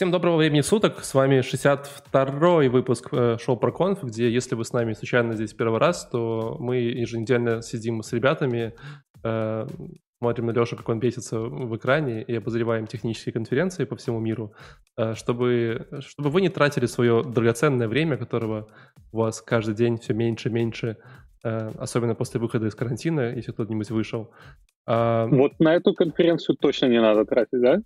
Всем доброго времени суток, с вами 62-й выпуск э, шоу про конф, где если вы с нами случайно здесь первый раз, то мы еженедельно сидим с ребятами, э, смотрим на Лешу, как он бесится в экране, и обозреваем технические конференции по всему миру, э, чтобы, чтобы вы не тратили свое драгоценное время, которого у вас каждый день все меньше и меньше, особенно после выхода из карантина, если кто-нибудь вышел. А, вот на эту конференцию точно не надо тратить, да?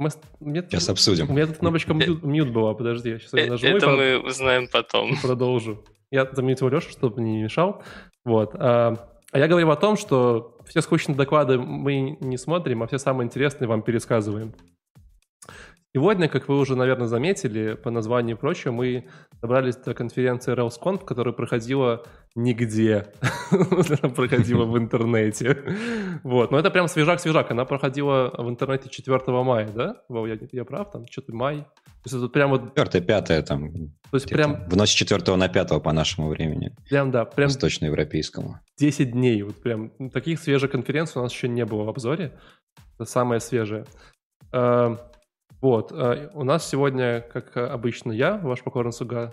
Мы, мне, сейчас обсудим. У меня тут кнопочка мьют, мьют была, подожди, я сейчас ее нажму Это мы узнаем потом. Продолжу. Я замьютил Лешу, чтобы не мешал. Вот. А, а я говорил о том, что все скучные доклады мы не смотрим, а все самые интересные вам пересказываем. Сегодня, как вы уже, наверное, заметили по названию и прочее, мы добрались до конференции RailsConf, которая проходила нигде. Она проходила в интернете. Вот. Но это прям свежак-свежак. Она проходила в интернете 4 мая, да? Вау, я, я прав? Там что-то май? То есть это прям вот... 4 5 там. То есть прям... В ночь 4 на 5 по нашему времени. Прям, да. Прям... Восточноевропейскому. 10 дней. Вот прям таких свежих конференций у нас еще не было в обзоре. Это самое свежее. Вот, э, у нас сегодня, как обычно, я, ваш покорный слуга.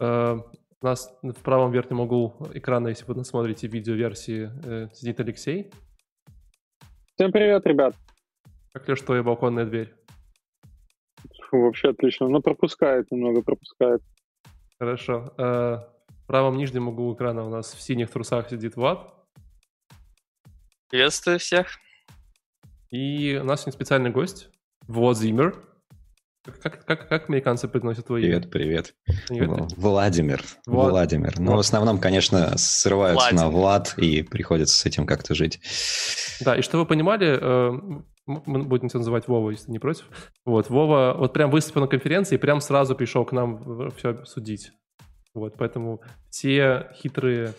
Э, у нас в правом верхнем углу экрана, если вы смотрите видеоверсии, э, сидит Алексей. Всем привет, ребят. Как ли что и балконная дверь? Фу, вообще отлично. Но пропускает немного, пропускает. Хорошо. В правом нижнем углу экрана у нас в синих трусах сидит Влад. Приветствую всех. И у нас сегодня специальный гость. Владимир. Как, как, как американцы произносят твои Привет, привет. привет. Владимир. Влад. Владимир. Ну, Влад. в основном, конечно, срываются Владимир. на Влад и приходится с этим как-то жить. Да, и что вы понимали, э, мы будем тебя называть Вова, если не против. Вот, Вова вот прям выступил на конференции и прям сразу пришел к нам все обсудить. Вот, поэтому все хитрые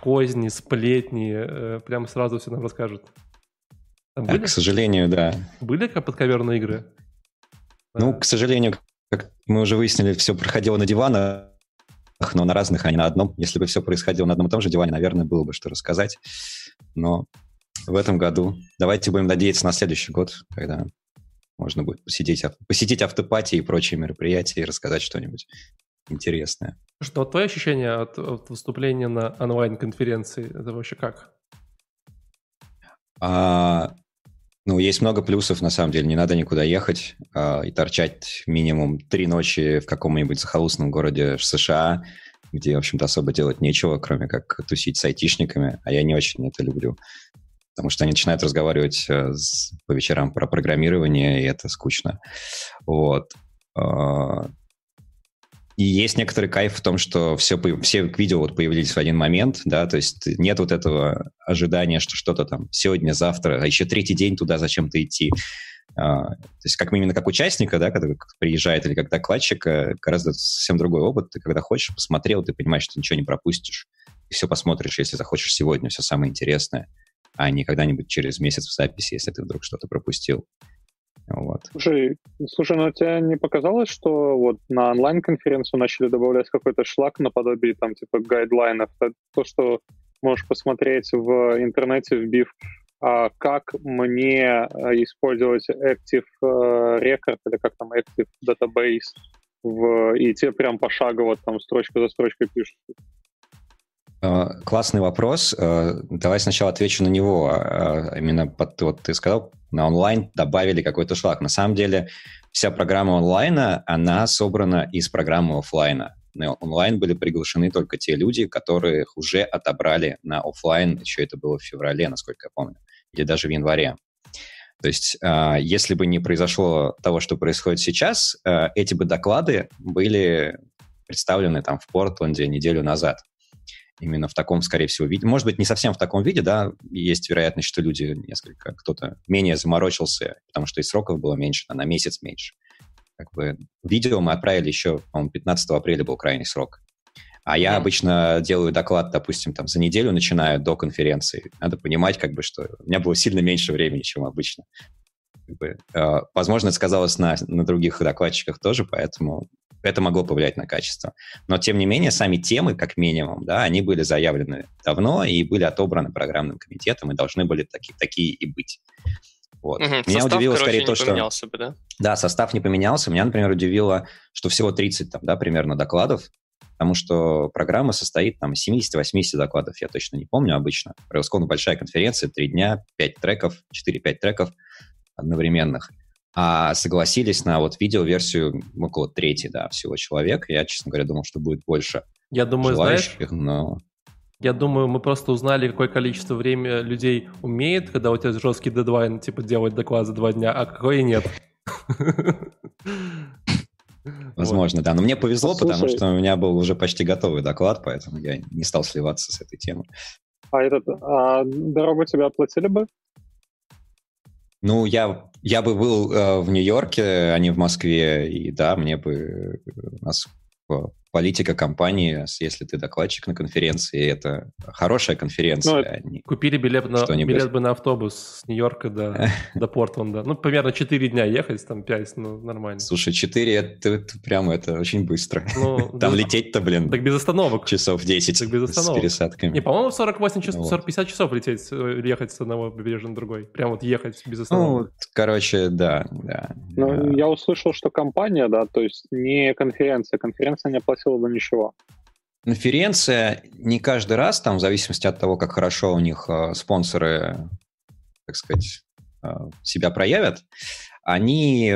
козни, сплетни э, прям сразу все нам расскажут. Там были? К сожалению, да. Были как подковерные игры? Ну, к сожалению, как мы уже выяснили, все проходило на диванах, но на разных, а не на одном. Если бы все происходило на одном и том же диване, наверное, было бы что рассказать. Но в этом году давайте будем надеяться на следующий год, когда можно будет посетить, посетить автопати и прочие мероприятия и рассказать что-нибудь интересное. Что, твои ощущения от, от выступления на онлайн-конференции, это вообще как? А, ну, есть много плюсов, на самом деле. Не надо никуда ехать э, и торчать минимум три ночи в каком-нибудь захолустном городе в США, где, в общем-то, особо делать нечего, кроме как тусить с айтишниками. А я не очень это люблю. Потому что они начинают разговаривать э, с, по вечерам про программирование, и это скучно. Вот. Э, и есть некоторый кайф в том, что все, все видео вот появились в один момент, да, то есть нет вот этого ожидания, что что-то там сегодня, завтра, а еще третий день туда зачем-то идти. А, то есть как именно как участника, да, когда приезжает или как докладчика, гораздо совсем другой опыт. Ты когда хочешь, посмотрел, ты понимаешь, что ничего не пропустишь. И все посмотришь, если захочешь сегодня, все самое интересное, а не когда-нибудь через месяц в записи, если ты вдруг что-то пропустил. Вот. Слушай, слушай, ну тебе не показалось, что вот на онлайн-конференцию начали добавлять какой-то шлак наподобие там типа гайдлайнов? То, что можешь посмотреть в интернете, вбив а как мне э, использовать Active э, Record или как там Active Database в, и тебе прям пошагово там строчка за строчкой пишут. А, классный вопрос. А, давай сначала отвечу на него. А, именно под, вот ты сказал, на онлайн добавили какой-то шлак. На самом деле вся программа онлайна, она собрана из программы офлайна. На онлайн были приглашены только те люди, которых уже отобрали на офлайн. Еще это было в феврале, насколько я помню, или даже в январе. То есть, если бы не произошло того, что происходит сейчас, эти бы доклады были представлены там в Портленде неделю назад именно в таком, скорее всего, виде. Может быть, не совсем в таком виде, да, есть вероятность, что люди несколько, кто-то менее заморочился, потому что и сроков было меньше, а на месяц меньше. Как бы видео мы отправили еще, по-моему, 15 апреля был крайний срок. А я обычно делаю доклад, допустим, там за неделю начинаю до конференции. Надо понимать, как бы, что у меня было сильно меньше времени, чем обычно. Как бы, э, возможно, это сказалось на, на других докладчиках тоже, поэтому это могло повлиять на качество. Но, тем не менее, сами темы, как минимум, да, они были заявлены давно и были отобраны программным комитетом и должны были таки, такие и быть. Вот. Мгм. Меня Состав, удивило короче, скорее то, что... поменялся бы, да? Да, состав не поменялся. Меня, например, удивило, что всего 30 там, да, примерно докладов, потому что программа состоит там из 70-80 докладов, я точно не помню обычно. Превосходно большая конференция, 3 дня, 5 треков, 4-5 треков одновременных. А согласились на вот видеоверсию около трети, да, всего человек. Я, честно говоря, думал, что будет больше Я думаю, знаешь, желающих, но... я думаю, мы просто узнали, какое количество времени людей умеет, когда у тебя жесткий дедлайн, типа, делать доклад за два дня, а какое нет. Возможно, да. Но мне повезло, Слушай- потому что у меня был уже почти готовый доклад, поэтому я не стал сливаться с этой темой. А этот, а дорогу тебе оплатили бы? Ну, я, я бы был э, в Нью-Йорке, а не в Москве, и да, мне бы э, нас э, политика компании, с- если ты докладчик на конференции, это хорошая конференция, Ну, а не- Купили билет, на, билет бы на автобус с Нью-Йорка до, до Портленда. Ну, примерно 4 дня ехать, там 5, ну, нормально. Слушай, 4, это, это прямо это очень быстро. Ну, Там без- лететь-то, блин, Так без остановок. часов 10 Так без с остановок. пересадками. Не, по-моему, 48 часов, Вот. 40-50 часов лететь, э, ехать с одного побережья на другой. Прям вот ехать без Ну, остановок. короче, да, да. Ну, А, я услышал, что компания, да, то есть не конференция. Конференция не оплатила бы ничего. Конференция не каждый раз, там, в зависимости от того, как хорошо у них э, спонсоры, так сказать, э, себя проявят, они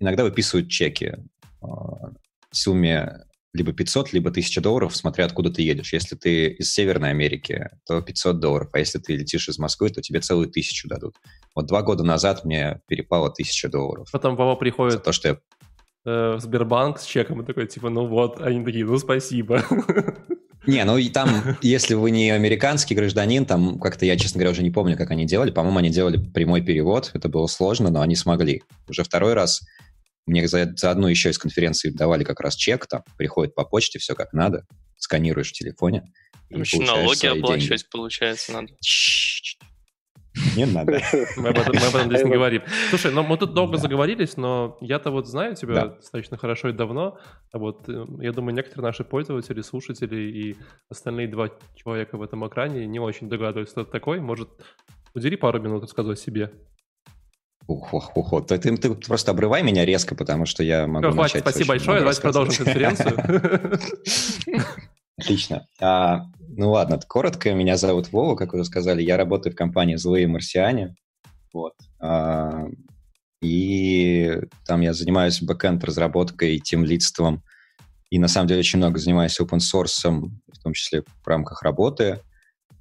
иногда выписывают чеки э, в сумме либо 500, либо 1000 долларов, смотря откуда ты едешь. Если ты из Северной Америки, то 500 долларов, а если ты летишь из Москвы, то тебе целую тысячу дадут. Вот два года назад мне перепало 1000 долларов. Потом Вова За приходит то, что я в Сбербанк с чеком и такой, типа, ну вот. Они такие, ну спасибо. Не, ну и там, если вы не американский гражданин, там как-то я, честно говоря, уже не помню, как они делали. По-моему, они делали прямой перевод. Это было сложно, но они смогли. Уже второй раз мне за, за одну еще из конференции давали как раз чек, там приходит по почте, все как надо, сканируешь в телефоне. еще налоги свои деньги. оплачивать, получается, надо. Не надо. Мы об этом, мы об этом здесь не говорим. Слушай, ну мы тут долго Да. заговорились, но я-то вот знаю тебя Да. достаточно хорошо и давно. А вот э, я думаю, некоторые наши пользователи, слушатели и остальные два человека в этом экране не очень догадываются, кто ты такой. Может, удели пару минут рассказывать о себе. Ух, ух, ух. Ты, ты- ты просто обрывай меня резко, потому что я могу Всё, хватит, начать спасибо большое, давайте продолжим конференцию. Отлично. Ну ладно, коротко. Меня зовут Вова, как уже сказали. Я работаю в компании «Злые марсиане». Вот. А, и там я занимаюсь бэкэнд разработкой, тем лидством. И на самом деле очень много занимаюсь open source, в том числе в рамках работы,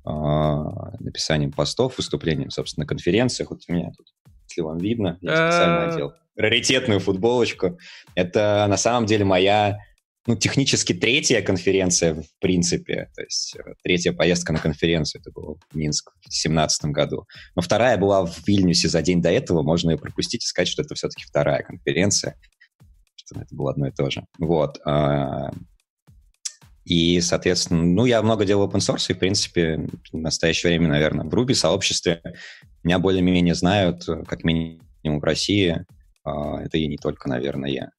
а, написанием постов, выступлением, собственно, на конференциях. Вот у меня тут, если вам видно, я специально Э. одел раритетную футболочку. Это на самом деле моя ну, технически третья конференция, в принципе. То есть э, третья поездка на конференцию, это было в Минск в 2017 году. Но вторая была в Вильнюсе за день до этого. Можно ее пропустить и сказать, что это все-таки вторая конференция. Что это было одно и то же. Вот. а, И, соответственно, ну, я много делал open source, и, в принципе, в настоящее время, наверное, в Ruby сообществе меня более-менее знают, как минимум в России. А, Это и не только, наверное, я.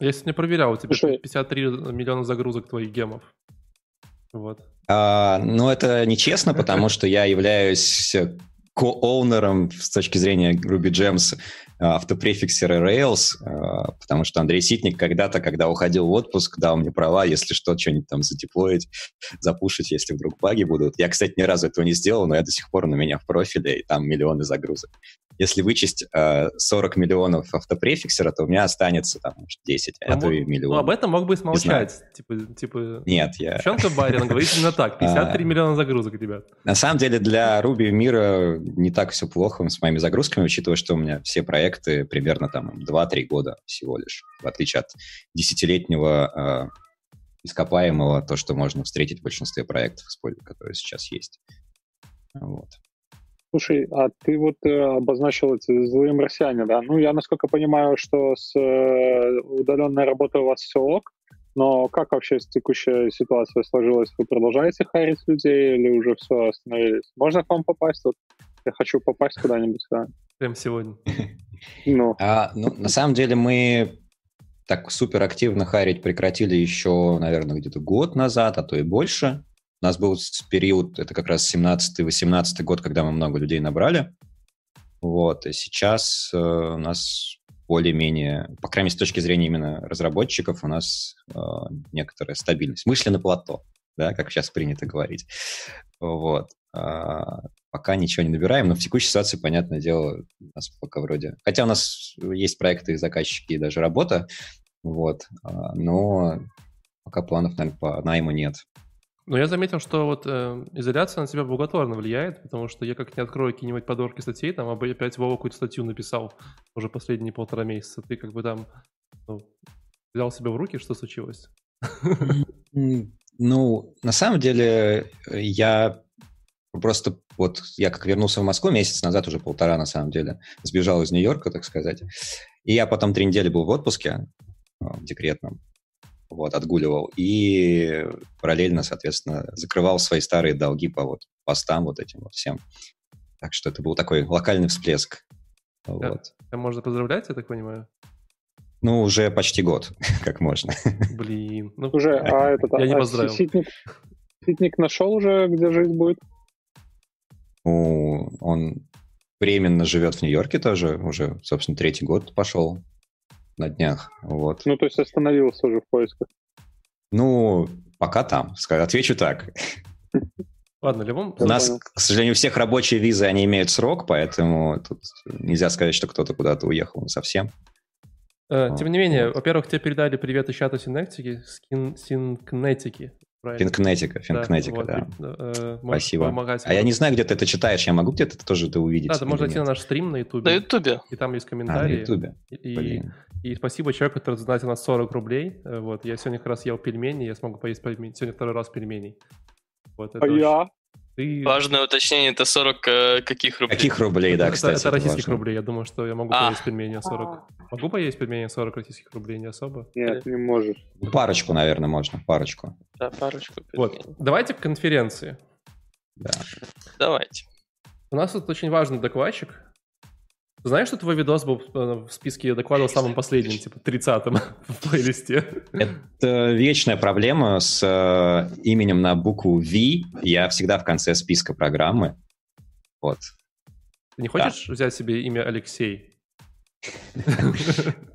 Я сегодня проверял, у тебя Слушай. 53 миллиона загрузок твоих гемов. Вот. А, ну, это нечестно, потому что я являюсь ко-оунером с точки зрения Ruby Gems а, автопрефиксера Rails, а, потому что Андрей Ситник когда-то, когда уходил в отпуск, дал мне права, если что, что-нибудь там задеплоить, запушить, если вдруг баги будут. Я, кстати, ни разу этого не сделал, но я до сих пор на меня в профиле, и там миллионы загрузок. Если вычесть а, 40 миллионов автопрефиксера, то у меня останется там может, 10, а Ну, то и миллион. Ну, об этом мог бы и смолчать. Типа, типа... Нет, я... Девчонка Барин говорит именно так. 53 А. миллиона загрузок, ребят. На самом деле для Ruby мира не так все плохо с моими загрузками, учитывая, что у меня все проекты примерно там 2-3 года всего лишь, в отличие от десятилетнего э, ископаемого, то, что можно встретить в большинстве проектов, которые сейчас есть. Вот. Слушай, а ты вот э, обозначил эти злые марсиане, да? Ну, я, насколько понимаю, что с э, удаленной работой у вас все ок, но как вообще текущая ситуация сложилась? Вы продолжаете харить людей или уже все остановились? Можно к вам попасть? Вот я хочу попасть куда-нибудь. Да. Прям сегодня. Ну, А, ну, на самом деле мы так супер активно харить прекратили еще, наверное, где-то год назад, а то и больше. У нас был период, это как раз 17-18 год, когда мы много людей набрали. Вот, и сейчас э, у нас более-менее, по крайней мере, с точки зрения именно разработчиков, у нас э, некоторая стабильность. Мы на плато, да, как сейчас принято говорить. Вот. А, пока ничего не набираем, но в текущей ситуации, понятное дело, у нас пока вроде... Хотя у нас есть проекты, заказчики и даже работа, вот, а, но пока планов, наверное, по найму нет. Но я заметил, что вот э, изоляция на тебя благотворно влияет, потому что я как не открою какие-нибудь подборки статей, там опять Вова какую-то статью написал уже последние полтора месяца. Ты как бы там ну, взял себя в руки, что случилось? Ну, на самом деле, я просто вот я как вернулся в Москву месяц назад, уже полтора на самом деле, сбежал из Нью-Йорка, так сказать. И я потом три недели был в отпуске, в декретном вот, отгуливал, и параллельно, соответственно, закрывал свои старые долги по вот постам вот этим вот всем. Так что это был такой локальный всплеск. Вот. Это можно поздравлять, я так понимаю? Ну, уже почти год, как можно. Блин. Ну, уже, а этот... Я а, не поздравил. Ситник, Ситник нашел уже, где жить будет? Ну, он временно живет в Нью-Йорке тоже, уже, собственно, третий год пошел на днях. Вот. Ну, то есть остановился уже в поисках. Ну, пока там. Отвечу так. Ладно, любом... У нас, к сожалению, у всех рабочие визы, они имеют срок, поэтому тут нельзя сказать, что кто-то куда-то уехал совсем. Э, тем не менее, во-первых, тебе передали привет из чата Синектики, Синкнетики. Финкнетика, Финкнетика, да. Вот, да. Э, Спасибо. Помогать. А я не знаю, где ты это читаешь, я могу где-то тоже это увидеть? Да, ты можешь зайти на наш стрим на Ютубе. На Ютубе. И там есть комментарии. А, на Ютубе. И, и спасибо человеку, который донатил нас 40 рублей. Э, вот, я сегодня как раз ел пельмени, я смогу поесть пельмени. Сегодня второй раз пельменей. Вот, а очень... я? Ты... Важное уточнение, это 40 э, каких рублей? Каких рублей, да, кстати. Это, это российских важно. рублей, я думаю, что я могу а. поесть пельмени 40. Могу поесть пельмени 40 российских рублей, не особо? Нет, не можешь. Парочку, наверное, можно, парочку. Да, парочку. Пельменей. Вот, давайте к конференции. Да. Давайте. У нас тут очень важный докладчик, знаешь, что твой видос был э, в списке докладов самым последним, типа 30-м в плейлисте? Это вечная проблема с э, именем на букву V. Я всегда в конце списка программы. Вот. Ты не хочешь да. взять себе имя Алексей?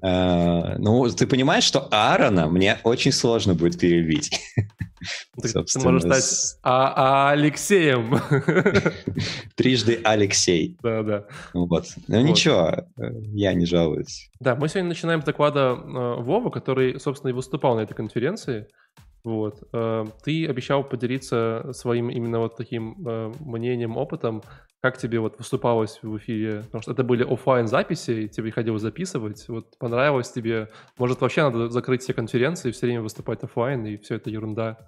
Э, ну, ты понимаешь, что Аарона мне очень сложно будет перебить. Ты можешь стать а, а Алексеем. Трижды Алексей. Да, да. Вот. Ну ничего, я не жалуюсь. Да, мы сегодня начинаем с доклада э, Вова, который, собственно, и выступал на этой конференции. Вот. Э, ты обещал поделиться своим именно вот таким э, мнением, опытом. Как тебе вот выступалось в эфире? Потому что это были офлайн записи, тебе приходилось записывать. Вот понравилось тебе? Может, вообще надо закрыть все конференции и все время выступать офлайн, и все это ерунда?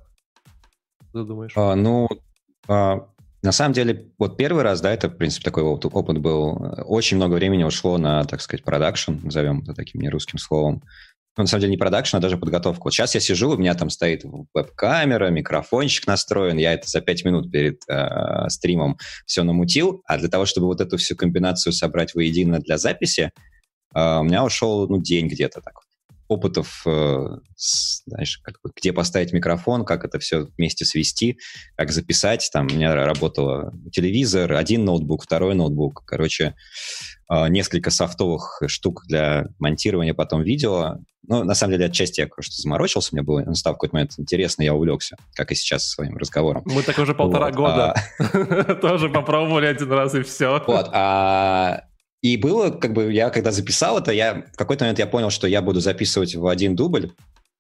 Что думаешь? А, ну, а, на самом деле, вот первый раз, да, это, в принципе, такой опыт, опыт был. Очень много времени ушло на, так сказать, production, назовем это таким нерусским словом ну, на самом деле не production, а даже подготовку. Вот сейчас я сижу, у меня там стоит веб-камера, микрофончик настроен, я это за пять минут перед э, стримом все намутил, а для того, чтобы вот эту всю комбинацию собрать воедино для записи, э, у меня ушел, ну, день где-то так опытов, э, знаешь, как, где поставить микрофон, как это все вместе свести, как записать. Там у меня работал телевизор, один ноутбук, второй ноутбук. Короче, э, несколько софтовых штук для монтирования потом видео. Ну, на самом деле, отчасти я кое-что заморочился, мне было настал какой-то момент интересно, я увлекся, как и сейчас своим разговором. Мы так уже полтора вот, года а... тоже попробовали один раз и все. Вот, а и было, как бы, я когда записал это, я в какой-то момент я понял, что я буду записывать в один дубль,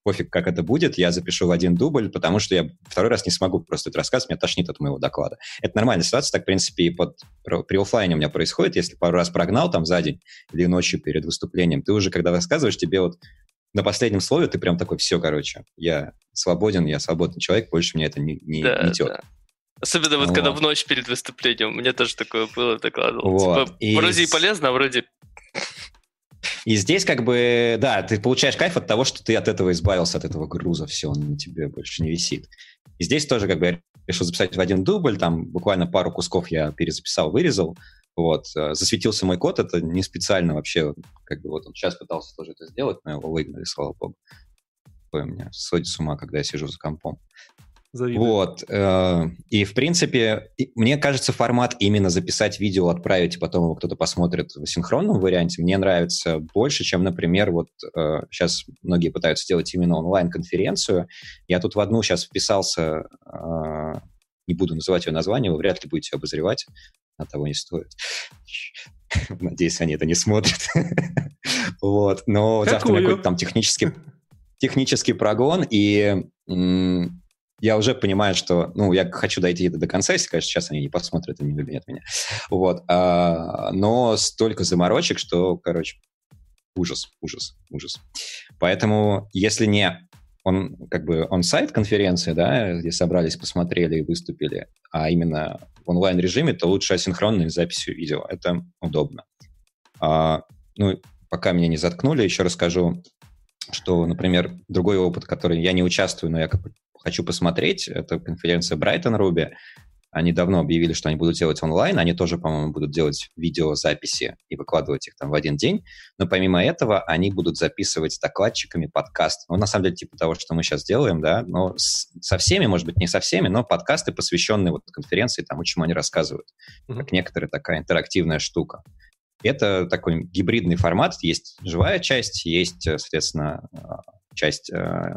пофиг, как это будет, я запишу в один дубль, потому что я второй раз не смогу просто это рассказывать, меня тошнит от моего доклада. Это нормальная ситуация, так, в принципе, и под, при офлайне у меня происходит, если пару раз прогнал там за день или ночью перед выступлением, ты уже, когда рассказываешь, тебе вот на последнем слове ты прям такой, все, короче, я свободен, я свободный человек, больше меня это не, не, да, не тет. Да. Особенно вот, вот когда в ночь перед выступлением. Мне тоже такое было, докладывал. Вот. Типа, и... Вроде и полезно, а вроде... И здесь как бы, да, ты получаешь кайф от того, что ты от этого избавился, от этого груза, все, он на тебе больше не висит. И здесь тоже как бы я решил записать в один дубль, там буквально пару кусков я перезаписал, вырезал, вот, э, засветился мой код, это не специально вообще, как бы вот он сейчас пытался тоже это сделать, но его выгнали, слава богу. Такое у меня сходит с ума, когда я сижу за компом. Завидую. Вот. Э, и, в принципе, мне кажется, формат именно записать видео, отправить, и потом его кто-то посмотрит в синхронном варианте, мне нравится больше, чем, например, вот сейчас э, многие пытаются сделать именно онлайн-конференцию. Я тут в одну сейчас вписался, э, не буду называть ее название, вы вряд ли будете обозревать, на того не стоит. Надеюсь, они это не смотрят. Вот. Но завтра у меня какой-то там технический, технический прогон, и я уже понимаю, что, ну, я хочу дойти до конца, если, конечно, сейчас они не посмотрят и не выберут меня. Вот. А, но столько заморочек, что, короче, ужас, ужас, ужас. Поэтому, если не он как бы он сайт конференции, да, где собрались, посмотрели и выступили, а именно в онлайн-режиме, то лучше асинхронной записью видео. Это удобно. А, ну, пока меня не заткнули, еще расскажу, что, например, другой опыт, который я не участвую, но я как бы хочу посмотреть. Это конференция Brighton Ruby. Они давно объявили, что они будут делать онлайн. Они тоже, по-моему, будут делать видеозаписи и выкладывать их там в один день. Но помимо этого, они будут записывать с докладчиками подкаст. Ну, на самом деле, типа того, что мы сейчас делаем, да, но с, со всеми, может быть, не со всеми, но подкасты, посвященные вот конференции, тому, чему они рассказывают. Mm-hmm. Как некоторая такая интерактивная штука. Это такой гибридный формат. Есть живая часть, есть, соответственно, часть э,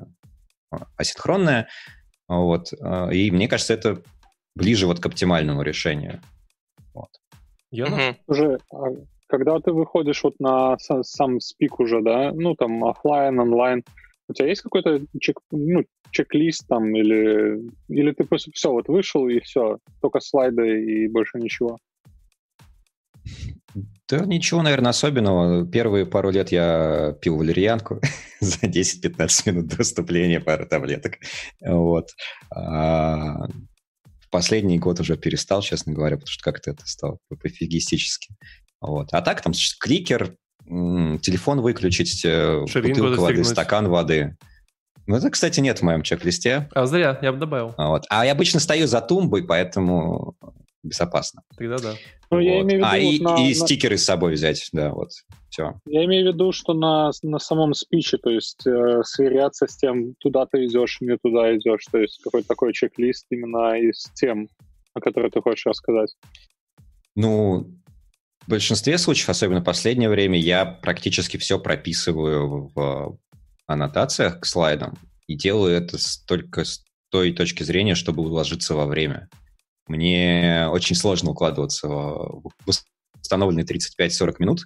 асинхронная. Вот. Э, и мне кажется, это ближе вот к оптимальному решению. Вот. Я угу. уже, а когда ты выходишь вот на сам спик уже, да, ну там офлайн, онлайн, у тебя есть какой-то чек, ну, чек-лист там или, или ты просто все, вот вышел и все, только слайды и больше ничего? Да ничего, наверное, особенного. Первые пару лет я пил валерьянку за 10-15 минут до выступления, пару таблеток. Вот. А последний год уже перестал, честно говоря, потому что как-то это стало пофигистически. Вот. А так там кликер, телефон выключить, э, Ширинку бутылка воды, стакан воды. Ну, это, кстати, нет в моем чек-листе. А зря, я бы добавил. Вот. А я обычно стою за тумбой, поэтому безопасно. Тогда да. Ну, вот. я имею в виду, а, и, на, и на... стикеры с собой взять, да, вот, все. Я имею в виду, что на, на самом спиче, то есть э, сверяться с тем, туда ты идешь, не туда идешь, то есть какой-то такой чек-лист именно из тем, о которых ты хочешь рассказать. Ну, в большинстве случаев, особенно в последнее время, я практически все прописываю в аннотациях к слайдам и делаю это только с той точки зрения, чтобы уложиться во время. Мне очень сложно укладываться в установленные 35-40 минут,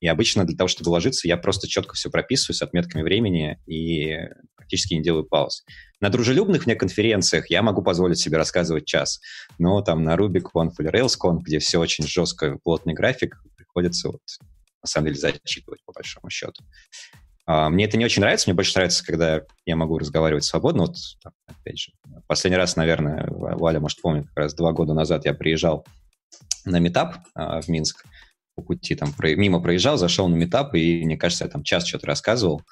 и обычно для того, чтобы ложиться, я просто четко все прописываю с отметками времени и практически не делаю пауз. На дружелюбных мне конференциях я могу позволить себе рассказывать час, но там на RubyConf или RailsConf, где все очень жестко, плотный график, приходится вот на самом деле зачитывать по большому счету. А, мне это не очень нравится, мне больше нравится, когда я могу разговаривать свободно. Вот, опять же, последний раз, наверное, Валя, может, помнит, как раз два года назад я приезжал на метап а, в Минск, по пути там мимо проезжал, зашел на метап, и, мне кажется, я там час что-то рассказывал.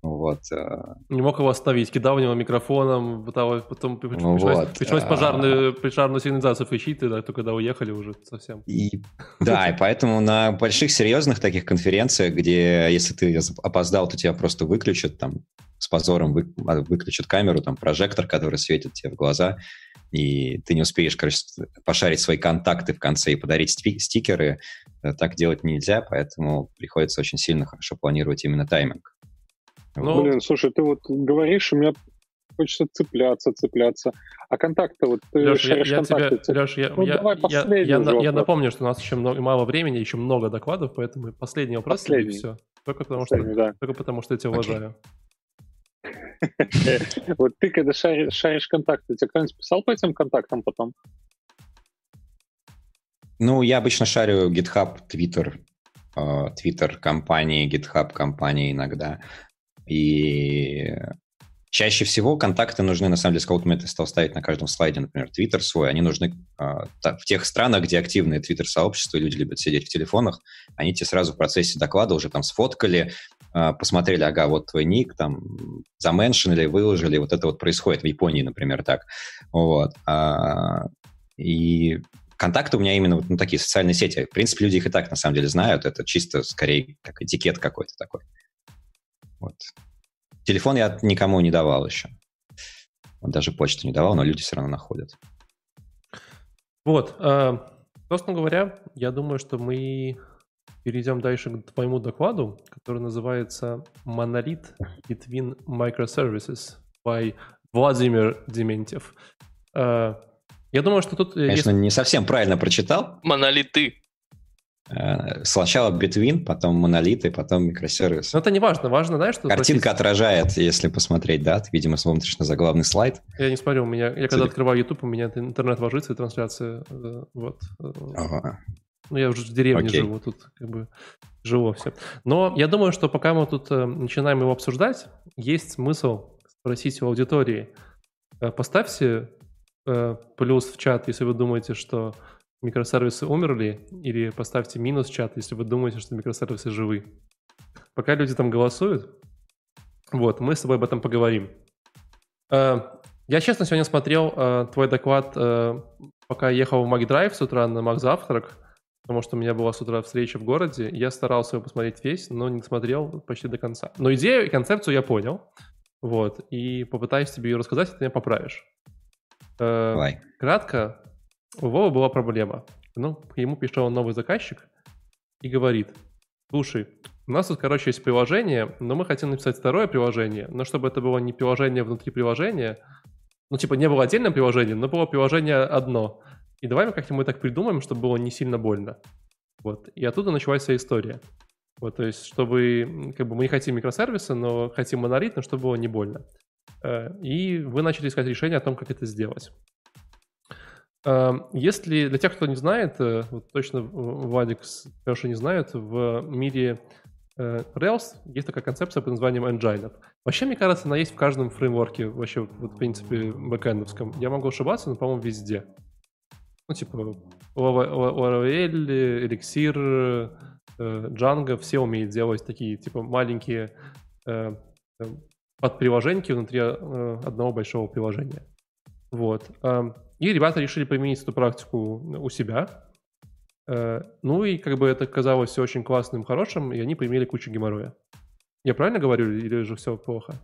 Вот. Э, Не мог его остановить, кидал в него микрофоном, потом, потом пришлось, вот. пришлось а. пожарную, пожарную сигнализацию включить, тогда, только когда уехали уже совсем. И, да, и поэтому на больших серьезных таких конференциях, где если ты опоздал, то тебя просто выключат, там с позором вы, а, выключат камеру, там прожектор, который светит тебе в глаза, и ты не успеешь, короче, пошарить свои контакты в конце и подарить стикеры, э, так делать нельзя, поэтому приходится очень сильно хорошо планировать именно тайминг. Ну, Блин, слушай, ты вот говоришь, у меня хочется цепляться, цепляться. А контакты, вот ты Леш, я, я тебе, Леш, я, ну, я, я, я, я, напомню, что у нас еще много, мало времени, еще много докладов, поэтому последний вопрос последний. и все. Только потому, что, да. только потому что я тебя уважаю. Вот ты, когда шаришь контакты, тебе кто-нибудь писал по этим контактам потом? Ну, я обычно шарю GitHub, Twitter, Twitter компании, GitHub компании иногда. И чаще всего контакты нужны, на самом деле, с кого-то я стал ставить на каждом слайде, например, Twitter свой, они нужны э, в тех странах, где активные Twitter-сообщества, люди любят сидеть в телефонах, они тебе сразу в процессе доклада уже там сфоткали, э, посмотрели, ага, вот твой ник, там, заменшинили, выложили, вот это вот происходит в Японии, например, так. Вот. А, и контакты у меня именно вот ну, такие социальные сети. В принципе, люди их и так, на самом деле, знают, это чисто, скорее, как этикет какой-то такой. Вот. Телефон я никому не давал еще. Он даже почту не давал, но люди все равно находят. Вот. Э, собственно говоря, я думаю, что мы перейдем дальше к твоему докладу, который называется «Monolith between microservices» by Владимир Дементьев. Э, я думаю, что тут... Конечно, есть... не совсем правильно прочитал. Монолиты. Э, сначала Between, потом монолиты, потом микросервис. Но это не важно. Важно, знаешь, что... Картинка спросить... отражает, если посмотреть, да? Ты, видимо, смотришь на заглавный слайд. Я не смотрю, у меня... Я когда открываю YouTube, у меня интернет ложится и трансляция. Э, вот. Ага. Ну, я уже в деревне Окей. живу, тут как бы живу все. Но я думаю, что пока мы тут начинаем его обсуждать, есть смысл спросить у аудитории. Поставьте Э, плюс в чат, если вы думаете, что микросервисы умерли, или поставьте минус чат, если вы думаете, что микросервисы живы. Пока люди там голосуют, вот, мы с тобой об этом поговорим. Э, я, честно, сегодня смотрел э, твой доклад, пока ехал в MacDrive с утра на MacZавтрак, потому что у меня была с утра встреча в городе, я старался его посмотреть весь, но не смотрел почти до конца. Но идею и концепцию я понял, вот, и попытаюсь тебе ее рассказать, ты меня поправишь. Э, Давай. Кратко, у Вовы была проблема. Ну, ему пришел новый заказчик и говорит, слушай, у нас тут, короче, есть приложение, но мы хотим написать второе приложение, но чтобы это было не приложение внутри приложения, ну, типа, не было отдельное приложение, но было приложение одно. И давай мы как-нибудь так придумаем, чтобы было не сильно больно. Вот. И оттуда началась вся история. Вот, то есть, чтобы, как бы, мы не хотим микросервисы, но хотим монолит, но чтобы было не больно. Э, и вы начали искать решение о том, как это сделать. Э, если для тех, кто не знает, э, вот точно Владик Леша не знает, в мире Rails есть такая концепция под названием engine. Вообще, мне кажется, она есть в каждом фреймворке, вообще, вот, в принципе, бэкэндовском. Я могу ошибаться, но, по-моему, везде. Ну, типа, Laravel, Elixir, Django, все умеют делать такие, типа, маленькие под приложеньки внутри э, одного большого приложения. Вот. И ребята решили применить эту практику у себя. Э, ну и как бы это казалось все очень классным, хорошим, и они применили кучу геморроя. Я правильно говорю, или же все плохо?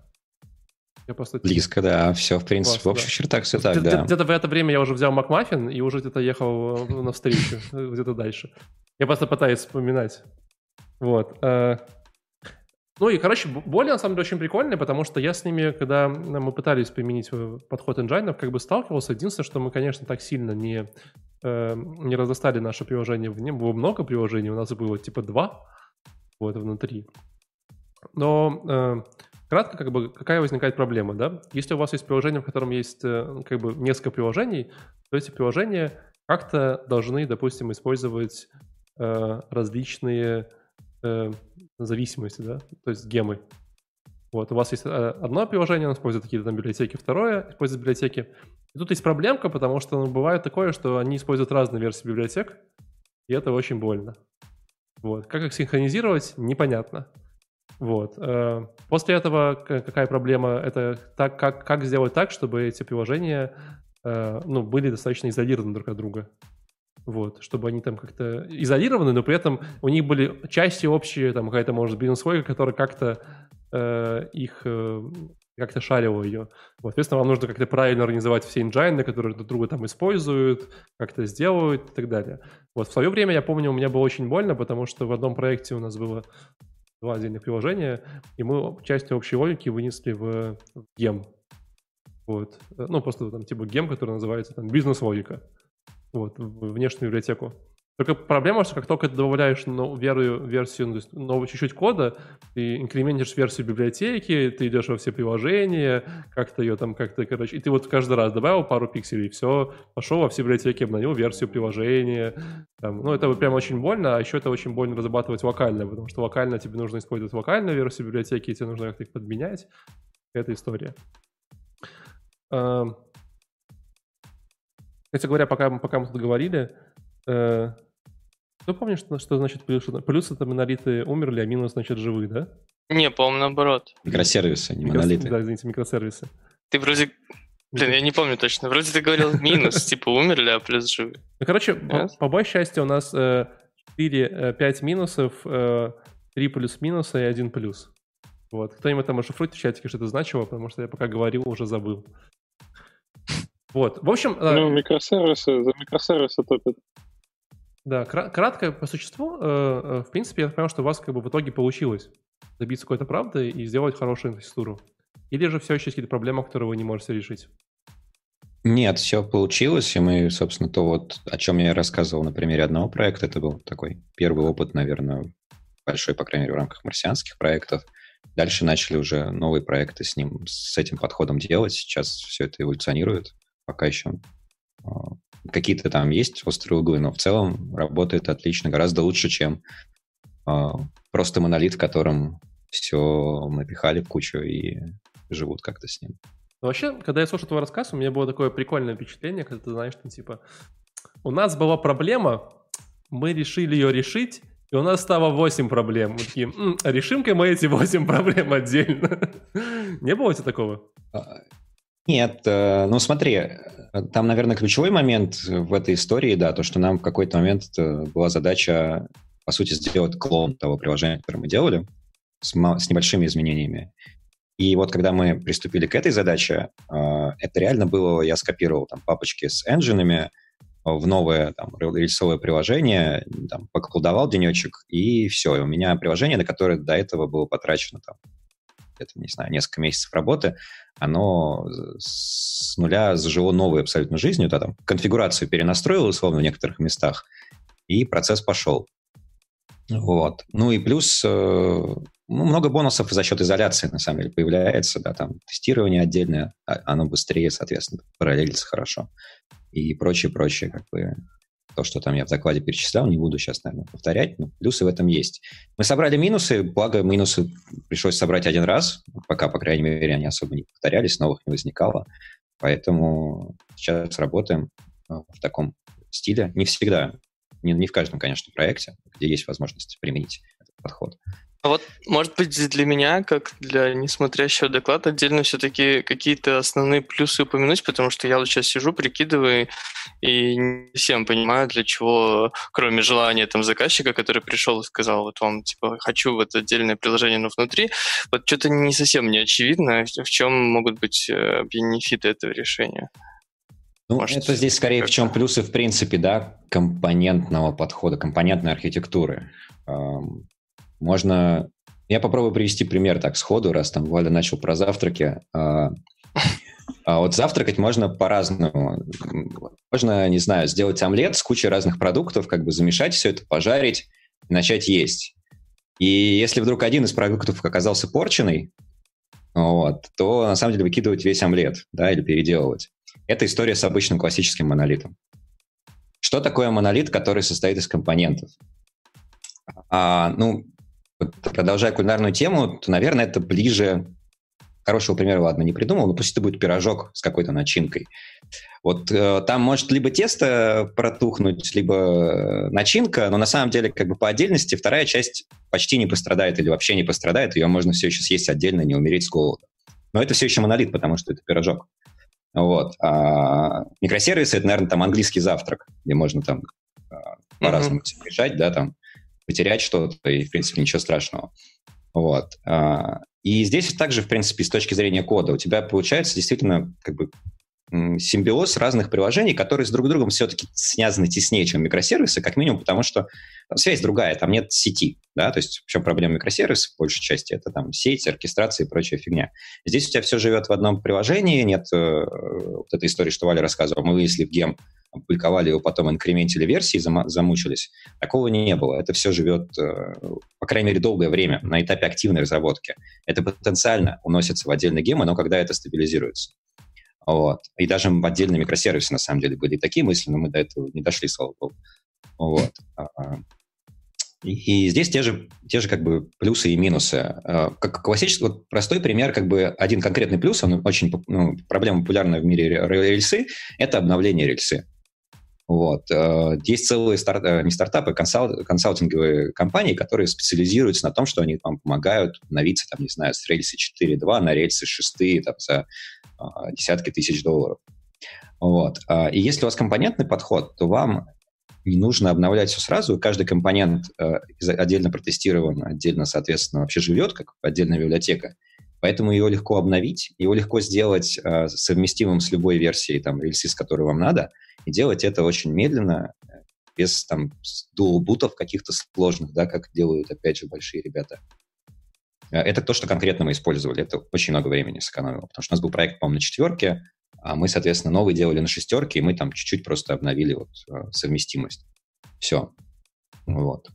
Я просто... Близко, да, все, в принципе, Классно, в общих да. чертах все так, да. Где-то в это время я уже взял Макмаффин и уже где-то ехал на встречу, где-то дальше. Я просто пытаюсь вспоминать. Вот. Ну и, короче, более, на самом деле, очень прикольные, потому что я с ними, когда мы пытались применить э, подход engine, как бы сталкивался. Единственное, что мы, конечно, так сильно не, э, не разостали наше приложение. В нем было много приложений, у нас было типа два вот внутри. Но э, кратко, как бы, какая возникает проблема, да? Если у вас есть приложение, в котором есть э, как бы несколько приложений, то эти приложения как-то должны, допустим, использовать э, различные э, зависимости, да, то есть гемы. Вот, у вас есть э, одно приложение, оно использует какие-то там библиотеки, второе использует библиотеки. И тут есть проблемка, потому что ну, бывает такое, что они используют разные версии библиотек, и это очень больно. Вот. Как их синхронизировать, непонятно. Вот. Э, после этого какая проблема? Это так, как, как сделать так, чтобы эти приложения ну, были достаточно изолированы друг от друга вот, чтобы они там как-то изолированы, но при этом у них были части общие, там какая-то, может, бизнес-логика, которая как-то э, их э, как-то шарила ее. Вот, соответственно, вам нужно как-то правильно организовать все инжайны, которые друг друга там используют, как-то сделают и так далее. Вот, в свое время, я помню, у меня было очень больно, потому что в одном проекте у нас было два отдельных приложения, и мы часть общей логики вынесли в, гем. Вот. Ну, просто там типа гем, который называется там бизнес-логика вот, в внешнюю библиотеку. Только проблема, что как только ты добавляешь новую версию, ну, новую чуть-чуть кода, ты инкрементишь версию библиотеки, ты идешь во все приложения, как-то ее там как-то, короче, и ты вот каждый раз добавил пару пикселей, все, пошел во все библиотеки, обновил версию приложения. Там, ну, это прям очень больно, а еще это очень больно разрабатывать локально, потому что локально тебе нужно использовать локальную версию библиотеки, и тебе нужно как-то их подменять. Это история. Кстати говоря, пока, пока мы тут говорили, э, кто помнит, что, что значит плюс? Плюс это монолиты умерли, а минус значит живы, да? Не, по-моему, наоборот. Микросервисы, не монолиты. Да, извините, микросервисы. Ты вроде... Блин, я не помню точно. Вроде ты говорил минус, типа умерли, а плюс живы. Ну, короче, по большей части у нас 4-5 э, минусов, 3 плюс минуса и 1 плюс. Вот. Кто-нибудь там расшифруйте в чатике, что это значило, потому что я пока говорил, уже забыл. Вот, в общем... Ну, микросервисы, за микросервисы топят. Да, кратко по существу, в принципе, я понял, что у вас как бы в итоге получилось добиться какой-то правды и сделать хорошую инфраструктуру. Или же все еще есть какие-то проблемы, которые вы не можете решить? Нет, все получилось, и мы, собственно, то вот, о чем я рассказывал на примере одного проекта, это был такой первый опыт, наверное, большой, по крайней мере, в рамках марсианских проектов. Дальше начали уже новые проекты с ним, с этим подходом делать. Сейчас все это эволюционирует. Пока еще а, какие-то там есть острые углы, но в целом работает отлично, гораздо лучше, чем а, просто монолит, в котором все напихали в кучу и живут как-то с ним. Но вообще, когда я слушал твой рассказ, у меня было такое прикольное впечатление, когда ты знаешь, что типа, у нас была проблема, мы решили ее решить, и у нас стало 8 проблем. Мы такие, решим-ка мы эти 8 проблем отдельно. Не было у тебя такого? Нет, э, ну смотри, там, наверное, ключевой момент в этой истории, да, то, что нам в какой-то момент э, была задача, по сути, сделать клон того приложения, которое мы делали, с, с небольшими изменениями. И вот когда мы приступили к этой задаче, это реально было, я скопировал там папочки с энджинами в новое там, рельсовое приложение, там, поколдовал денечек, и все. И у меня приложение, на которое до этого было потрачено там, это, не знаю, несколько месяцев работы, оно с нуля зажило новой абсолютно жизнью, да, там, конфигурацию перенастроил, условно, в некоторых местах, и процесс пошел. Вот. Ну и плюс э, ну, много бонусов за счет изоляции, на самом деле, появляется, да, там тестирование отдельное, а, оно быстрее, соответственно, параллелится хорошо и прочее, прочее, как бы то, что там я в докладе перечислял, не буду сейчас, наверное, повторять, но плюсы в этом есть. Мы собрали минусы, благо минусы пришлось собрать один раз, пока, по крайней мере, они особо не повторялись, новых не возникало, поэтому сейчас работаем э, в таком стиле. Не всегда не, не в каждом, конечно, проекте, где есть возможность применить этот подход. А вот, может быть, для меня, как для несмотрящего доклада, отдельно все-таки какие-то основные плюсы упомянуть, потому что я вот сейчас сижу, прикидываю, и не всем понимаю, для чего, кроме желания там заказчика, который пришел и сказал, вот вам, типа, хочу вот отдельное приложение, но внутри, вот что-то не совсем не очевидно, в чем могут быть э, бенефиты этого решения. Ну, Может, это здесь скорее в чем плюсы, в принципе, да, компонентного подхода, компонентной архитектуры. Можно... Я попробую привести пример так сходу, раз там Валя начал про завтраки. А, а вот завтракать можно по-разному. Можно, не знаю, сделать омлет с кучей разных продуктов, как бы замешать все это, пожарить и начать есть. И если вдруг один из продуктов оказался порченный, вот, то на самом деле выкидывать весь омлет, да, или переделывать. Это история с обычным классическим монолитом. Что такое монолит, который состоит из компонентов? А, ну, продолжая кулинарную тему, то, наверное, это ближе... Хорошего примера, ладно, не придумал, но пусть это будет пирожок с какой-то начинкой. Вот э, там может либо тесто протухнуть, либо э, начинка, но на самом деле как бы по отдельности вторая часть почти не пострадает или вообще не пострадает, ее можно все еще съесть отдельно, не умереть с голода. Но это все еще монолит, потому что это пирожок. Вот. А микросервисы — это, наверное, там английский завтрак, где можно там а, по-разному mm-hmm. решать, да, там потерять что-то, и, в принципе, ничего страшного. Вот. А, и здесь также, в принципе, с точки зрения кода у тебя получается действительно как бы симбиоз разных приложений, которые с друг другом все-таки связаны теснее, чем микросервисы, как минимум потому, что связь другая, там нет сети, да, то есть в чем проблема микросервисов, в большей части, это там сеть, оркестрация и прочая фигня. Здесь у тебя все живет в одном приложении, нет э, вот этой истории, что Валя рассказывал, мы вынесли в гем, опубликовали его, потом инкрементили версии, зам, замучились. Такого не было. Это все живет, э, по крайней мере, долгое время на этапе активной разработки. Это потенциально уносится в отдельный гем, но когда это стабилизируется. Вот. И даже в отдельные микросервисы, на самом деле, были такие мысли, но мы до этого не дошли, слава богу. Вот. А. И, и здесь те же, те же как бы плюсы и минусы. А, как классический, вот простой пример, как бы один конкретный плюс, он очень, ну, проблема популярная в мире рельсы, это обновление рельсы. Вот. Есть целые старт, э, не стартапы, консалт, консалтинговые компании, которые специализируются на том, что они вам помогают обновиться, там, не знаю, с рельсы 4.2 на рельсы 6 там, за а, десятки тысяч долларов. Вот. А, и если у вас компонентный подход, то вам не нужно обновлять все сразу. Каждый компонент э, отдельно протестирован, отдельно, соответственно, вообще живет, как отдельная библиотека. Поэтому его легко обновить, его легко сделать э, совместимым с любой версией там, рельсы, которую вам надо, и делать это очень медленно, без там дуал-бутов каких-то сложных, да, как делают, опять же, большие ребята. Э, это то, что конкретно мы использовали. Это очень много времени сэкономило, потому что у нас был проект, по-моему, на четверке, а мы, соответственно, новый делали на шестерке, и мы там чуть-чуть просто обновили вот э, совместимость. Все. Вот.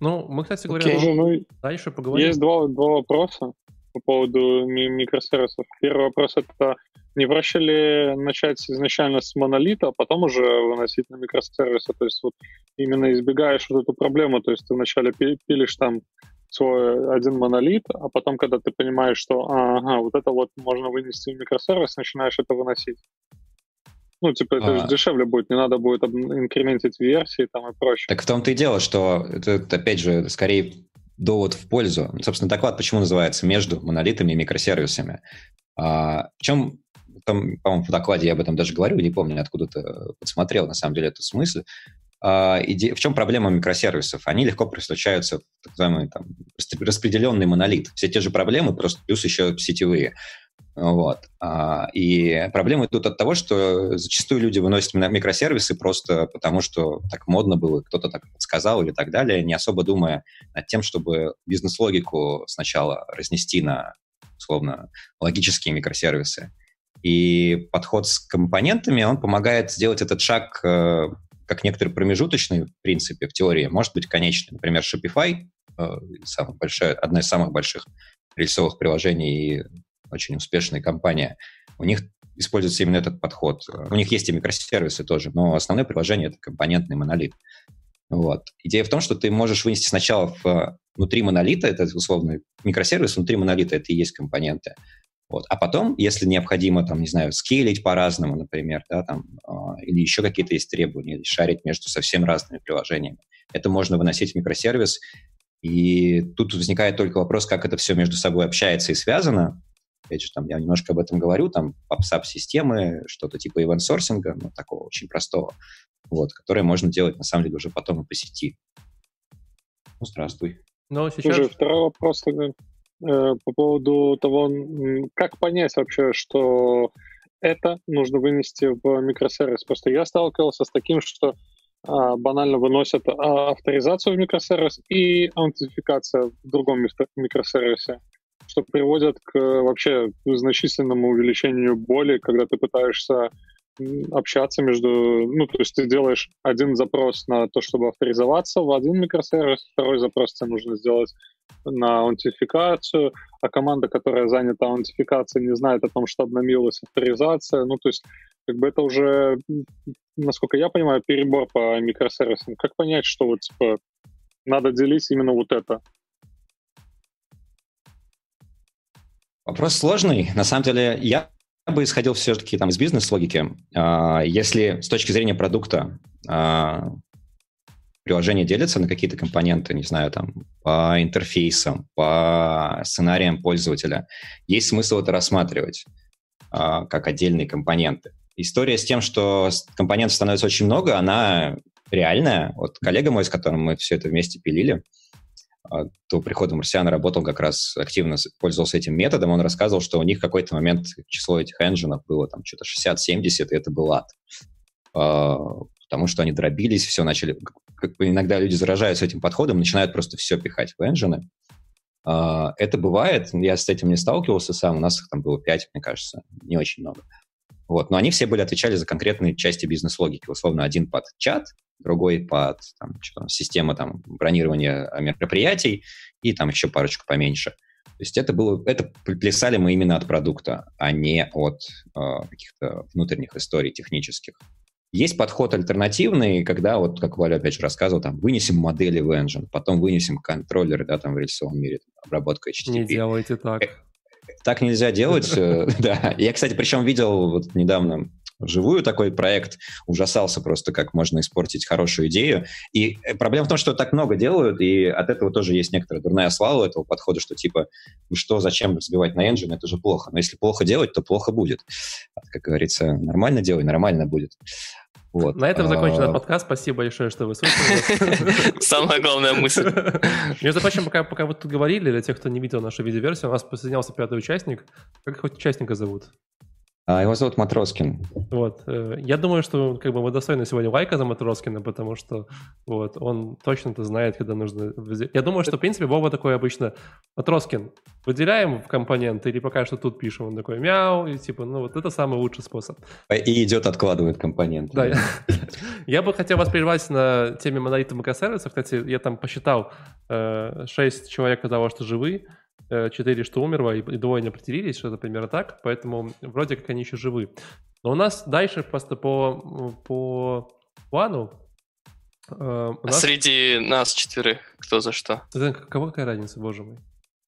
Ну, мы, кстати говоря, okay. ну, дальше поговорим. Есть два, два вопроса по поводу ми- микросервисов. Первый вопрос — это не проще ли начать изначально с монолита, а потом уже выносить на микросервисы? То есть вот именно избегаешь вот эту проблему, то есть ты вначале пилишь там свой один монолит, а потом, когда ты понимаешь, что ага, вот это вот можно вынести в микросервис, начинаешь это выносить. Ну, типа, это а... же дешевле будет, не надо будет инкрементить версии там и прочее. Так в том-то и дело, что это, опять же, скорее довод в пользу. Собственно, доклад почему называется «Между монолитами и микросервисами». А, в чем, там, по-моему, в докладе я об этом даже говорю, не помню, откуда-то подсмотрел, на самом деле, эту смысл. А, иде... В чем проблема микросервисов? Они легко превращаются в так называемый там, распределенный монолит. Все те же проблемы, просто плюс еще сетевые. Вот. А, и проблемы тут от того, что зачастую люди выносят микросервисы просто потому, что так модно было, кто-то так подсказал или так далее, не особо думая над тем, чтобы бизнес-логику сначала разнести на, условно, логические микросервисы. И подход с компонентами, он помогает сделать этот шаг э, как некоторый промежуточный, в принципе, в теории, может быть конечный. Например, Shopify, э, самая большая, одна из самых больших рельсовых приложений очень успешная компания. У них используется именно этот подход. У них есть и микросервисы тоже, но основное приложение — это компонентный монолит. Вот. Идея в том, что ты можешь вынести сначала в, внутри монолита, это условно микросервис, внутри монолита это и есть компоненты. Вот. А потом, если необходимо, там, не знаю, скейлить по-разному, например, да, там, э, или еще какие-то есть требования, или шарить между совсем разными приложениями, это можно выносить в микросервис. И тут возникает только вопрос, как это все между собой общается и связано. Опять же, там я немножко об этом говорю, там PubSub-системы, что-то типа event-сорсинга, ну, такого очень простого, вот, которое можно делать, на самом деле, уже потом и по сети. Ну, здравствуй. Ну, сейчас... Слушай, второй вопрос тогда. Э, по поводу того, как понять вообще, что это нужно вынести в микросервис. Просто я сталкивался с таким, что а, банально выносят а, авторизацию в микросервис и аутентификация в другом микросервисе, что приводит к вообще значительному увеличению боли, когда ты пытаешься общаться между... Ну, то есть ты делаешь один запрос на то, чтобы авторизоваться в один микросервис, второй запрос тебе нужно сделать на аутентификацию, а команда, которая занята аутентификацией, не знает о том, что обновилась авторизация. Ну, то есть, как бы это уже, насколько я понимаю, перебор по микросервисам. Как понять, что вот, типа, надо делить именно вот это? Вопрос сложный. На самом деле, я бы исходил все-таки там из бизнес-логики. А, если с точки зрения продукта а, приложение делится на какие-то компоненты, не знаю, там, по интерфейсам, по сценариям пользователя, есть смысл это рассматривать а, как отдельные компоненты. История с тем, что компонентов становится очень много, она реальная. Вот коллега мой, с которым мы все это вместе пилили, до прихода марсиана работал как раз активно, пользовался этим методом, он рассказывал, что у них в какой-то момент число этих энджинов было там что-то 60-70, и это был ад. А, потому что они дробились, все начали... Как бы иногда люди заражаются этим подходом, начинают просто все пихать в энджины. А, это бывает, я с этим не сталкивался сам, у нас их там было 5, мне кажется, не очень много. Вот, но они все были отвечали за конкретные части бизнес-логики. Условно, один под чат, другой под там, что там, система там, бронирования мероприятий и там еще парочку поменьше. То есть это было, это плясали мы именно от продукта, а не от э, каких-то внутренних историй технических. Есть подход альтернативный, когда, вот как Валя опять же рассказывал, там, вынесем модели в engine, потом вынесем контроллеры, да, там, в рельсовом мире, там, обработка HTTP. Не делайте так. Так нельзя делать, э, да. Я, кстати, причем видел вот недавно вживую такой проект, ужасался просто, как можно испортить хорошую идею. И э, проблема в том, что так много делают, и от этого тоже есть некоторая дурная слава этого подхода, что типа, вы что, зачем разбивать на engine, это же плохо. Но если плохо делать, то плохо будет. Как говорится, нормально делай, нормально будет. Вот. На этом закончен а... подкаст. Спасибо большое, что вы слушали. Самая главная мысль. Между прочим, пока, пока вы тут говорили, для тех, кто не видел нашу видеоверсию, у нас присоединялся пятый участник. Как хоть участника зовут? А, его зовут Матроскин. Вот. Э, я думаю, что как бы мы достойны сегодня лайка за Матроскина, потому что вот он точно-то знает, когда нужно... Я думаю, что, в принципе, Вова такой обычно... Матроскин, выделяем в компонент или пока что тут пишем? Он такой мяу, и типа, ну вот это самый лучший способ. И идет, откладывает компонент. Да. Я бы хотел вас прервать на теме монолитов микросервисов. Кстати, я там посчитал 6 э, человек того, что живы. 4 что умерло, и двое не определились, что-то примерно так, поэтому вроде как они еще живы. Но у нас дальше просто по, по плану э, а нас... Среди нас четверых кто за что? Кого какая разница, боже мой?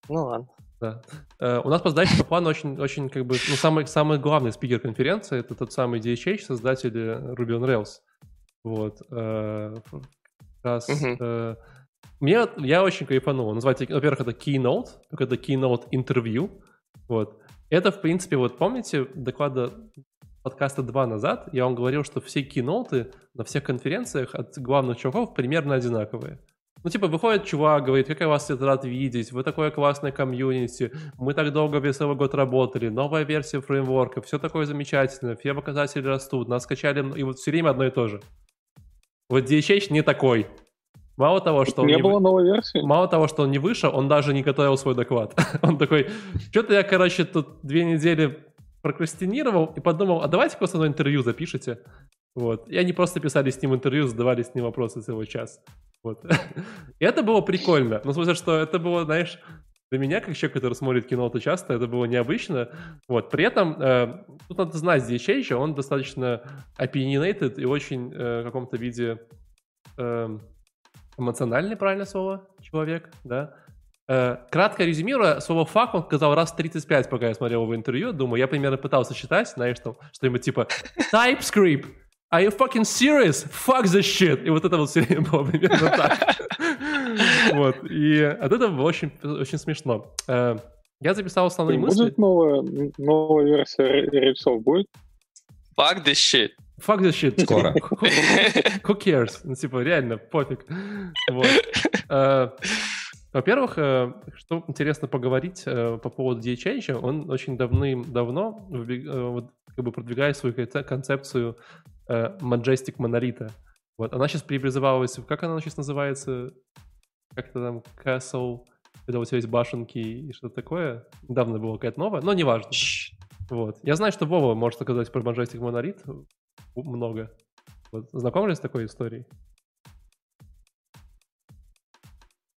Ну ладно. Да. Uh, у нас по дальше по плану очень, очень как бы, ну, самый, самый главный спикер конференции это тот самый DHH, создатель Ruby on Rails. Вот. Uh, раз, uh-huh. Мне, я очень кайфанул. Называется, во-первых, это Keynote, только это Keynote интервью. Вот. Это, в принципе, вот помните доклада подкаста два назад, я вам говорил, что все киноты на всех конференциях от главных чуваков примерно одинаковые. Ну, типа, выходит чувак, говорит, как я вас рад видеть, вы такое классное комьюнити, мы так долго весь целый год работали, новая версия фреймворка, все такое замечательное, все показатели растут, нас скачали, и вот все время одно и то же. Вот DHH не такой. Мало того, что не он было не... новой версии. Мало того, что он не вышел, он даже не готовил свой доклад. он такой, что-то я, короче, тут две недели прокрастинировал и подумал, а давайте-ка со мной интервью запишите. Вот. И они просто писали с ним интервью, задавали с ним вопросы целый час. Вот. и это было прикольно. Ну, в смысле, что это было, знаешь, для меня, как человек, который смотрит кино то часто, это было необычно. Вот. При этом, э, тут надо знать здесь еще, он достаточно opinionated и очень э, в каком-то виде э, эмоциональный, правильное слово, человек, да. Э, кратко резюмируя, слово «фак» он сказал раз 35, пока я смотрел его интервью. Думаю, я примерно пытался считать, знаешь, там что-нибудь типа «TypeScript, Are you fucking serious? Fuck the shit! И вот это вот все время было примерно так. Вот. И от этого было очень, очень смешно. Э, я записал основные мысли. Будет новая, новая версия рельсов? Будет? Fuck this shit. Fuck this shit. Скоро. Who cares? Ну, типа, реально, пофиг. Вот. Uh, во-первых, uh, что интересно поговорить uh, по поводу DHH, он очень давным-давно как бы продвигает свою концепцию Majestic монолита. Вот. Она сейчас преобразовалась, как она сейчас называется? Как-то там Castle, когда у тебя есть башенки и что-то такое. Недавно было какая-то новая, но неважно. Вот. Я знаю, что Вова может сказать про Majestic монолит много. Вот, знаком ли с такой историей?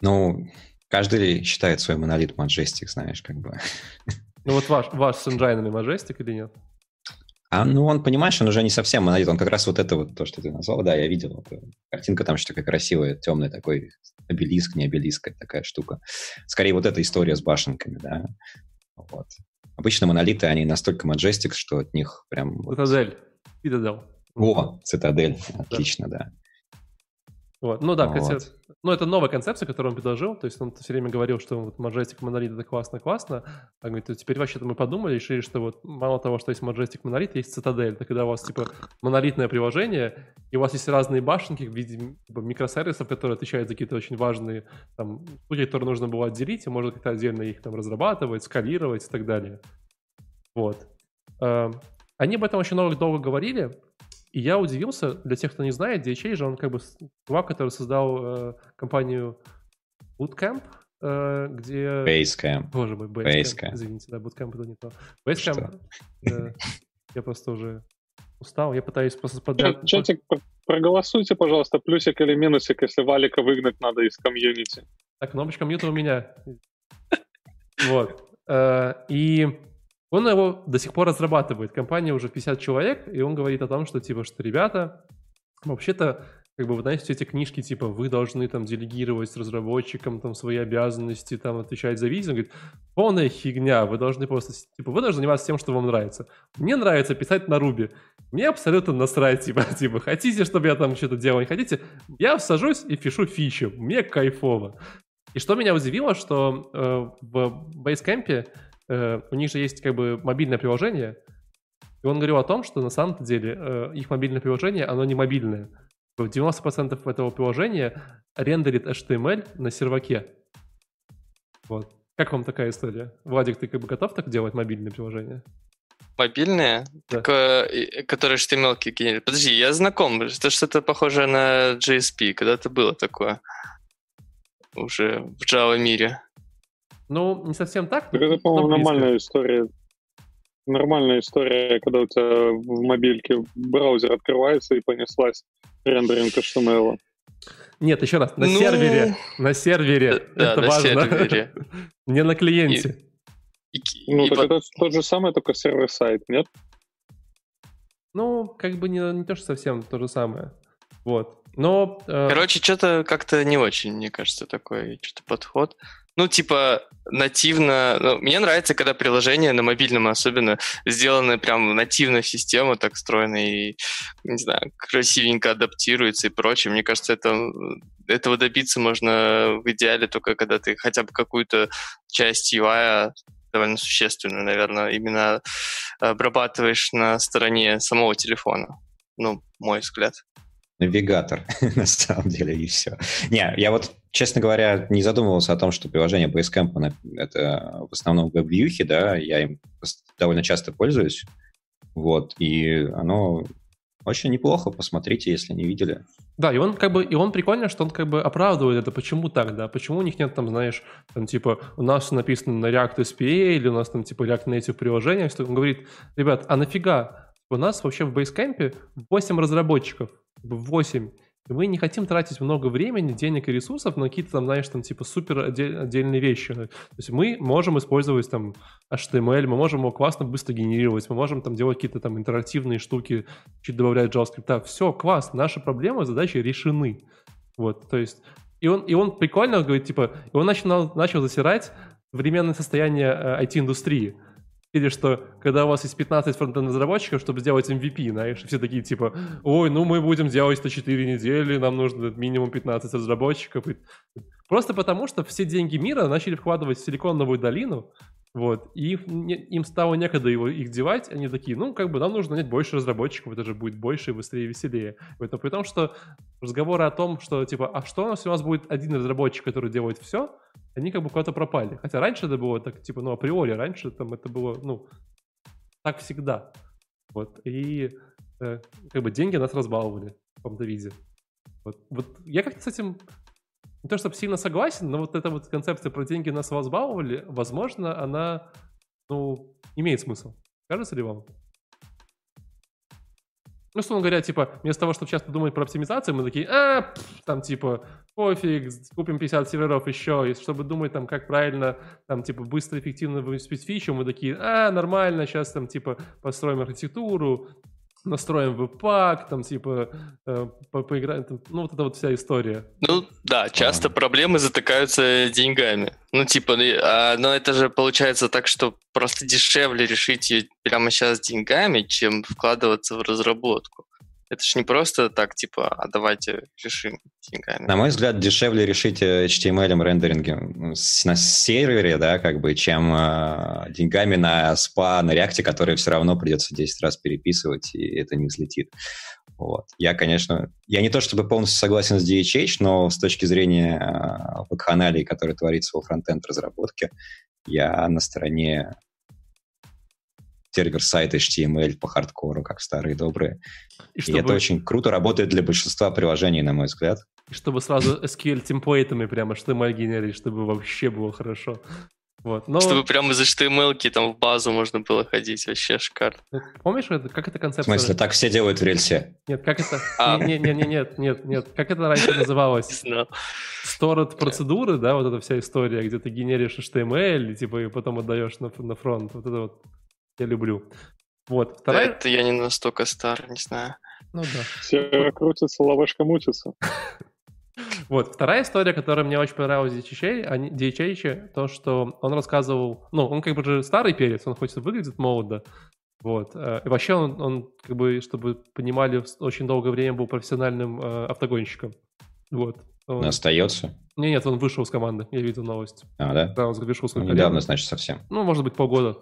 Ну, каждый считает свой монолит Majestic, знаешь, как бы. Ну вот ваш, ваш с энджайнами Majestic или нет? А, ну, он, понимаешь, он уже не совсем монолит, он как раз вот это вот, то, что ты назвал, да, я видел. Это, картинка там что такая красивая, темная, такой обелиск, не обелиск, такая штука. Скорее, вот эта история с башенками, да. Вот. Обычно монолиты, они настолько majestic, что от них прям... Цитадель. Цитадель. О, Цитадель. Отлично, да. да. Вот. Ну да, вот. кстати, ну это новая концепция, которую он предложил, то есть он все время говорил, что вот Majestic Monolith это классно-классно, а говорит, теперь вообще-то мы подумали, решили, что вот мало того, что есть Majestic Monolith, есть Цитадель, это когда у вас типа монолитное приложение, и у вас есть разные башенки в виде типа, микросервисов, которые отвечают за какие-то очень важные там штуки, которые нужно было отделить, и можно как-то отдельно их там разрабатывать, скалировать и так далее. Вот. Они об этом очень много долго говорили, и я удивился, для тех, кто не знает, DHA же он как бы чувак, который создал э, компанию Bootcamp, э, где... Basecamp. Боже мой, Basecamp. Basecamp. Извините, да, Bootcamp это не то. Basecamp. Да, я просто уже устал, я пытаюсь просто подряд... Чатик, проголосуйте, пожалуйста, плюсик или минусик, если Валика выгнать надо из комьюнити. Так, кнопочка мьюта у меня. Вот. Э, и он его до сих пор разрабатывает. Компания уже 50 человек, и он говорит о том, что типа, что ребята, вообще-то как бы, вы знаете, все эти книжки, типа, вы должны там делегировать разработчикам там свои обязанности, там, отвечать за видео. Он говорит, полная фигня, вы должны просто, типа, вы должны заниматься тем, что вам нравится. Мне нравится писать на Руби. Мне абсолютно насрать, типа, типа, хотите, чтобы я там что-то делал, не хотите, я сажусь и пишу фичу, мне кайфово. И что меня удивило, что э, в Basecamp э, у них же есть как бы мобильное приложение, и он говорил о том, что на самом деле э, их мобильное приложение, оно не мобильное. 90% этого приложения рендерит HTML на серваке. Вот. Как вам такая история? Владик, ты как бы готов так делать мобильное приложение? Мобильные? Да. Такое, которые HTML генерируют. Подожди, я знаком. Это что-то похоже на JSP. Когда-то было такое. Уже в Java мире. Ну, не совсем так. Так это, по-моему, нормальная история. Нормальная история, когда у тебя в мобильке браузер открывается и понеслась рендеринг HTML. Нет, еще раз, на Ну, сервере. На сервере. Да, это на важно. сервере. Не на клиенте. И- Ну, и так вот- это тот же самый, только сервер-сайт, нет? Ну, как бы не, не то, что совсем то же самое. Вот. Но... э, Короче, что-то как-то не очень, мне кажется, такой что-то подход. Ну, типа, нативно... ну, мне нравится, когда приложение на мобильном особенно сделано прям нативно в систему, так встроено и, не знаю, красивенько адаптируется и прочее. Мне кажется, это, этого добиться можно в идеале только когда ты хотя бы какую-то часть UI довольно существенную, наверное, именно обрабатываешь на стороне самого телефона. Ну, мой взгляд. Навигатор, на самом деле, и все. Не, я вот, честно говоря, не задумывался о том, что приложение Basecamp, это в основном веб-вьюхи, да, я им довольно часто пользуюсь, вот, и оно очень неплохо, посмотрите, если не видели. Да, и он как бы, и он прикольно, что он как бы оправдывает это, почему так, да, почему у них нет там, знаешь, там типа, у нас написано на React SPA, или у нас там типа React Native приложение, что он говорит, ребят, а нафига? У нас вообще в Basecamp 8 разработчиков, 8. И мы не хотим тратить много времени, денег и ресурсов на какие-то там, знаешь, там типа супер отдель- отдельные вещи. То есть мы можем использовать там HTML, мы можем его классно быстро генерировать, мы можем там делать какие-то там интерактивные штуки, чуть добавлять JavaScript. Все, класс, наши проблемы, задачи решены. Вот, то есть, и он, и он прикольно говорит, типа, и он начал, начал засирать современное состояние э, IT-индустрии. Или что, когда у вас есть 15 фронтенд-разработчиков, чтобы сделать MVP, знаешь, все такие типа, ой, ну мы будем делать это 4 недели, нам нужно минимум 15 разработчиков. Просто потому, что все деньги мира начали вкладывать в Силиконовую долину, вот, и им стало некогда его, их девать, они такие, ну, как бы нам нужно нанять больше разработчиков, это же будет больше, быстрее, веселее. Это при том, что разговоры о том, что, типа, а что у нас, у нас будет один разработчик, который делает все, они как бы куда-то пропали. Хотя раньше это было так, типа, ну, априори, раньше там это было, ну, так всегда. Вот, и э, как бы деньги нас разбаловали в каком-то виде. Вот, вот я как-то с этим не то чтобы сильно согласен, но вот эта вот концепция про деньги нас разбаловали, возможно, она, ну, имеет смысл. Кажется ли вам? Ну, условно говоря, типа, вместо того, чтобы часто думать про оптимизацию, мы такие, а, пф, там, типа, пофиг, купим 50 серверов еще, и чтобы думать, там, как правильно, там, типа, быстро, эффективно выступить фичу, мы такие, а, нормально, сейчас, там, типа, построим архитектуру, настроим веб-пак, там, типа, э, по- поиграем, там, ну, вот эта вот вся история. Ну да, часто проблемы затыкаются деньгами. Ну типа, а, но это же получается так, что просто дешевле решить ее прямо сейчас деньгами, чем вкладываться в разработку. Это же не просто так, типа, а давайте решим деньгами. На мой взгляд, дешевле решить э, HTML рендеринги на сервере, да, как бы, чем э, деньгами на SPA, на React, которые все равно придется 10 раз переписывать, и это не взлетит. Вот. Я, конечно, я не то чтобы полностью согласен с DHH, но с точки зрения э, вакханалии, который творится во фронтенд разработке, я на стороне сервер-сайт HTML по хардкору, как старые добрые. И И это очень круто работает для большинства приложений, на мой взгляд. И чтобы сразу SQL темплейтами прямо HTML генерить, чтобы вообще было хорошо. Вот. Но, Чтобы прямо из HTML там в базу можно было ходить, вообще шикарно. помнишь, это, как эта В концепция? смысле, так все делают в рельсе. Нет, как это? А. Не, не, не, нет, нет, нет. Как это раньше называлось? Сторот процедуры, да, вот эта вся история, где ты генеришь HTML, и, типа, и потом отдаешь на, на фронт. Вот это вот я люблю. Вот. Вторая... Это я не настолько стар, не знаю. Ну да. Все крутится, лавашка мутится. Вот, вторая история, которая мне очень понравилась Дичейчи, то, что он рассказывал, ну, он как бы же старый перец, он хоть и выглядит молодо, вот. Э, и вообще он, он, как бы, чтобы понимали, очень долгое время был профессиональным э, автогонщиком. Вот. Он... Остается? Не, нет, он вышел с команды, я видел новость. А, да? Да, он завершил свою ну, Недавно, значит, совсем. Ну, может быть, полгода.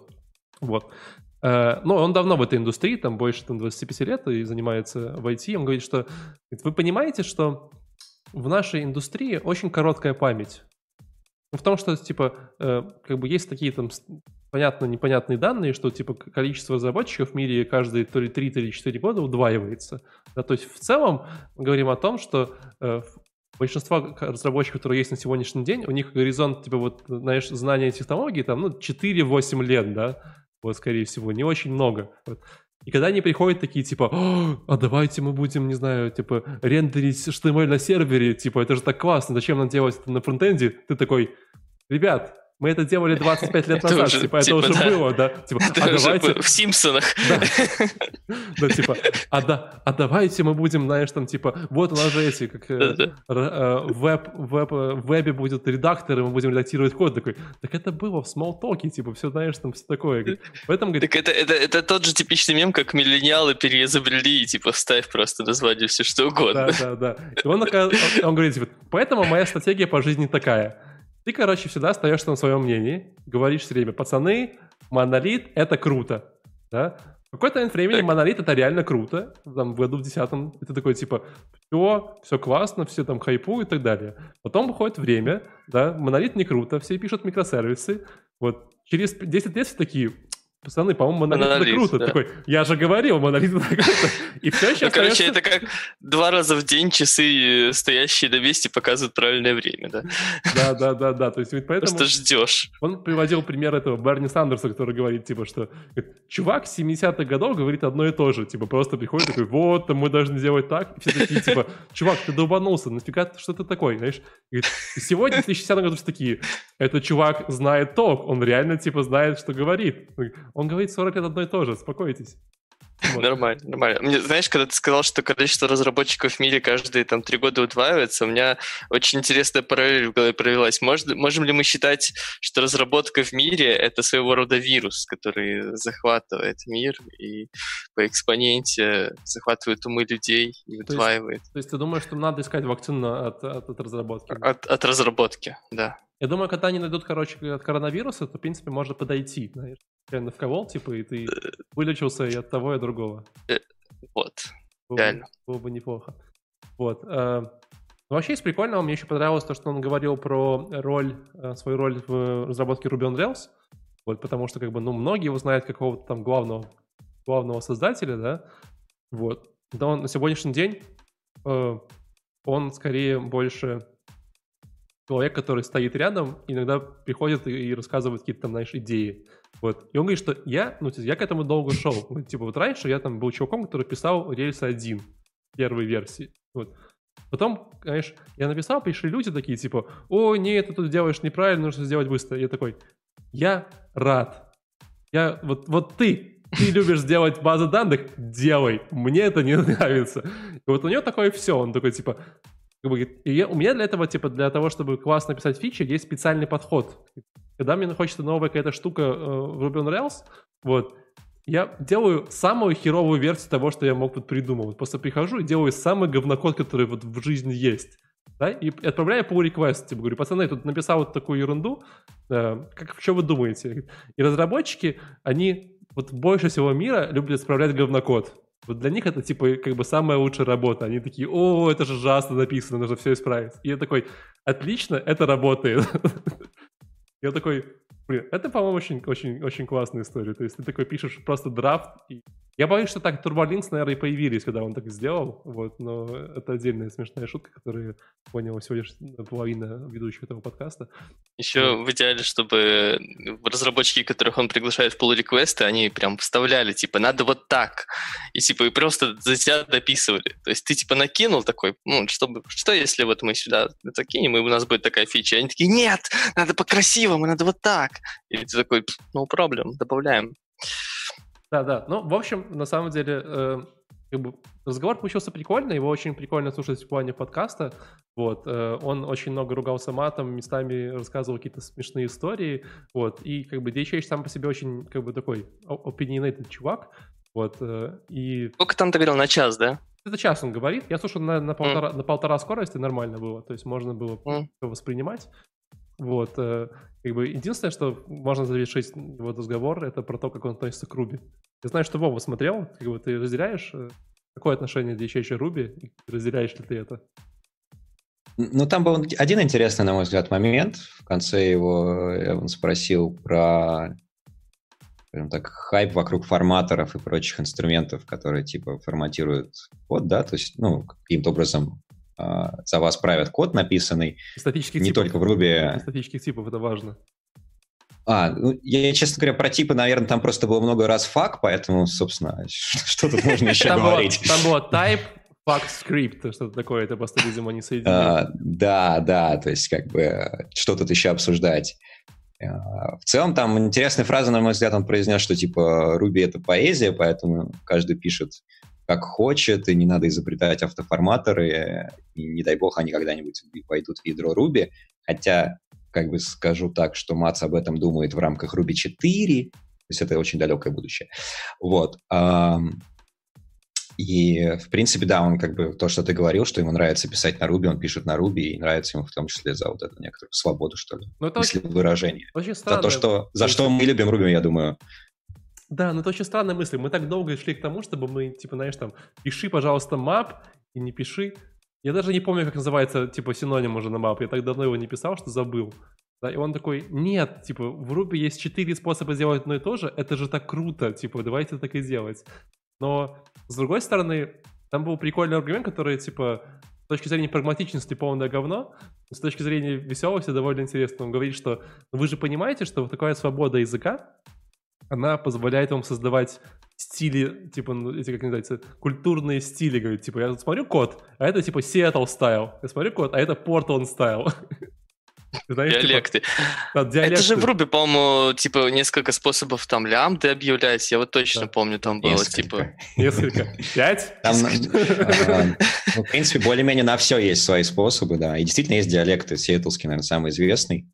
Вот. Э, ну, он давно в этой индустрии, там больше там, 25 лет и занимается в IT. Он говорит, что вы понимаете, что в нашей индустрии очень короткая память. Ну, в том, что, типа, э, как бы есть такие там понятно непонятные данные, что, типа, количество разработчиков в мире каждые то ли 3, то ли 4 года удваивается. Да, то есть, в целом, мы говорим о том, что э, большинство разработчиков, которые есть на сегодняшний день, у них горизонт, типа, вот, знаешь, знания технологий, там, ну, 4-8 лет, да, вот, скорее всего, не очень много. Вот. И когда они приходят такие, типа, а давайте мы будем, не знаю, типа, рендерить HTML на сервере, типа, это же так классно, зачем нам делать это на фронтенде? Ты такой, ребят, мы это делали 25 лет назад, уже, типа, это типа, уже да. было, да. Типа, это а давайте... в Симпсонах. Да. да, типа, а, да, а давайте мы будем, знаешь, там, типа, вот у нас же эти, как э, э, веб, веб, э, в вебе будет редактор, и мы будем редактировать код. Такой, так это было в смолтоке, типа, все, знаешь, там, все такое. В этом, говорит... Так это, это, это тот же типичный мем, как миллениалы переизобрели, и, типа, вставь просто название все что угодно. Да, да, да. И он, он, он говорит, типа, поэтому моя стратегия по жизни такая – ты, короче, всегда остаешься на своем мнении, говоришь все время, пацаны, монолит — это круто, да? В какой-то момент времени монолит — это реально круто, там, в году в десятом, это такой, типа, все, все классно, все там хайпуют и так далее. Потом выходит время, да, монолит не круто, все пишут микросервисы, вот, через 10 лет все такие, Пацаны, по-моему, монолит, монолит это круто. Да. Такой, я же говорил, монолит это круто. И все еще ну, короче, это как два раза в день часы, э, стоящие на месте, показывают правильное время, да? Да, да, да, да. То есть ведь поэтому... Просто ждешь. Он приводил пример этого Берни Сандерса, который говорит, типа, что чувак 70-х годов говорит одно и то же. Типа, просто приходит такой, вот, мы должны сделать так. И все такие, типа, чувак, ты долбанулся, нафига ты такой, знаешь? Говорит, сегодня, в 2010 году, все такие, этот чувак знает ток, он реально, типа, знает, что говорит. Он говорит 40 лет одно и то же, успокойтесь. Вот. Нормально, нормально. Мне, знаешь, когда ты сказал, что количество разработчиков в мире каждые там три года удваивается, у меня очень интересная параллель в голове провелась. Может, можем ли мы считать, что разработка в мире — это своего рода вирус, который захватывает мир и по экспоненте захватывает умы людей и удваивает? То есть, то есть ты думаешь, что надо искать вакцину от, от, от разработки? От, от разработки, да. Я думаю, когда они найдут, короче, от коронавируса, то, в принципе, можно подойти, знаешь. Реально вколол, типа, и ты вылечился и от того, и от другого. Э, вот, было, реально. Было бы неплохо. Вот. Э, вообще, есть прикольно, мне еще понравилось то, что он говорил про роль, э, свою роль в разработке Ruby on Rails. Вот, потому что, как бы, ну, многие его знают какого-то там главного, главного создателя, да. Вот. Да он на сегодняшний день он скорее больше человек, который стоит рядом, иногда приходит и, рассказывает какие-то там, знаешь, идеи. Вот. И он говорит, что я, ну, я к этому долго шел. Вот, типа, вот раньше я там был чуваком, который писал рельсы 1 первой версии. Вот. Потом, знаешь, я написал, пришли люди такие, типа, ой, нет, ты тут делаешь неправильно, нужно сделать быстро. Я такой, я рад. Я, вот, вот ты, ты любишь сделать базу данных, делай. Мне это не нравится. И вот у него такое все. Он такой, типа, и я, у меня для этого, типа, для того, чтобы классно писать фичи, есть специальный подход. Когда мне хочется новая какая-то штука э, в Ruby on Rails, вот, я делаю самую херовую версию того, что я мог бы придумать. Просто прихожу и делаю самый говнокод, который вот в жизни есть. Да, и отправляю pull request, типа, говорю, пацаны, тут написал вот такую ерунду, э, как, что вы думаете? И разработчики, они вот больше всего мира любят исправлять говнокод. Вот для них это, типа, как бы самая лучшая работа. Они такие, о, это же ужасно написано, нужно все исправить. И я такой, отлично, это работает. Я такой, блин, это, по-моему, очень, очень, очень классная история. То есть ты такой пишешь просто драфт, и я боюсь, что так Turbolinks, наверное, и появились, когда он так сделал, вот, но это отдельная смешная шутка, которую понял всего лишь половина ведущих этого подкаста. Еще в идеале, чтобы разработчики, которых он приглашает в pull реквесты они прям вставляли, типа, надо вот так, и типа, и просто за тебя дописывали. То есть ты типа накинул такой, ну, чтобы, что если вот мы сюда закинем, и у нас будет такая фича? И они такие, нет, надо по-красивому, надо вот так. И ты такой, ну, проблем, добавляем. Да, да. Ну, в общем, на самом деле, э, как бы, разговор получился прикольный, его очень прикольно слушать в плане подкаста. Вот, э, он очень много ругался матом, местами рассказывал какие-то смешные истории. Вот, и как бы DHH сам по себе очень как бы такой opinionated чувак. Вот, э, и... Сколько там ты говорил, на час, да? Это час он говорит. Я слушал на, на, полтора, mm. на полтора скорости, нормально было. То есть можно было mm. воспринимать. Вот. Э, как бы единственное, что можно завершить его разговор, это про то, как он относится к Руби. Я знаю, что Вова смотрел. Как бы ты разделяешь э, какое отношение DHH Руби? Разделяешь ли ты это? Ну, там был один интересный, на мой взгляд, момент. В конце его э, он спросил про скажем так, хайп вокруг форматоров и прочих инструментов, которые типа форматируют код, да, то есть, ну, каким-то образом э, за вас правят код написанный. Статических не типов. только в Ruby. Статических типов, это важно. А, ну, я, честно говоря, про типы, наверное, там просто было много раз фак, поэтому, собственно, что тут можно еще говорить? Там было type, fuck script, что-то такое, это просто, видимо, не соединено. Да, да, то есть как бы что тут еще обсуждать? А, в целом там интересная фраза, на мой взгляд, он произнес, что типа Ruby — это поэзия, поэтому каждый пишет как хочет, и не надо изобретать автоформаторы, и не дай бог они когда-нибудь пойдут в ядро Ruby. Хотя, как бы скажу так, что Мац об этом думает в рамках Ruby 4, то есть это очень далекое будущее. Вот. И, в принципе, да, он как бы то, что ты говорил, что ему нравится писать на Руби, он пишет на Руби, и нравится ему в том числе за вот эту некоторую свободу, что ли, но это если очень, выражение. Очень странно. За то, что, за что мы любим Руби, я думаю. Да, но это очень странная мысль. Мы так долго шли к тому, чтобы мы, типа, знаешь, там, пиши, пожалуйста, мап, и не пиши. Я даже не помню, как называется, типа, синоним уже на мап. Я так давно его не писал, что забыл. Да, и он такой, нет, типа, в Руби есть четыре способа сделать одно и то же, это же так круто, типа, давайте так и делать. Но, с другой стороны, там был прикольный аргумент, который, типа, с точки зрения прагматичности полное говно, с точки зрения веселости довольно интересно. Он говорит, что ну, вы же понимаете, что вот такая свобода языка, она позволяет вам создавать стили, типа, ну, эти, как называется, культурные стили, говорит, типа, я смотрю код, а это, типа, Seattle style, я смотрю код, а это Portland style. Знаешь, типа, диалекты. Типа, да, диалекты. Это же в Руби, по-моему, типа несколько способов там лямбды объявлять. Я вот точно да. помню, там было несколько. типа... Несколько. Пять? Там, а, ну, в принципе, более-менее на все есть свои способы, да. И действительно есть диалекты. Сиэтлский, наверное, самый известный.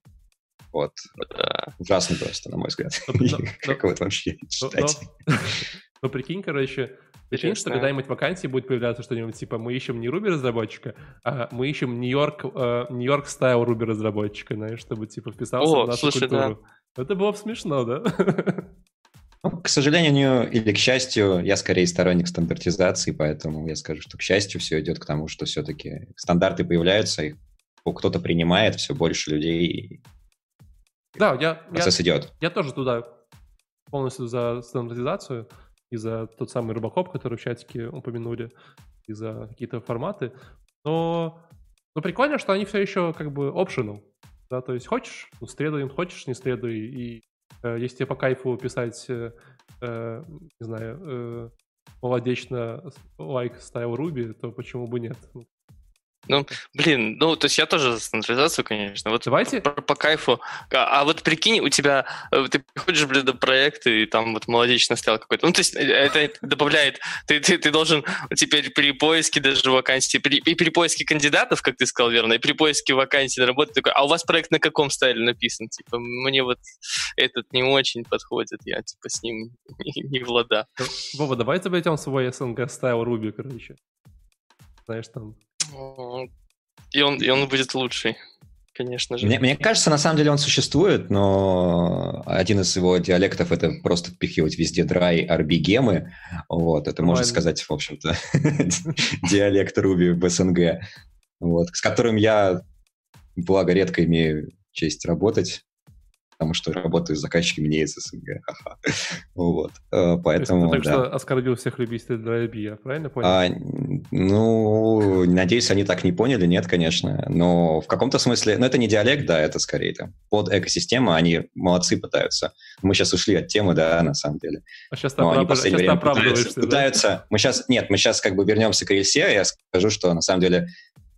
Вот. Да. Ужасный просто, на мой взгляд. Как вот вообще читать? Ну, прикинь, короче, Прикинь, что когда-нибудь вакансии будет появляться что-нибудь типа мы ищем не Ruby разработчика, а мы ищем Нью-Йорк, э, Нью-Йорк стайл Ruby разработчика, знаешь, чтобы типа вписался О, в нашу слушай, культуру. Да. Это было бы смешно, да? Ну, к сожалению или к счастью, я скорее сторонник стандартизации, поэтому я скажу, что к счастью все идет к тому, что все-таки стандарты появляются, их кто-то принимает, все больше людей. Да, я, процесс я, идет. Я тоже туда полностью за стандартизацию и за тот самый рыбохоп, который в чатике упомянули, и за какие-то форматы. Но, но прикольно, что они все еще как бы optional. Да, то есть хочешь, ну, следуй, хочешь, не следуй. И э, если тебе по кайфу писать, э, э, не знаю, э, молодечно лайк стайл Руби, то почему бы нет? Ну, блин, ну, то есть я тоже за стандартизацию, конечно. Вот Давайте. По, по кайфу. А, а вот прикинь, у тебя, э, ты приходишь, блин, до проекта, и там вот молодечно стоял какой-то. Ну, то есть э, это добавляет, ты, ты, ты должен теперь при поиске даже вакансии, при, и при поиске кандидатов, как ты сказал верно, и при поиске вакансии на работу такой, а у вас проект на каком стайле написан? Типа, мне вот этот не очень подходит, я типа с ним не, не влада. Вова, давай заберем свой СНГ стайл Руби, короче. Знаешь, там и он, и он будет лучший, конечно же. Мне, мне кажется, на самом деле он существует, но один из его диалектов это просто впихивать везде драй арбигемы. Вот, это можно сказать, в общем-то, диалект Руби в СНГ, вот, с которым я, благо, редко имею честь работать потому что работаю с заказчиками не из СНГ. вот. Поэтому, ты так что оскорбил всех любителей DRB, я правильно понял? А, ну, надеюсь, они так не поняли, нет, конечно. Но в каком-то смысле, ну, это не диалект, да, это скорее там под экосистема, они молодцы пытаются. Мы сейчас ушли от темы, да, на самом деле. А сейчас ты, оправдыв... сейчас время пытаются, да? пытаются... Мы сейчас... Нет, мы сейчас как бы вернемся к рельсе, я скажу, что на самом деле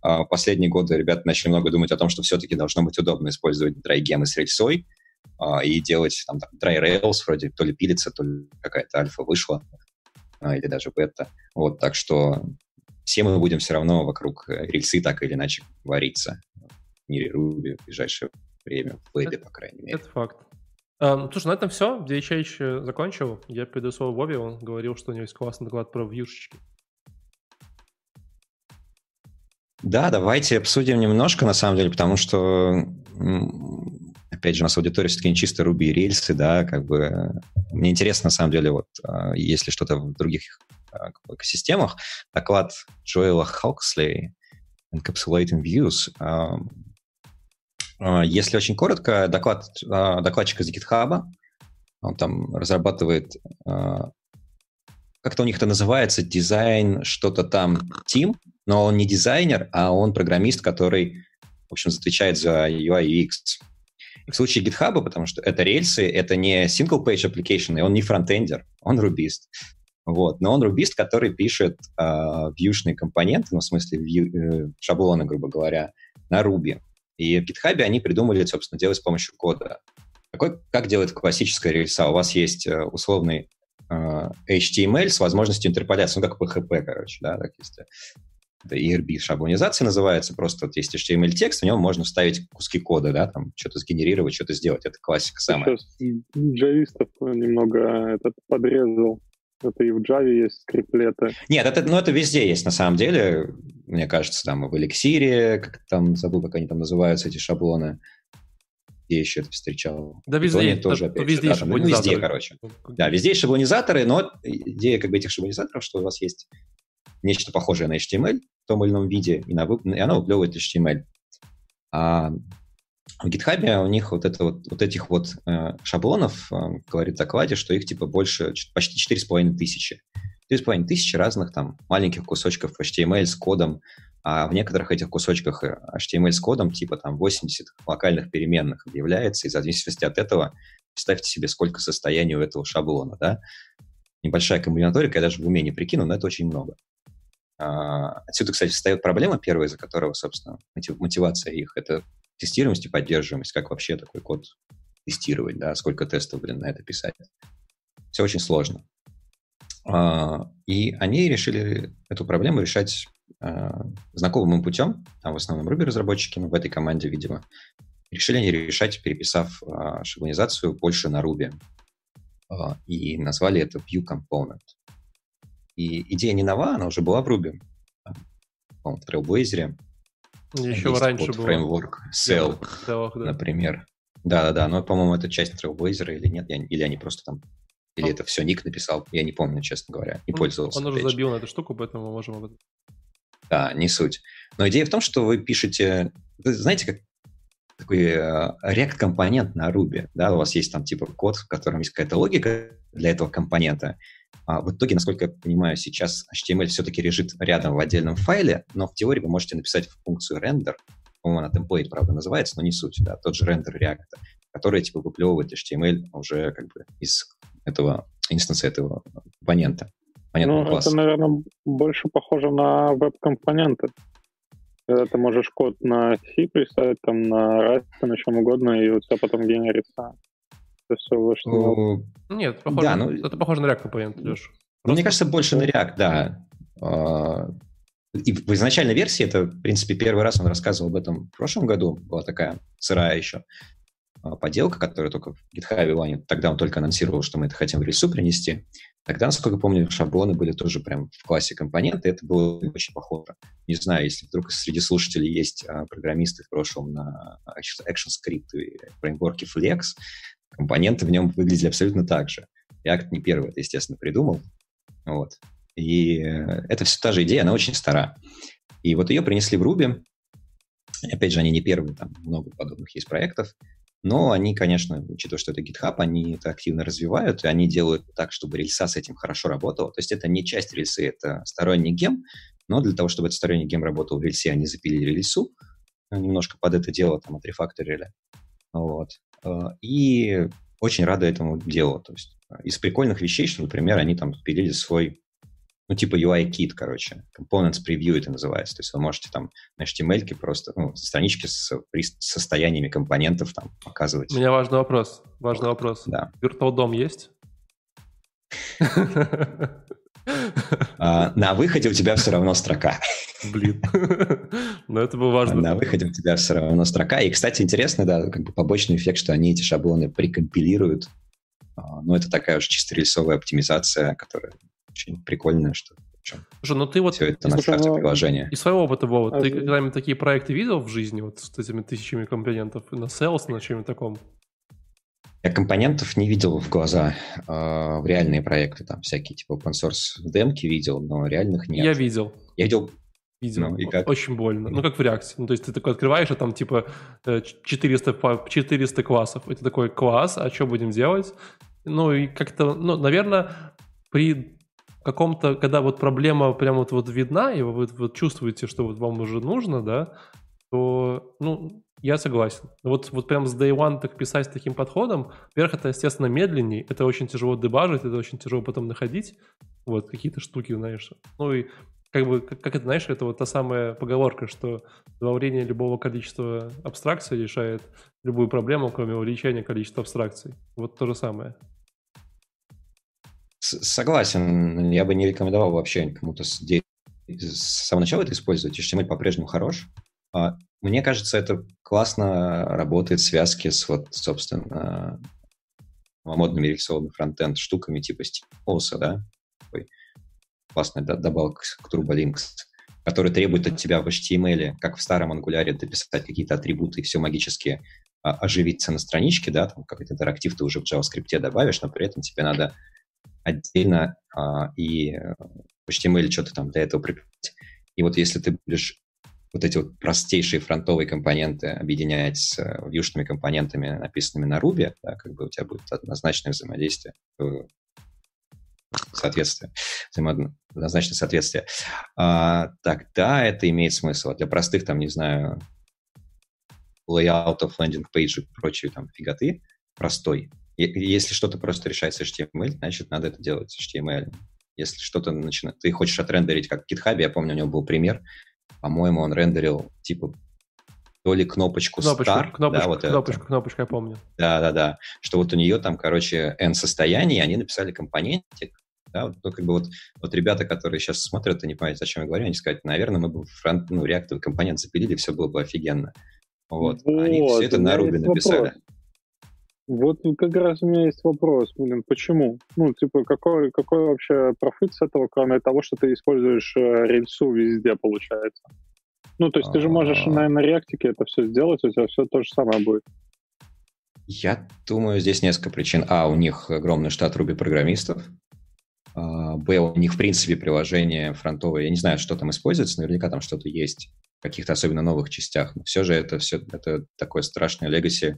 а, последние годы ребята начали много думать о том, что все-таки должно быть удобно использовать драйгемы с рельсой, а, и делать там, там rails, вроде то ли пилится, то ли какая-то альфа вышла. а, или даже бета. Вот, так что все мы будем все равно вокруг э, рельсы так или иначе вариться в мире Ruby в ближайшее время, в вебе, по крайней мере. Это факт. Um, слушай, на этом все. DHH закончил. Я передаю слово Вове. Он говорил, что у него есть классный доклад про вьюшечки. Да, давайте обсудим немножко, на самом деле, потому что, опять же, у нас аудитория все-таки не чисто Ruby и рельсы, да, как бы мне интересно, на самом деле, вот, а, если что-то в других экосистемах, доклад Джоэла Хоксли Encapsulating Views, а, если очень коротко, доклад докладчика из GitHub, он там разрабатывает как-то у них это называется, дизайн, что-то там, Team, но он не дизайнер, а он программист, который, в общем, отвечает за UI и UX. В случае GitHub, потому что это рельсы, это не single-page application, и он не фронтендер, он рубист. Вот. Но он рубист, который пишет э, вьюшные компоненты, ну, в смысле, view, э, шаблоны, грубо говоря, на Ruby. И в GitHub они придумали, собственно, делать с помощью кода. Какой, как делает классическая рельса? У вас есть э, условный э, HTML с возможностью интерполяции, ну, как PHP, короче, да, так если это ERB шаблонизация называется, просто вот есть HTML-текст, в нем можно вставить куски кода, да, там что-то сгенерировать, что-то сделать, это классика самая. Сейчас джавистов немного этот подрезал. Это и в Java есть скриплеты. Нет, это, ну, это везде есть на самом деле. Мне кажется, там в Elixir, как там, забыл, как они там называются, эти шаблоны. Где еще это встречал? Да, везде, есть, тоже, опять везде же, да, там, везде, короче. Да, везде есть шаблонизаторы, но идея как бы этих шаблонизаторов, что у вас есть нечто похожее на HTML в том или ином виде, и, на, и оно выплевывает HTML. А в GitHub у них вот, это вот, вот этих вот э, шаблонов, э, говорит в докладе, что их типа больше, почти 4,5 тысячи. 4,5 тысячи разных там маленьких кусочков HTML с кодом, а в некоторых этих кусочках э, HTML с кодом типа там 80 локальных переменных объявляется, и в зависимости от этого представьте себе, сколько состояний у этого шаблона, да. Небольшая комбинаторика, я даже в уме не прикину, но это очень много. А, отсюда, кстати, встает проблема первая, из-за которого, собственно, мотивация их, это тестируемость и поддерживаемость, как вообще такой код тестировать, да, сколько тестов, блин, на это писать. Все очень сложно. А, и они решили эту проблему решать а, знакомым путем, там в основном Ruby-разработчики, в этой команде, видимо, решили они решать, переписав шаблонизацию больше на Ruby. И назвали это View Component. И идея не нова, она уже была в Ruby. В Trailblazer. Еще раньше был. Фреймворк Cell, да. например. Да-да-да, но, по-моему, это часть Trailblazer или нет, или они просто там... Или он... это все Ник написал, я не помню, честно говоря, не он, пользовался. Он уже забил на эту штуку, поэтому мы можем об этом... Да, не суть. Но идея в том, что вы пишете... Знаете, как такой э, React-компонент на Ruby, да, у вас есть там типа код, в котором есть какая-то логика для этого компонента, а в итоге, насколько я понимаю, сейчас HTML все-таки лежит рядом в отдельном файле, но в теории вы можете написать функцию render, по-моему, она template, правда, называется, но не суть, да, тот же рендер React, который, типа, выплевывает HTML уже как бы из этого инстанса этого компонента. Ну, класса. это, наверное, больше похоже на веб-компоненты. Когда ты можешь код на C представить, там, на Rust, на чем угодно, и у тебя потом генерится все вышло. Ну, Нет, похоже, да, ну, это похоже на React компонент, Леш. Ну, мне кажется, больше на React, да. А, и в изначальной версии, это, в принципе, первый раз он рассказывал об этом в прошлом году, была такая сырая еще а, поделка, которая только в GitHub One, тогда он только анонсировал, что мы это хотим в рельсу принести. Тогда, насколько помню, шаблоны были тоже прям в классе компоненты, это было очень похоже. Не знаю, если вдруг среди слушателей есть а, программисты в прошлом на ActionScript и фреймворке Flex, компоненты в нем выглядели абсолютно так же. React не первый это, естественно, придумал. Вот. И э, это все та же идея, она очень стара. И вот ее принесли в Ruby. Опять же, они не первые, там много подобных есть проектов. Но они, конечно, учитывая, что это GitHub, они это активно развивают, и они делают так, чтобы рельса с этим хорошо работала. То есть это не часть рельсы, это сторонний гем, но для того, чтобы этот сторонний гем работал в рельсе, они запилили рельсу, немножко под это дело там отрефакторили. Вот. Э, и очень рады этому делу. То есть э, из прикольных вещей, что, например, они там пилили свой, ну, типа UI-кит, короче, Components Preview это называется. То есть вы можете там на HTML просто, ну, странички с состояниями компонентов там показывать. У меня важный вопрос. Важный вопрос. Да. Virtual DOM есть? А, на выходе у тебя все равно строка. Блин. Но это было важно. На выходе у тебя все равно строка. И, кстати, интересно, да, как бы побочный эффект, что они эти шаблоны прикомпилируют. А, ну, это такая уже чисто рельсовая оптимизация, которая очень прикольная, что Слушай, ну ты вот... Все это на старте ну, приложения. Из своего опыта, Вова, а ты когда-нибудь такие проекты видел в жизни, вот с этими тысячами компонентов, на Sales, на чем-нибудь таком? Я компонентов не видел в глаза э, в реальные проекты, там всякие типа open source демки видел, но реальных нет. Я видел. Я видел Видел. Ну, и как? Очень больно. Ну, как в реакции. Ну, то есть ты такой открываешь, а там типа 400, э, 400 классов. Это такой класс, а что будем делать? Ну, и как-то, ну, наверное, при каком-то, когда вот проблема прям вот, вот видна, и вы вот чувствуете, что вот вам уже нужно, да, то, ну, я согласен. Вот, вот прям с day one так писать с таким подходом, во-первых, это, естественно, медленнее, это очень тяжело дебажить, это очень тяжело потом находить, вот, какие-то штуки, знаешь. Ну и как бы, как, как это, знаешь, это вот та самая поговорка, что добавление любого количества абстракций решает любую проблему, кроме увеличения количества абстракций. Вот то же самое. Согласен, я бы не рекомендовал вообще кому-то с, с самого начала это использовать. HTML по-прежнему хорош, мне кажется, это классно работает в связке с вот, собственно, модными рельсовыми фронтенд штуками типа Steve да? Такой классная добавка к TurboLinks, который требует от тебя в HTML, как в старом Angular, дописать какие-то атрибуты и все магически а, оживиться на страничке, да, там какой-то интерактив ты уже в JavaScript добавишь, но при этом тебе надо отдельно а, и в HTML что-то там для этого приписать. И вот если ты будешь вот эти вот простейшие фронтовые компоненты объединять с э, вьюшными компонентами, написанными на Ruby, да, как бы у тебя будет однозначное взаимодействие, соответствие, однозначное соответствие, а, тогда это имеет смысл. Для простых, там, не знаю, landing page и прочие там фиготы, простой. Если что-то просто решается HTML, значит, надо это делать HTML. Если что-то начинает... Ты хочешь отрендерить, как в GitHub, я помню, у него был пример, по-моему, он рендерил типа то ли кнопочку, кнопочку Star, кнопочку, да, вот кнопочку, это. кнопочку, я помню. Да-да-да, что вот у нее там, короче, N состояние, они написали компонентик, да, вот, ну, как бы вот, вот ребята, которые сейчас смотрят и не понимают, о чем я говорю, они скажут, наверное, мы бы фронт, ну, реактовый компонент запилили, все было бы офигенно. Вот, вот они все это на Ruby написали. Вопрос. Вот как раз у меня есть вопрос, блин, почему? Ну, типа, какой, какой вообще профит с этого, кроме того, что ты используешь э, рельсу везде, получается? Ну, то есть ты же можешь на, на реактике это все сделать, у тебя все то же самое будет. Я думаю, здесь несколько причин. А, у них огромный штат Ruby-программистов. А, Б, у них, в принципе, приложение фронтовое. Я не знаю, что там используется, наверняка там что-то есть в каких-то особенно новых частях. Но все же это все это такое страшное legacy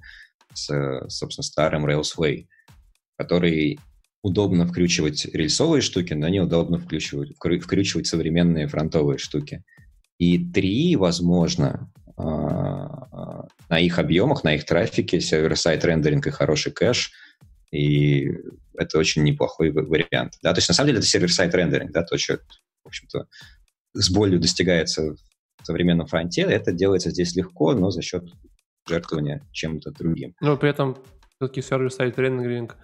с, собственно, старым Rails way, который удобно вкручивать рельсовые штуки, но неудобно вкручивать, вкручивать современные фронтовые штуки. И три, возможно, а, на их объемах, на их трафике, server-side rendering и хороший кэш, и это очень неплохой вариант. Да? То есть, на самом деле, это server-side rendering, да, то, что, в общем-то, с болью достигается в современном фронте, это делается здесь легко, но за счет жертвования чем-то другим. Но при этом все-таки server-side rendering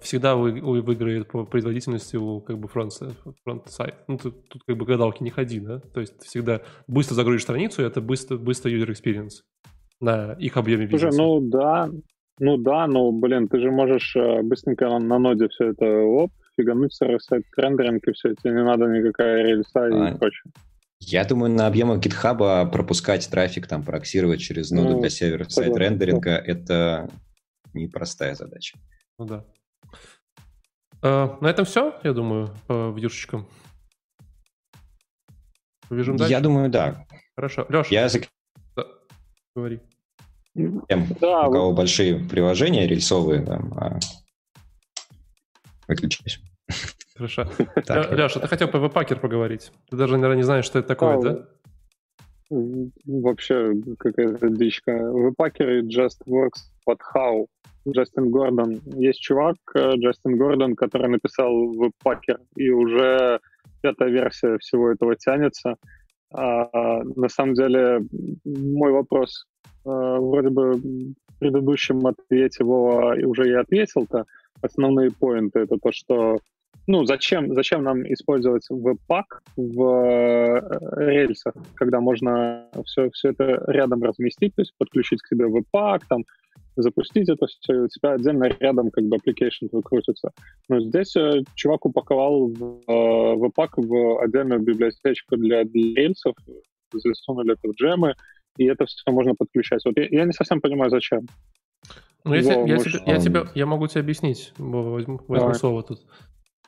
всегда вы, вы, выиграет по производительности у как бы фронт, front side. Ну, тут, тут как бы гадалки не ходи, да? То есть ты всегда быстро загрузишь страницу, и это быстро, быстро user experience на их объеме бизнеса. Слушай, ну да, ну да, но, блин, ты же можешь э, быстренько на, на ноде все это оп, фигануть server-side rendering, и все, тебе не надо никакая рельса а, и прочее. Я думаю, на объемах GitHub пропускать трафик, там, проксировать через ноду ну, для сервер-сайт рендеринга — это непростая задача. Ну да. А, на этом все, я думаю, по вьюшечкам. Побежим дальше? Я думаю, да. Хорошо. Леш, я... да. говори. Тем, да, у кого вот... большие приложения рельсовые, там, а... выключились. Хорошо. Леша, ты хотел по веб-пакер поговорить. Ты даже, наверное, не знаешь, что это такое, да? Вообще какая-то дичка. Веб-пакер и Just Works под How. Джастин Гордон. Есть чувак, э, Джастин Гордон, который написал веб-пакер, и уже пятая версия всего этого тянется. А, на самом деле, мой вопрос а, вроде бы в предыдущем ответе Вова уже и ответил-то. Основные поинты — это то, что ну, зачем, зачем нам использовать Webpack в э, рельсах, когда можно все, все это рядом разместить, то есть подключить к себе Webpack, там, запустить это все, и у тебя отдельно рядом как бы application выкрутится. Но здесь э, чувак упаковал в, э, Webpack в отдельную библиотечку для, для рельсов, засунули это в джемы, и это все можно подключать. Вот я, я не совсем понимаю, зачем. Ну, я, тебе, я, тебе, я могу тебе объяснить, возьму, возьму слово тут.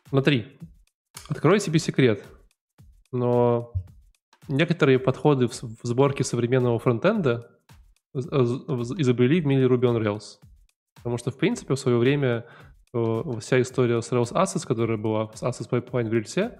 Смотри, открой себе секрет, но некоторые подходы в, сборке современного фронтенда изобрели в мире Ruby on Rails. Потому что, в принципе, в свое время э, вся история с Rails Assets, которая была с Assets Pipeline в рельсе,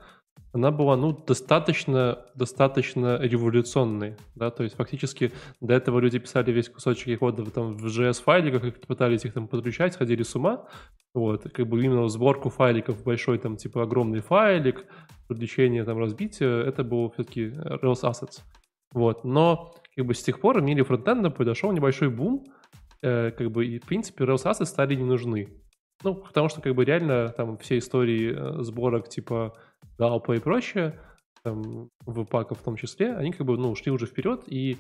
она была, ну, достаточно, достаточно революционной, да, то есть фактически до этого люди писали весь кусочек кода там в JS-файликах, пытались их там подключать, сходили с ума, вот, как бы именно сборку файликов большой, там, типа, огромный файлик, привлечение, там, разбитие, это было все-таки Rails Assets, вот, но, как бы, с тех пор в мире фронтенда произошел небольшой бум, э, как бы, и, в принципе, Rails Assets стали не нужны, ну, потому что, как бы, реально, там, все истории э, сборок, типа, Галпа и прочее, там, Впака в том числе, они как бы, ну, ушли уже вперед, и,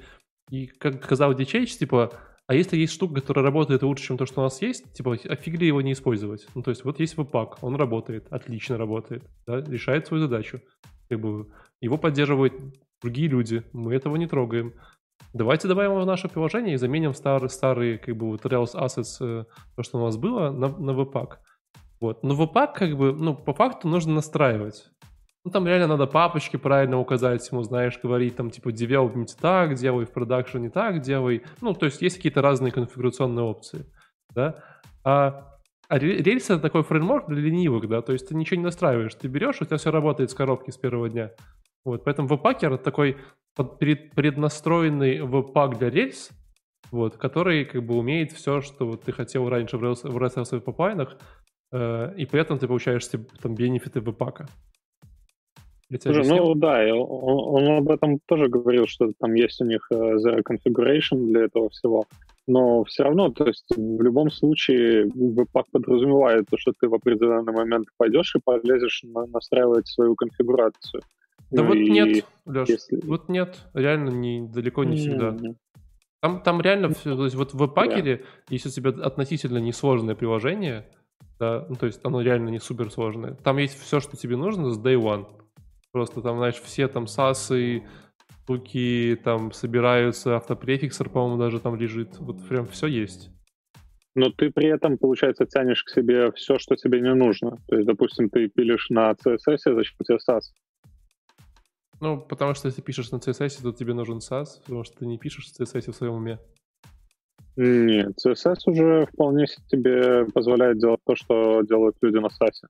и как сказал DCH, типа, а если есть штука, которая работает лучше, чем то, что у нас есть, типа, офигли его не использовать. Ну, то есть, вот есть веб-пак, он работает, отлично работает, да, решает свою задачу. Как бы его поддерживают другие люди, мы этого не трогаем. Давайте добавим его в наше приложение и заменим старые, старые как бы, вот Rails Assets, э, то, что у нас было, на, на веб-пак. Вот. Но веб-пак, как бы, ну, по факту нужно настраивать. Ну, там реально надо папочки правильно указать ему, знаешь, говорить там, типа, development так, делай в продакшн не так, делай. Ну, то есть есть какие-то разные конфигурационные опции, да. А, а рельс это такой фреймворк для ленивых, да, то есть ты ничего не настраиваешь, ты берешь, у тебя все работает с коробки с первого дня. Вот, поэтому веб-пакер это такой преднастроенный веб-пак для рельс, вот, который как бы умеет все, что вот ты хотел раньше в RSS, в RSS пайплайнах, э, и при этом ты получаешь там бенефиты веб-пака. Слушай, ну да, он, он об этом тоже говорил, что там есть у них э, Zero Configuration для этого всего. Но все равно, то есть в любом случае Webpack подразумевает то, что ты в определенный момент пойдешь и полезешь на, настраивать свою конфигурацию. Да ну вот и нет, Леш, если... вот нет, реально не, далеко не всегда. Там, там реально все, то есть вот в веб-пакере, yeah. если у тебя относительно несложное приложение, да, ну то есть оно реально не супер сложное, там есть все, что тебе нужно с day one. Просто там, знаешь, все там сасы, штуки там собираются, автопрефиксер, по-моему, даже там лежит. Вот прям все есть. Но ты при этом, получается, тянешь к себе все, что тебе не нужно. То есть, допустим, ты пилишь на CSS, зачем тебе SAS? Ну, потому что если пишешь на CSS, то тебе нужен SAS, потому что ты не пишешь CSS в своем уме. Нет, CSS уже вполне себе позволяет делать то, что делают люди на SAS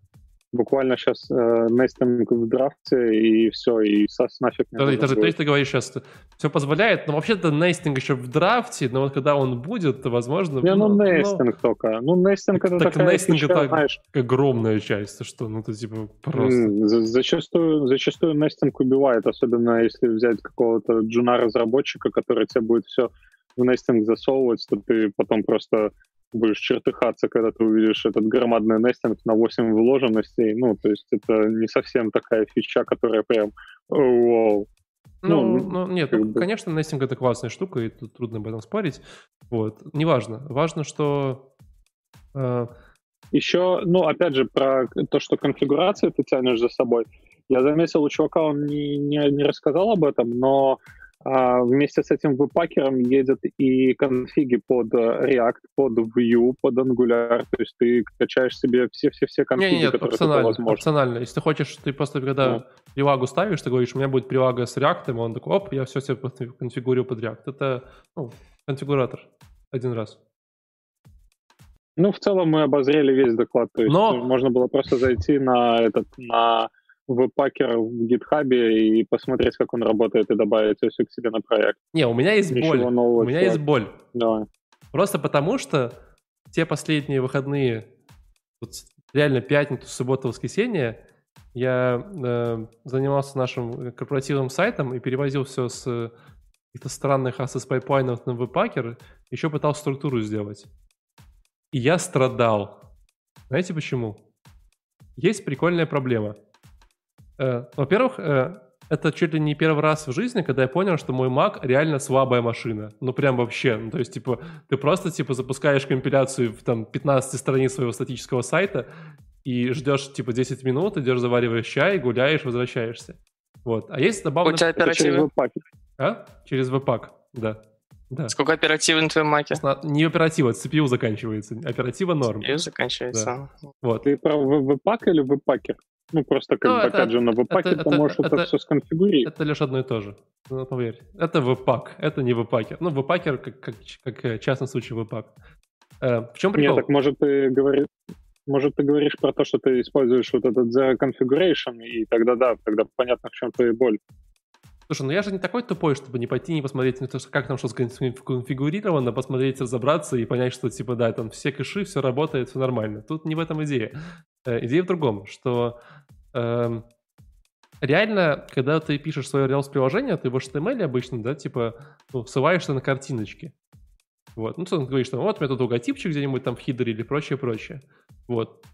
буквально сейчас э, нестинг в драфте, и все, и SAS нафиг не Подожди, даже, то есть ты говоришь сейчас, все позволяет, но вообще-то нестинг еще в драфте, но вот когда он будет, то, возможно... Не, ну, ну нестинг ну, только. Ну, нестинг это так такая нестинг фича, это знаешь... огромная часть, ты что, ну, это типа просто... Зачастую, зачастую нестинг убивает, особенно если взять какого-то джуна-разработчика, который тебе будет все в нестинг засовывать, то ты потом просто будешь чертыхаться, когда ты увидишь этот громадный нестинг на 8 вложенностей. Ну, то есть это не совсем такая фича, которая прям вау. Ну, ну, ну нет, ну, бы... конечно, нестинг это классная штука, и тут трудно об этом спорить. Вот. Неважно. Важно, что... Э... Еще, ну, опять же, про то, что конфигурацию ты тянешь за собой. Я заметил, у чувака он не, не, не рассказал об этом, но вместе с этим веб-пакером едет и конфиги под React, под Vue, под Angular. То есть ты качаешь себе все-все-все конфиги, не, нет, которые опционально, возможно. опционально. Если ты хочешь, ты просто когда ну. прилагу ставишь, ты говоришь, у меня будет прилага с React, и он такой, оп, я все себе конфигурирую под React. Это ну, конфигуратор один раз. Ну, в целом мы обозрели весь доклад. То есть Но... можно было просто зайти на этот, на Webpacker в гитхабе и посмотреть, как он работает, и добавить все к себе на проект. Не, у меня есть Ничего боль. Нового, у меня чувак. есть боль. Давай. Просто потому, что те последние выходные, вот реально пятницу, субботу, воскресенье, я э, занимался нашим корпоративным сайтом и перевозил все с каких-то странных assets пайплайнов на Webpacker, еще пытался структуру сделать. И я страдал. Знаете почему? есть прикольная проблема. Э, во-первых, э, это чуть ли не первый раз в жизни, когда я понял, что мой Mac реально слабая машина. Ну, прям вообще. Ну, то есть, типа, ты просто, типа, запускаешь компиляцию в, там, 15 страниц своего статического сайта и ждешь, типа, 10 минут, идешь, завариваешь чай, гуляешь, возвращаешься. Вот. А есть добавлено... У тебя оперативы? А? Через Webpack, да. Да. Сколько оперативы на твоем маке? Не оператива, CPU заканчивается. Оператива норм. CPU заканчивается. Да. Вот. Ты про Webpack или Webpacker? Ну, просто как ну, бы, опять же, на веб-паке это, ты это, можешь это, это все сконфигурировать. Это лишь одно и то же, ну, поверь. Это веб-пак, это не веб-пакер. Ну, веб-пакер, как, как, как э, частный случай веб-пак. Э, в чем прикол? Нет, так может ты говоришь... Может, ты говоришь про то, что ты используешь вот этот Zero Configuration, и тогда да, тогда понятно, в чем твоя боль. Слушай, ну я же не такой тупой, чтобы не пойти, не посмотреть, на то, как там что сконфигурировано, посмотреть, разобраться и понять, что типа да, там все кэши, все работает, все нормально. Тут не в этом идея. Э, идея в другом, что реально, когда ты пишешь свое Rails-приложение, ты в HTML обычно, да, типа, ну, ссылаешься на картиночки. Вот. Ну, ты говоришь, что вот у меня тут логотипчик где-нибудь там в хидере или прочее, прочее. Вот.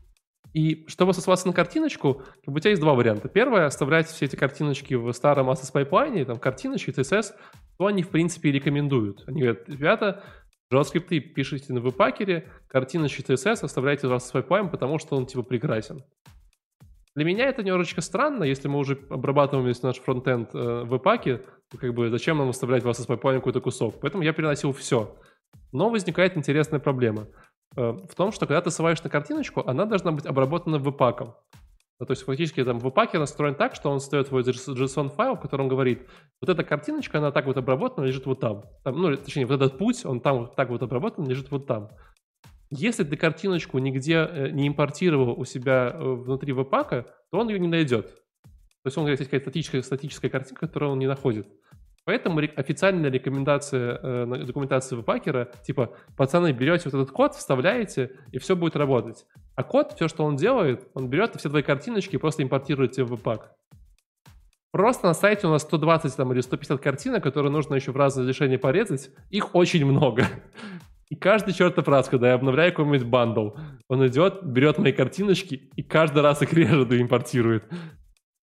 И чтобы сослаться на картиночку, как бы у тебя есть два варианта. Первое, оставлять все эти картиночки в старом Access Pipeline, там картиночки, CSS, то они, в принципе, рекомендуют. Они говорят, ребята, JavaScript пишите на веб-пакере, картиночки CSS оставляйте в Access Pipeline, потому что он, типа, прекрасен. Для меня это немножечко странно, если мы уже обрабатываем весь наш фронтенд э, в то как бы зачем нам оставлять в Access Pipeline какой-то кусок. Поэтому я переносил все. Но возникает интересная проблема – Э, в том, что когда ты ссылаешь на картиночку, она должна быть обработана веб-паком. Ну, то есть фактически там веб-паке настроен так, что он создает свой JSON-файл, в котором говорит, вот эта картиночка, она так вот обработана, лежит вот там. там. Ну, точнее, вот этот путь, он там так вот обработан, лежит вот там. Если ты картиночку нигде э, не импортировал у себя э, внутри веб-пака, то он ее не найдет. То есть он есть какая-то статическая, статическая картинка, которую он не находит. Поэтому официальная рекомендация э, документации веб-пакера, типа, пацаны, берете вот этот код, вставляете, и все будет работать. А код, все, что он делает, он берет все твои картиночки и просто импортирует тебе в веб-пак. Просто на сайте у нас 120 там, или 150 картинок, которые нужно еще в разные разрешения порезать. Их очень много. И каждый чертов раз, когда я обновляю какой-нибудь бандл, он идет, берет мои картиночки и каждый раз их режет и импортирует.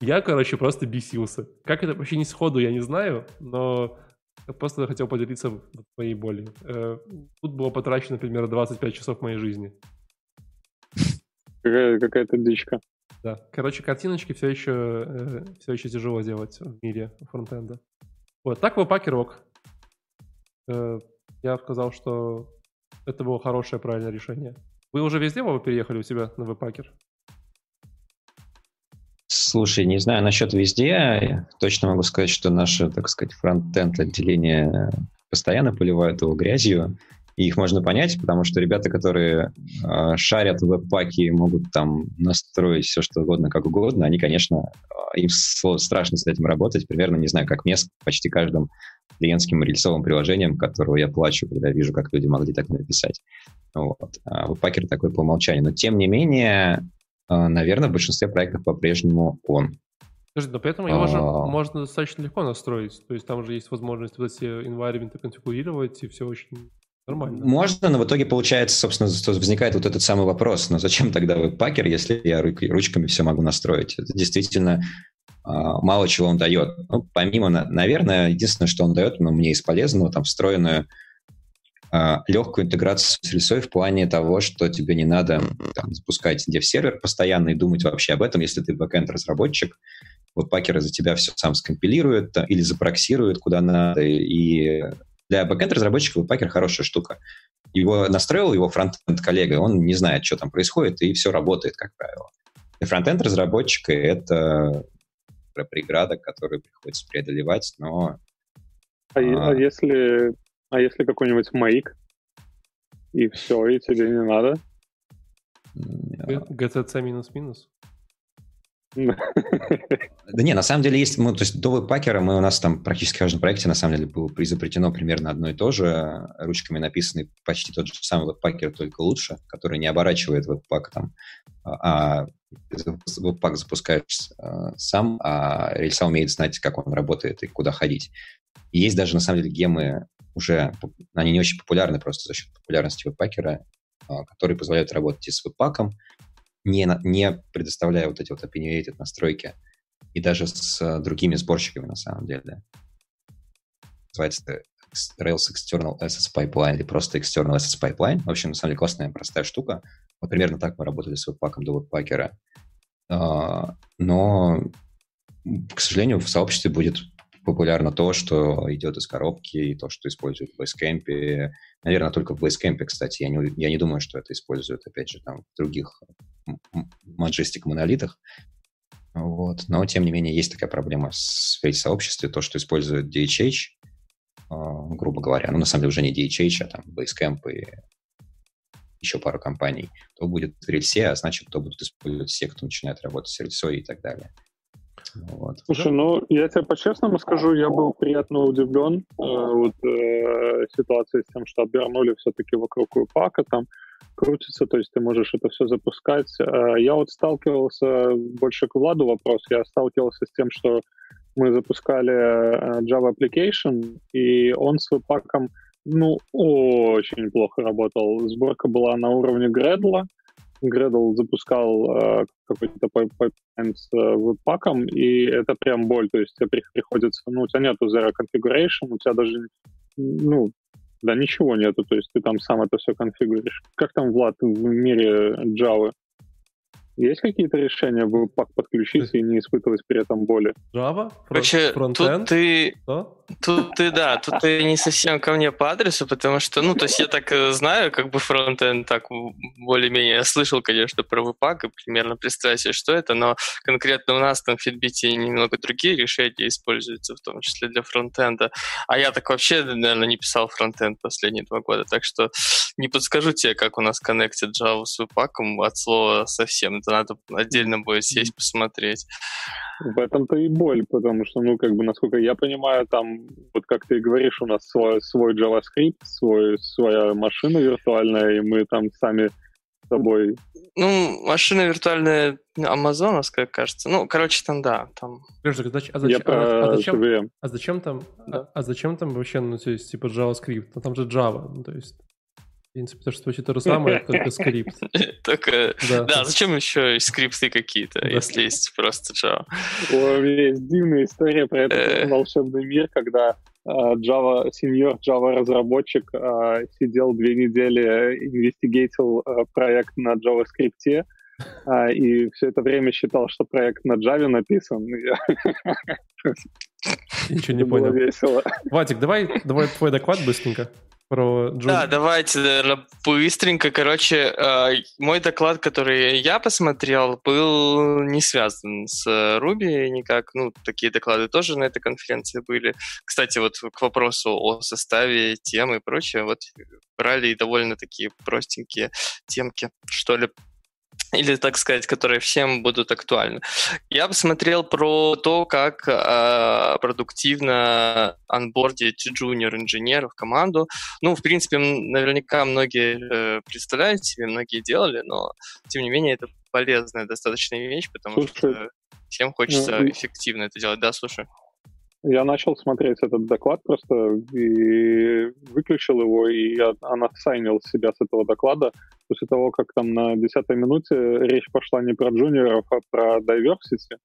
Я, короче, просто бесился. Как это вообще не сходу, я не знаю, но я просто хотел поделиться своей болью. Э, тут было потрачено примерно 25 часов моей жизни. Какая, какая-то дичка. Да. Короче, картиночки все еще, э, все еще тяжело делать в мире фронтенда. Вот, так веб-пакер ок. Э, я сказал, что это было хорошее, правильное решение. Вы уже везде вы переехали у себя на веб-пакер? Слушай, не знаю насчет везде. точно могу сказать, что наше, так сказать, фронтенд отделение постоянно поливают его грязью. И их можно понять, потому что ребята, которые э, шарят веб-паки, могут там настроить все, что угодно, как угодно, они, конечно, им страшно с этим работать. Примерно, не знаю, как мне с почти каждым клиентским рельсовым приложением, которого я плачу, когда вижу, как люди могли так написать. Вот. А веб-пакер такой по умолчанию. Но, тем не менее, а, наверное, в большинстве проектов по-прежнему он. Скажи, но поэтому его же а. можно достаточно легко настроить. То есть там же есть возможность вот эти environment конфигурировать, и все очень нормально. Можно, но в итоге получается, собственно, возникает вот этот самый вопрос. Но зачем тогда веб-пакер, если я ручками все могу настроить? Это действительно а, мало чего он дает. Ну, помимо, наверное, единственное, что он дает, но мне из полезного, там встроенную а, легкую интеграцию с рельсой в плане того, что тебе не надо там, запускать дев-сервер постоянно и думать вообще об этом, если ты бэкэнд-разработчик. Вот пакеры за тебя все сам скомпилирует или запроксирует куда надо. И для бэкэнд-разработчиков пакер хорошая штука. Его настроил его фронтенд коллега, он не знает, что там происходит, и все работает, как правило. Для фронтенд-разработчика это преграда, которую приходится преодолевать, но... А, а... а если а если какой-нибудь мейк, и все, и тебе не надо? GTC минус-минус? Да не, на самом деле есть, мы, то есть до веб-пакера мы у нас там практически в каждом проекте на самом деле было изобретено примерно одно и то же, ручками написанный почти тот же самый веб-пакер, только лучше, который не оборачивает веб-пак там, а, а веб-пак запускаешь а, сам, а рельса умеет знать, как он работает и куда ходить. Есть даже на самом деле гемы уже, они не очень популярны просто за счет популярности веб-пакера, а, которые позволяют работать и с веб-паком, не, не предоставляя вот эти вот opinionated настройки. И даже с другими сборщиками, на самом деле. Называется Rails External SS Pipeline или просто External SS Pipeline. В общем, на самом деле классная, простая штука. Вот примерно так мы работали с веб-паком до веб-пакера. А, но, к сожалению, в сообществе будет популярно то, что идет из коробки, и то, что используют в Basecamp. Наверное, только в Basecamp, кстати. Я не, я не думаю, что это используют, опять же, там, в других Majestic монолитах. Вот. Но, тем не менее, есть такая проблема в сообществе, то, что используют DHH, а, грубо говоря, ну, на самом деле уже не DHH, а там Basecamp и еще пару компаний, то будет рельсе, а значит, то будут использовать все, кто начинает работать с рельсой и так далее. Вот. Слушай, ну, я тебе по-честному скажу, я был приятно удивлен э, вот, э, ситуацией с тем, что обернули все-таки вокруг пака там крутится, то есть ты можешь это все запускать. Э, я вот сталкивался, больше к Владу вопрос, я сталкивался с тем, что мы запускали э, Java Application, и он с Webpack ом ну, очень плохо работал. Сборка была на уровне Gradle. Gradle запускал э, какой-то пайплайн с э, Webpack ом, и это прям боль. То есть тебе приходится, ну, у тебя нету Zero Configuration, у тебя даже, ну, да, ничего нету, то есть ты там сам это все конфигуришь. Как там, Влад, в мире Java? Есть какие-то решения в пак подключиться и не испытывать при этом боли? Java? Короче, тут ты... Что? Тут ты, да, тут ты не совсем ко мне по адресу, потому что, ну, то есть я так э, знаю, как бы фронтенд, так более-менее я слышал, конечно, про веб-пак и примерно представляю себе, что это, но конкретно у нас там в Fitbit немного другие решения используются, в том числе для фронтенда. А я так вообще, наверное, не писал фронтенд последние два года, так что не подскажу тебе, как у нас коннектит Java с веб-паком от слова совсем это надо отдельно будет сесть посмотреть. В этом-то и боль, потому что, ну, как бы, насколько я понимаю, там, вот как ты говоришь, у нас свой, свой JavaScript, свой, своя машина виртуальная, и мы там сами с тобой... Ну, машина виртуальная амазоновская, кажется. Ну, короче, там, да, там... Подожди, а зачем, а, а, а, зачем, а зачем там, да. а, а зачем там вообще, ну, то есть, типа, JavaScript? Ну, там же Java, ну, то есть принципе, то, что почти то же самое, только скрипт. Только, да, зачем еще скрипты какие-то, если есть просто Java? У меня есть дивная история про этот э. волшебный мир, когда а, Java, сеньор Java разработчик а, сидел две недели, инвестигейтил проект на JavaScript, и все это время считал, что проект на Java написан. Ничего не понял. Весело. Ватик, давай, давай твой доклад быстренько про Джун. Да, давайте, быстренько. Короче, э, мой доклад, который я посмотрел, был не связан с Ruby никак. Ну, такие доклады тоже на этой конференции были. Кстати, вот к вопросу о составе темы и прочее, вот брали довольно такие простенькие темки, что ли, или, так сказать, которые всем будут актуальны. Я посмотрел про то, как э, продуктивно анбордить джуниор-инженеров в команду. Ну, в принципе, наверняка многие э, представляют себе, многие делали, но, тем не менее, это полезная достаточно вещь, потому Слушай, что всем хочется ну, эффективно это делать. Да, слушай. Я начал смотреть этот доклад просто и выключил его, и я анасайнил себя с этого доклада после того, как там на десятой минуте речь пошла не про джуниоров, а про diversity.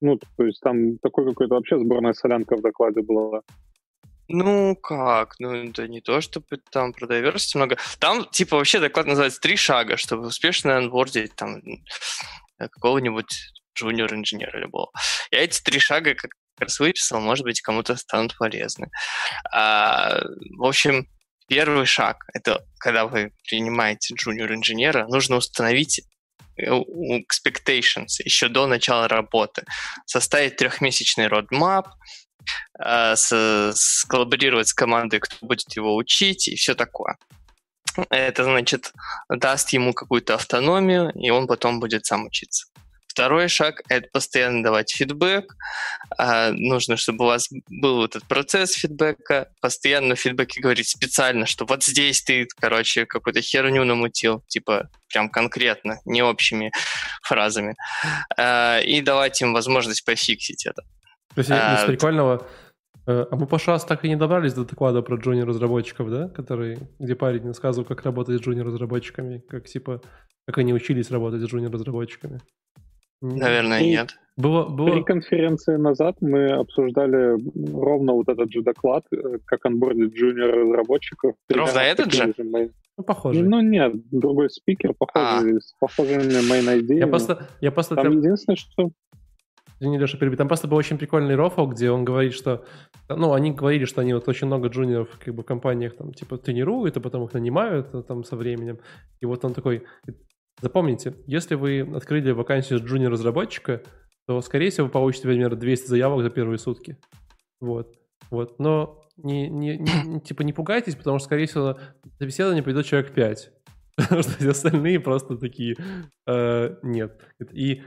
Ну, то есть там такой какой-то вообще сборная солянка в докладе была. Ну как? Ну это не то, чтобы там про diversity много. Там типа вообще доклад называется «Три шага», чтобы успешно анбордить там какого-нибудь джуниор-инженера любого. Я эти три шага как раз выписал, может быть, кому-то станут полезны. А, в общем, первый шаг – это когда вы принимаете джуниор-инженера, нужно установить э, expectations еще до начала работы, составить трехмесячный roadmap, э, сколлаборировать с командой, кто будет его учить и все такое. Это, значит, даст ему какую-то автономию, и он потом будет сам учиться. Второй шаг — это постоянно давать фидбэк. А, нужно, чтобы у вас был этот процесс фидбэка. Постоянно в фидбэке говорить специально, что вот здесь ты, короче, какую-то херню намутил, типа прям конкретно, не общими фразами. А, и давать им возможность пофиксить это. То есть а, из прикольного Э, а мы раз так и не добрались до доклада про джуниор-разработчиков, да? Который, где парень рассказывал, как работать с джуниор-разработчиками, как типа, как они учились работать с джуниор-разработчиками. Наверное, нет. Было, было... Три конференции назад мы обсуждали ровно вот этот же доклад, э, как онбордить джуниор-разработчиков. Ровно этот же? же ну, похоже. Ну, нет, другой спикер, похожий, а. с похожими main ID. Я просто... Я просто там, там единственное, что... Извини, Леша, перебить. Там просто был очень прикольный рофл, где он говорит, что... Ну, они говорили, что они вот очень много джуниоров как бы в компаниях там типа тренируют, а потом их нанимают а, там со временем. И вот он такой... Запомните, если вы открыли вакансию джуниор-разработчика, то, скорее всего, вы получите, например, 200 заявок за первые сутки. Вот. Вот. Но не, не, не, типа не пугайтесь, потому что, скорее всего, на собеседование придет человек 5. Потому что все остальные просто такие э, нет. И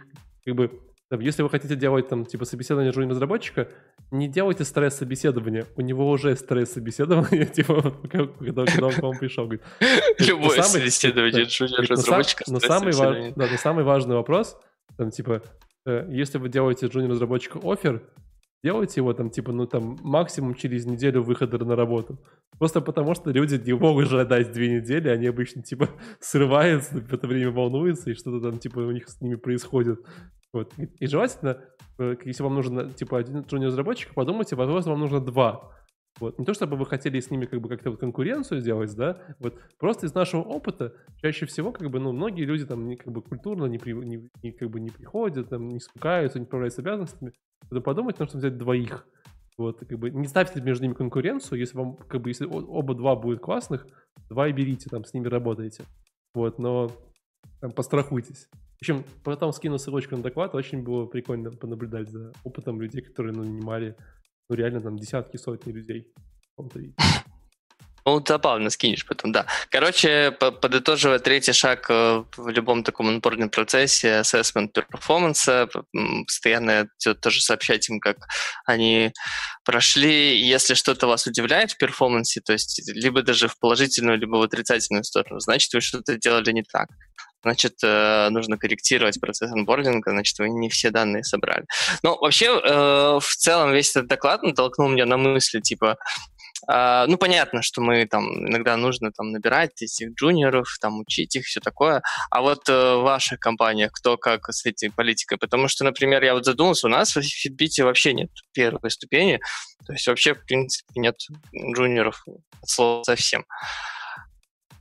как бы если вы хотите делать там типа собеседование журналиста-разработчика, не делайте стресс собеседования. У него уже стресс собеседования, типа, когда, когда он к вам пришел. Говорит, Любое собеседование жуниор-разработчика но, самый, да, но самый важный вопрос, там, типа, э, если вы делаете жуниор-разработчика офер, делайте его там, типа, ну там, максимум через неделю выхода на работу. Просто потому, что люди не могут ждать две недели, они обычно, типа, срываются, в это время волнуются, и что-то там, типа, у них с ними происходит. Вот. И, желательно, если вам нужен, типа, один джуниор-разработчик, подумайте, возможно, вам нужно два. Вот. Не то, чтобы вы хотели с ними как бы как-то вот конкуренцию сделать, да, вот просто из нашего опыта чаще всего как бы, ну, многие люди там не, как бы культурно не, при, не, не, как бы не приходят, там, не спускаются, не справляются с обязанностями, надо подумать, нужно взять двоих. Вот, как бы не ставьте между ними конкуренцию, если вам, как бы, если оба два будут классных, два и берите, там, с ними работаете. Вот, но там, пострахуйтесь. В общем, потом скину ссылочку на доклад, очень было прикольно понаблюдать за опытом людей, которые нанимали ну, реально там десятки, сотни людей. Ну, забавно скинешь потом, да. Короче, подытоживая третий шаг э, в любом таком онбордном процессе, assessment performance, постоянно тоже сообщать им, как они прошли. Если что-то вас удивляет в перформансе, то есть либо даже в положительную, либо в отрицательную сторону, значит, вы что-то делали не так значит, э, нужно корректировать процесс онбординга, значит, вы не все данные собрали. Но вообще, э, в целом, весь этот доклад натолкнул меня на мысли, типа, Uh, ну, понятно, что мы там иногда нужно там набирать этих джуниоров, там учить их, все такое. А вот uh, в ваших компаниях кто как с этой политикой? Потому что, например, я вот задумался, у нас в Fitbit вообще нет первой ступени, то есть вообще, в принципе, нет джуниоров от слова совсем.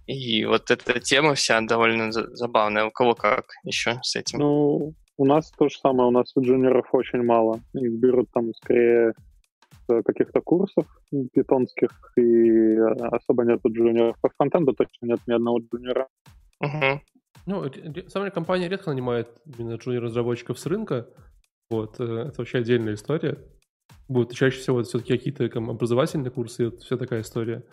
И вот эта тема вся довольно забавная. У кого как еще с этим? Ну, у нас то же самое. У нас джуниоров очень мало. Их берут там скорее каких-то курсов питонских, и особо нету джуниоров. По фронтенду точно нет ни одного джуниора. Угу. Ну, самая компания редко нанимает именно джуниор-разработчиков с рынка. Вот, э, это вообще отдельная история. Будет чаще всего это все-таки какие-то там, образовательные курсы, вот вся такая история.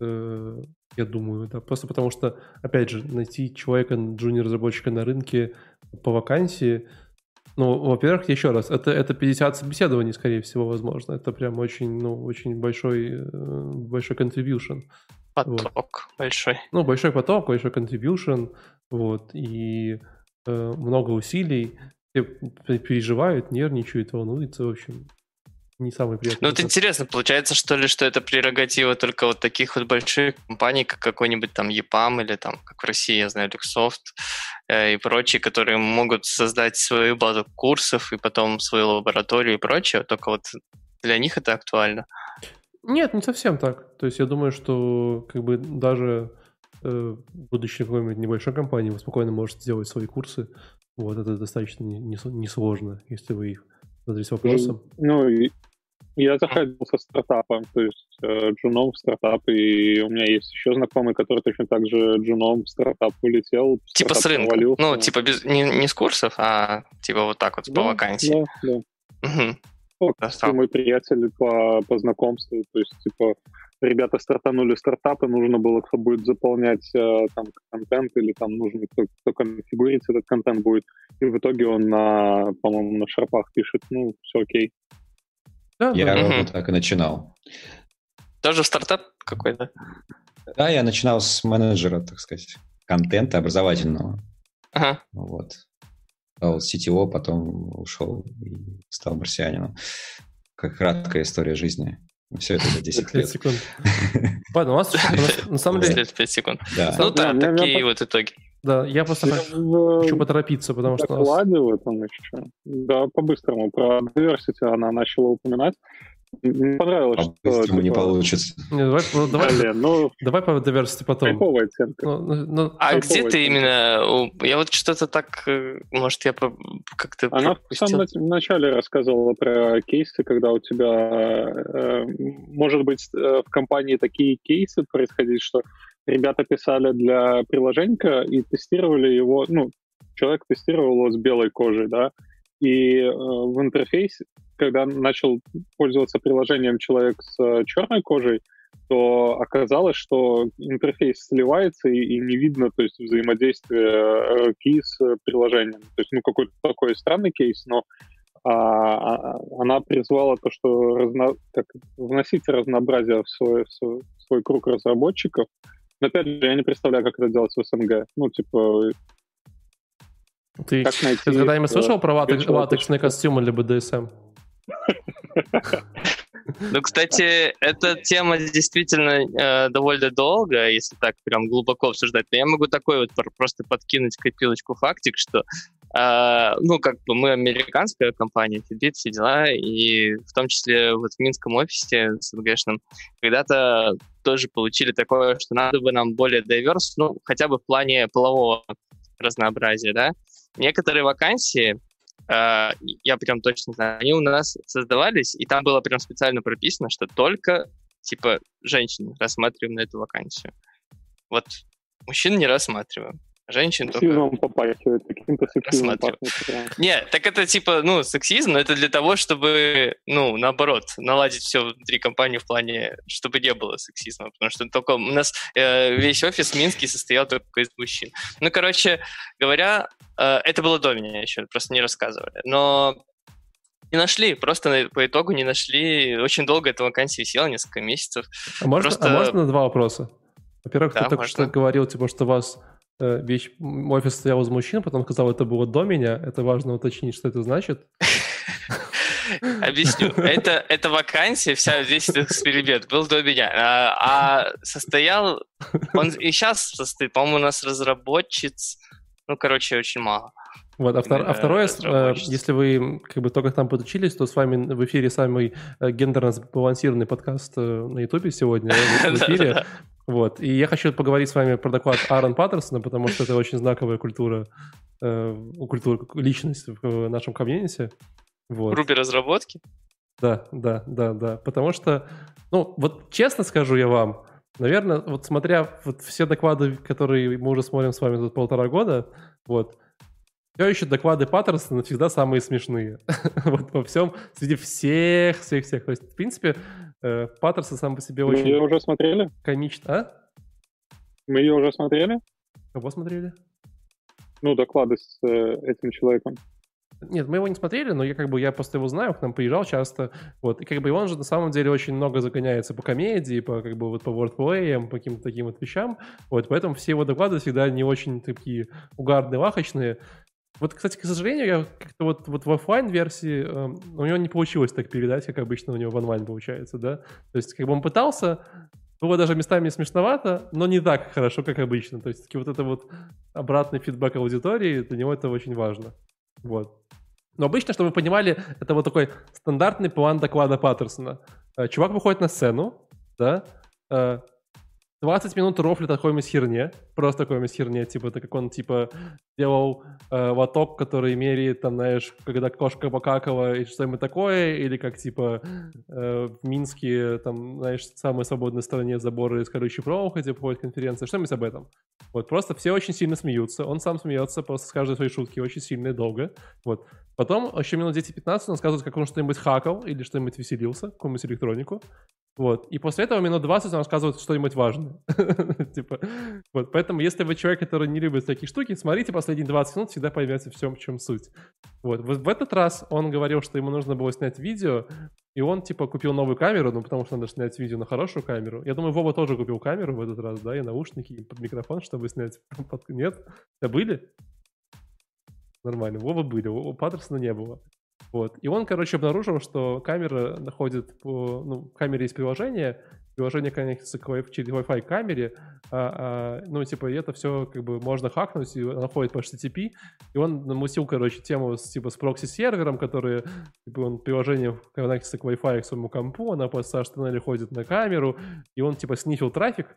Э, я думаю, да. Просто потому что, опять же, найти человека, джуниор-разработчика на рынке по вакансии, ну, во-первых, еще раз, это, это 50 собеседований, скорее всего, возможно. Это прям очень, ну, очень большой, э, большой contribution. Поток вот. большой. Ну, большой поток, большой contribution, вот, и э, много усилий. Все переживают, нервничают, волнуются, в общем не самый приятный. Ну, вот интересно, получается, что ли, что это прерогатива только вот таких вот больших компаний, как какой-нибудь там EPAM или там, как в России, я знаю, Luxoft э, и прочие, которые могут создать свою базу курсов и потом свою лабораторию и прочее, только вот для них это актуально. Нет, не совсем так. То есть я думаю, что как бы даже э, будучи какой-нибудь небольшой компанией, вы спокойно можете сделать свои курсы. Вот это достаточно несложно, не, не если вы их задались вопросом. Ну, я заходил со стартапом, то есть э, джуном в стартап, и у меня есть еще знакомый, который точно так же джуном в стартап улетел. Типа с рынка? Повалился. Ну, типа без, не, не с курсов, а типа вот так вот да, по вакансии. Да, да. Угу. Вот, да, мой приятель по, по знакомству, то есть типа ребята стартанули стартапы, нужно было, кто будет заполнять э, там контент или там нужно, кто, кто конфигурить этот контент будет. И в итоге он на, по-моему, на шарпах пишет, ну, все окей. Да, я да. вот так и начинал. Тоже стартап какой-то? Да, я начинал с менеджера, так сказать, контента образовательного. Ага. Вот. Стал CTO, потом ушел и стал марсианином. как краткая история жизни. Все это за 10 лет. секунд. Ладно, у нас на самом деле... 5 секунд. Ну да, такие вот итоги. Да, я просто хочу поторопиться, потому что... Докладе в этом еще. Да, по-быстрому. Про diversity она начала упоминать. Мне понравилось, что... По-быстрому не получится. Не, давай, ну, давай, Блин, ну, давай по diversity потом. кайфовая темка. Ну, ну, ну, А Какого где ты именно... Я вот что-то так... э, Может, я как-то Она в пропустил. самом нач- начале рассказывала про кейсы, когда у тебя, э, может быть, э, в компании такие кейсы происходили, что ребята писали для приложенька и тестировали его, ну, человек тестировал его с белой кожей, да, и э, в интерфейсе, когда начал пользоваться приложением человек с э, черной кожей, то оказалось, что интерфейс сливается и, и не видно, то есть взаимодействие э, ки с э, приложением. То есть, ну, какой-то такой странный кейс, но а, а, она призвала то, что разно, как, вносить разнообразие в свой, в свой, в свой круг разработчиков. Но опять же, я не представляю, как это делать в СНГ. Ну, типа, ты, как найти... ты когда-нибудь слышал про латексные точку? костюмы или БДСМ? Ну, кстати, эта тема действительно э, довольно долго, если так прям глубоко обсуждать. Но я могу такой вот пр- просто подкинуть копилочку фактик, что э, ну, как бы мы американская компания, Fitbit, все дела, и в том числе вот в Минском офисе СНГшном когда-то тоже получили такое, что надо бы нам более diverse, ну, хотя бы в плане полового разнообразия, да. Некоторые вакансии, э, я прям точно знаю, они у нас создавались, и там было прям специально прописано, что только, типа, женщин рассматриваем на эту вакансию. Вот мужчин не рассматриваем, а женщин только... Сексизмом попахивает, каким-то сексизмом пахнет. Нет, так это типа, ну, сексизм, но это для того, чтобы, ну, наоборот, наладить все внутри компании в плане, чтобы не было сексизма, потому что только у нас э, весь офис Минский состоял только из мужчин. Ну, короче говоря, э, это было до меня еще, просто не рассказывали. Но не нашли, просто по итогу не нашли. Очень долго эта вакансия висела, несколько месяцев. А можно, Просто- а можно два вопроса? Во-первых, Да, ты только можно. что говорил, типа, что вас э, весь м, офис стоял из мужчин, потом сказал, это было до меня. Это важно уточнить, что это значит. Объясню. Это, это вакансия, вся, весь этот эксперимент был до меня. А, а состоял... Он и сейчас состоит, по-моему, у нас разработчиц... Ну, короче, очень мало. Вот, а, втор- а второе, э, если вы как бы только там подучились, то с вами в эфире самый э, гендерно сбалансированный подкаст э, на Ютубе сегодня в эфире. Вот. И я хочу поговорить с вами про доклад Аарон Паттерсона, потому что это очень знаковая культура, культура, личность в нашем комьюнити. Вот. Руби разработки. Да, да, да, да. Потому что, ну, вот честно скажу я вам, наверное, вот смотря вот все доклады, которые мы уже смотрим с вами тут полтора года, вот, все еще доклады Паттерсона всегда самые смешные. вот во всем, среди всех, всех, всех. То есть, в принципе, э, Паттерсон сам по себе Мы ее очень уже смотрели? комичный. А? Мы ее уже смотрели? Кого смотрели? Ну, доклады с э, этим человеком. Нет, мы его не смотрели, но я как бы я просто его знаю, к нам приезжал часто, вот, и как бы он же на самом деле очень много загоняется по комедии, по как бы вот по wordplay, по каким-то таким вот вещам, вот, поэтому все его доклады всегда не очень такие угарные, лахочные. Вот, кстати, к сожалению, я как-то вот, вот в оффлайн версии у него не получилось так передать, как обычно у него в онлайн получается, да, то есть как бы он пытался, было даже местами смешновато, но не так хорошо, как обычно. То есть таки вот это вот обратный фидбэк аудитории, для него это очень важно. Вот. Но обычно, чтобы вы понимали, это вот такой стандартный план доклада Паттерсона. Э, Чувак выходит на сцену, да, э, 20 минут рофлит о какой-нибудь херне, просто какой-нибудь херне, типа, это как он, типа, делал э, лоток, который меряет, там, знаешь, когда кошка покакала и что-нибудь такое, или как, типа, э, в Минске, там, знаешь, в самой свободной стороне заборы из колючей проволоки, типа, ходит конференция, что-нибудь об этом. Вот, просто все очень сильно смеются, он сам смеется просто с каждой своей шутки очень сильно и долго, вот. Потом еще минут 10-15 он рассказывает, как он что-нибудь хакал или что-нибудь веселился, какую-нибудь электронику. Вот. И после этого минут 20 он рассказывает что-нибудь важное. Типа, вот. Поэтому, если вы человек, который не любит такие штуки, смотрите последние 20 минут, всегда поймете в чем, в чем суть. Вот. Вот в этот раз он говорил, что ему нужно было снять видео, и он, типа, купил новую камеру, ну, потому что надо снять видео на хорошую камеру. Я думаю, Вова тоже купил камеру в этот раз, да, и наушники, и под микрофон, чтобы снять. Нет? Да были? Нормально. Вова были, у Паттерсона не было. Вот. И он, короче, обнаружил, что камера находит по... Ну, в камере есть приложение, приложение коннектится к Wi- через Wi-Fi камере, а, а, ну, типа, и это все как бы можно хакнуть, и она ходит по HTTP, и он намутил, короче, тему с, типа, с прокси-сервером, который, типа, он приложение коннектится к Wi-Fi к своему компу, она по HTML ходит на камеру, и он, типа, снифил трафик,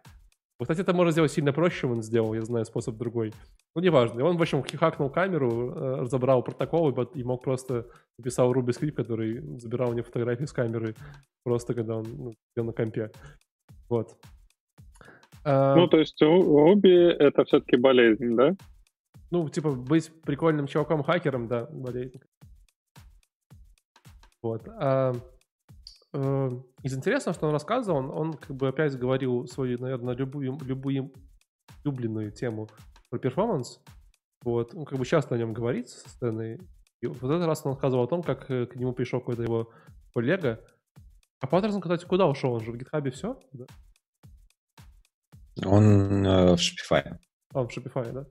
вот, кстати, это можно сделать сильно проще, он сделал, я знаю способ другой. Ну, неважно. И он, в общем, хакнул камеру, э, разобрал протокол и, мог просто написал Ruby скрипт, который забирал у него фотографии с камеры просто когда он ну, сидел на компе. Вот. А, ну, то есть Ruby — это все-таки болезнь, да? Ну, типа, быть прикольным чуваком-хакером, да, болезнь. Вот. А, из интересного, что он рассказывал, он, он как бы опять говорил свою, наверное, любую, любую любленную тему про перформанс. Вот, он как бы часто о нем говорит со сцены. И вот этот раз он рассказывал о том, как э, к нему пришел какой-то его коллега. А Паттерсон, кстати, куда ушел? Он же в GitHub все? Да? Он э, в Shopify. А, в Shopify, да?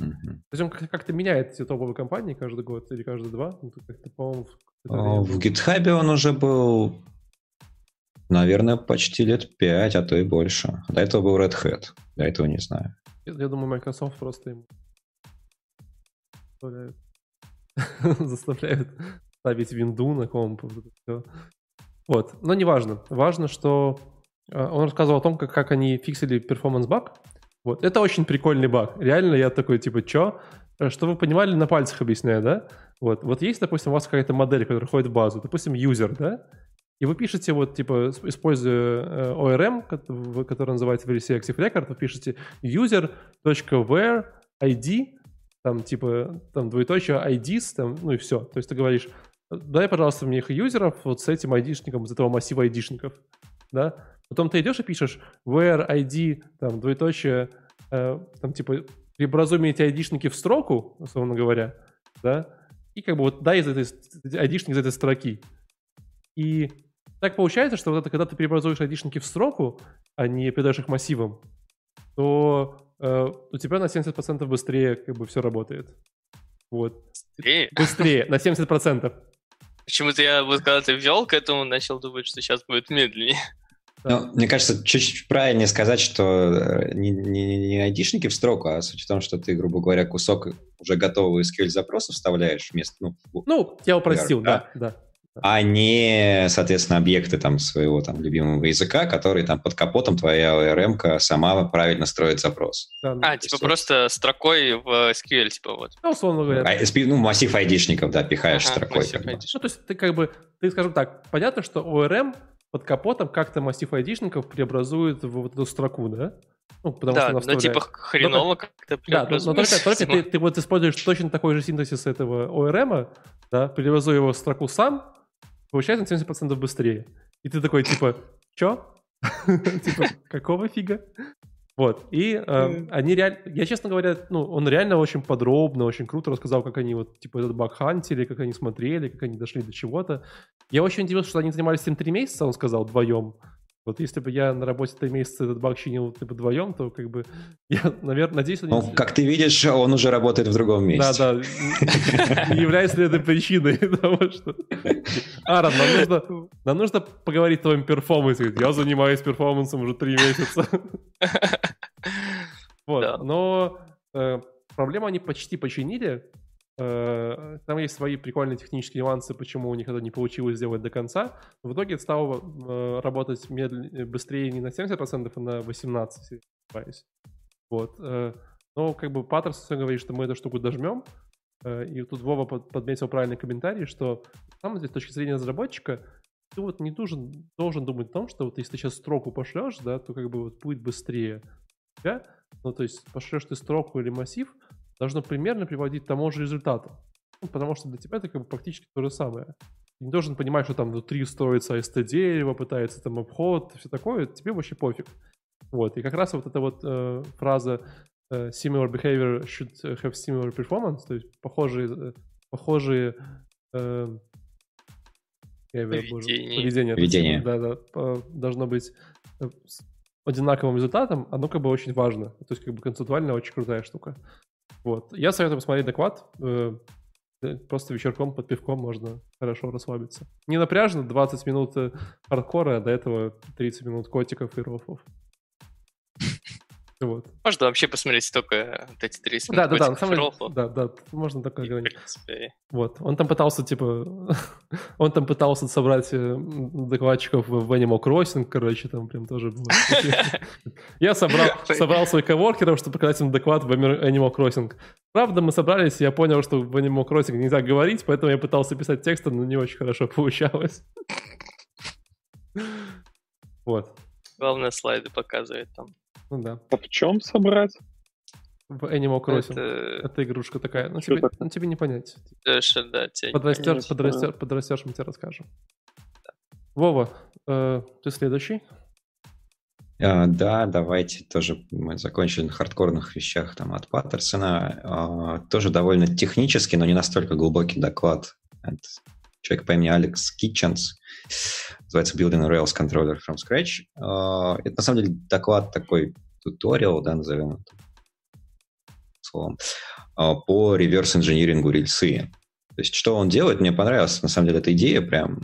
Угу. Он как-то меняет эти топовые компании каждый год или каждый два? Ну, как-то, по-моему, а, в GitHub он уже был, наверное, почти лет 5, а то и больше. До этого был Red Hat. До этого не знаю. Я, я думаю, Microsoft просто ему заставляет, заставляет ставить винду на комп. Вот. Но не важно. Важно, что а, он рассказывал о том, как, как они фиксили перформанс баг. Вот. Это очень прикольный баг. Реально я такой, типа, чё? Э, что вы понимали, на пальцах объясняю, да? Вот, вот есть, допустим, у вас какая-то модель, которая входит в базу, допустим, user, да? И вы пишете, вот, типа, используя э, ORM, который называется Verisi Active Record, вы пишете user.where ID, там, типа, там, двоеточие IDs, там, ну и все. То есть ты говоришь, дай, пожалуйста, мне их юзеров вот с этим айдишником, из этого массива айдишников, да? Потом ты идешь и пишешь where ID, там, двоеточие, э, там, типа, преобразуем эти айдишники в строку, условно говоря, да, и как бы вот дай из этой айдишник из этой строки. И так получается, что вот это, когда ты преобразуешь айдишники в строку, а не передаешь их массивом, то э, у тебя на 70% быстрее как бы все работает. Вот. Быстрее? Быстрее, на 70%. Почему-то я вот когда ты ввел к этому, начал думать, что сейчас будет медленнее. Ну, мне кажется, чуть-чуть правильнее сказать, что э, не, не, не айдишники в строку, а суть в том, что ты, грубо говоря, кусок уже готового SQL запроса вставляешь вместо... Ну, ну я упростил, да, да. да а не, соответственно, объекты там своего там любимого языка, которые там под капотом твоя ORM сама правильно строит запрос. Да, а, типа все. просто строкой в SQL, типа вот. Ну, условно говоря. А, ну, массив айдишников, да, пихаешь ага, строкой. Как бы. Ну, то есть ты как бы, ты, скажем так, понятно, что ORM под капотом как-то массив айдишников преобразует в вот эту строку, да? Ну, потому да, что ну типа хреново но, как-то Да, но, но только, только ты, ты вот используешь точно такой же синтезис этого ORM, да, преобразуя его в строку сам, получается на 70% быстрее. И ты такой, типа, чё? Типа, какого фига? Вот, и э, они реально, я, честно говоря, ну, он реально очень подробно, очень круто рассказал, как они вот, типа, этот баг хантили, как они смотрели, как они дошли до чего-то. Я очень удивился, что они занимались этим три месяца, он сказал, вдвоем. Вот если бы я на работе три месяца этот баг чинил типа вдвоем, то как бы я, наверное, надеюсь... Они... Ну, как ты видишь, он уже работает в другом месте. Да, да. Не является ли это причиной того, что... Аарон, нам нужно, нам нужно поговорить о твоем перформансе. Я занимаюсь перформансом уже три месяца. Вот, но э, проблему они почти починили. Э, там есть свои прикольные технические нюансы, почему у них это не получилось сделать до конца. в итоге это стало э, работать медленнее, быстрее не на 70%, а на 18%, если Вот. Э, но как бы Паттерсон говорит, что мы эту штуку дожмем. И тут Вова подметил правильный комментарий, что на самом с точки зрения разработчика ты вот не должен, должен думать о том, что вот если ты сейчас строку пошлешь, да, то как бы вот будет быстрее. Да? Ну, то есть пошлешь ты строку или массив, должно примерно приводить к тому же результату. Ну, потому что для тебя это как бы практически то же самое. Ты не должен понимать, что там внутри строится ST-дерево, пытается там обход, все такое, тебе вообще пофиг. Вот, и как раз вот эта вот э, фраза э, similar behavior should have similar performance, то есть похожие, э, похожие э, поведение. Боже, поведение, поведение. Да, да, должно быть э, одинаковым результатом, оно как бы очень важно. То есть как бы концептуально очень крутая штука. Вот. Я советую посмотреть доклад. Э, Просто вечерком под пивком можно хорошо расслабиться. Не напряжно, 20 минут э, хардкора, а до этого 30 минут котиков и рофов. Вот. Можно вообще посмотреть только вот эти 30 минут. Да, да, да, на самом деле, да, да, можно такое говорить. Вот, он там пытался, типа, он там пытался собрать э, докладчиков в Animal Crossing, короче, там прям тоже было. Я собрал, собрал своих коворкеров, чтобы показать им доклад в Animal Crossing. Правда, мы собрались, и я понял, что в Animal Crossing нельзя говорить, поэтому я пытался писать тексты, но не очень хорошо получалось. Вот. Главное, слайды показывает там. Ну да. А в чем собрать? В Animal Crossing. Это, это игрушка такая. Ну тебе, ну, тебе не понять. Дальше, да, тебе подрастешь, подрастешь, подрастешь, мы тебе расскажем. Да. Вова, э, ты следующий? А, да, давайте тоже мы закончили на хардкорных вещах там от Паттерсона. А, тоже довольно технический, но не настолько глубокий доклад. Это человек по имени Алекс Китченс. Называется Building Rails Controller from Scratch. А, это на самом деле доклад такой туториал, да, назовем это словом, а, по реверс-инжинирингу рельсы. То есть что он делает, мне понравилась на самом деле эта идея прям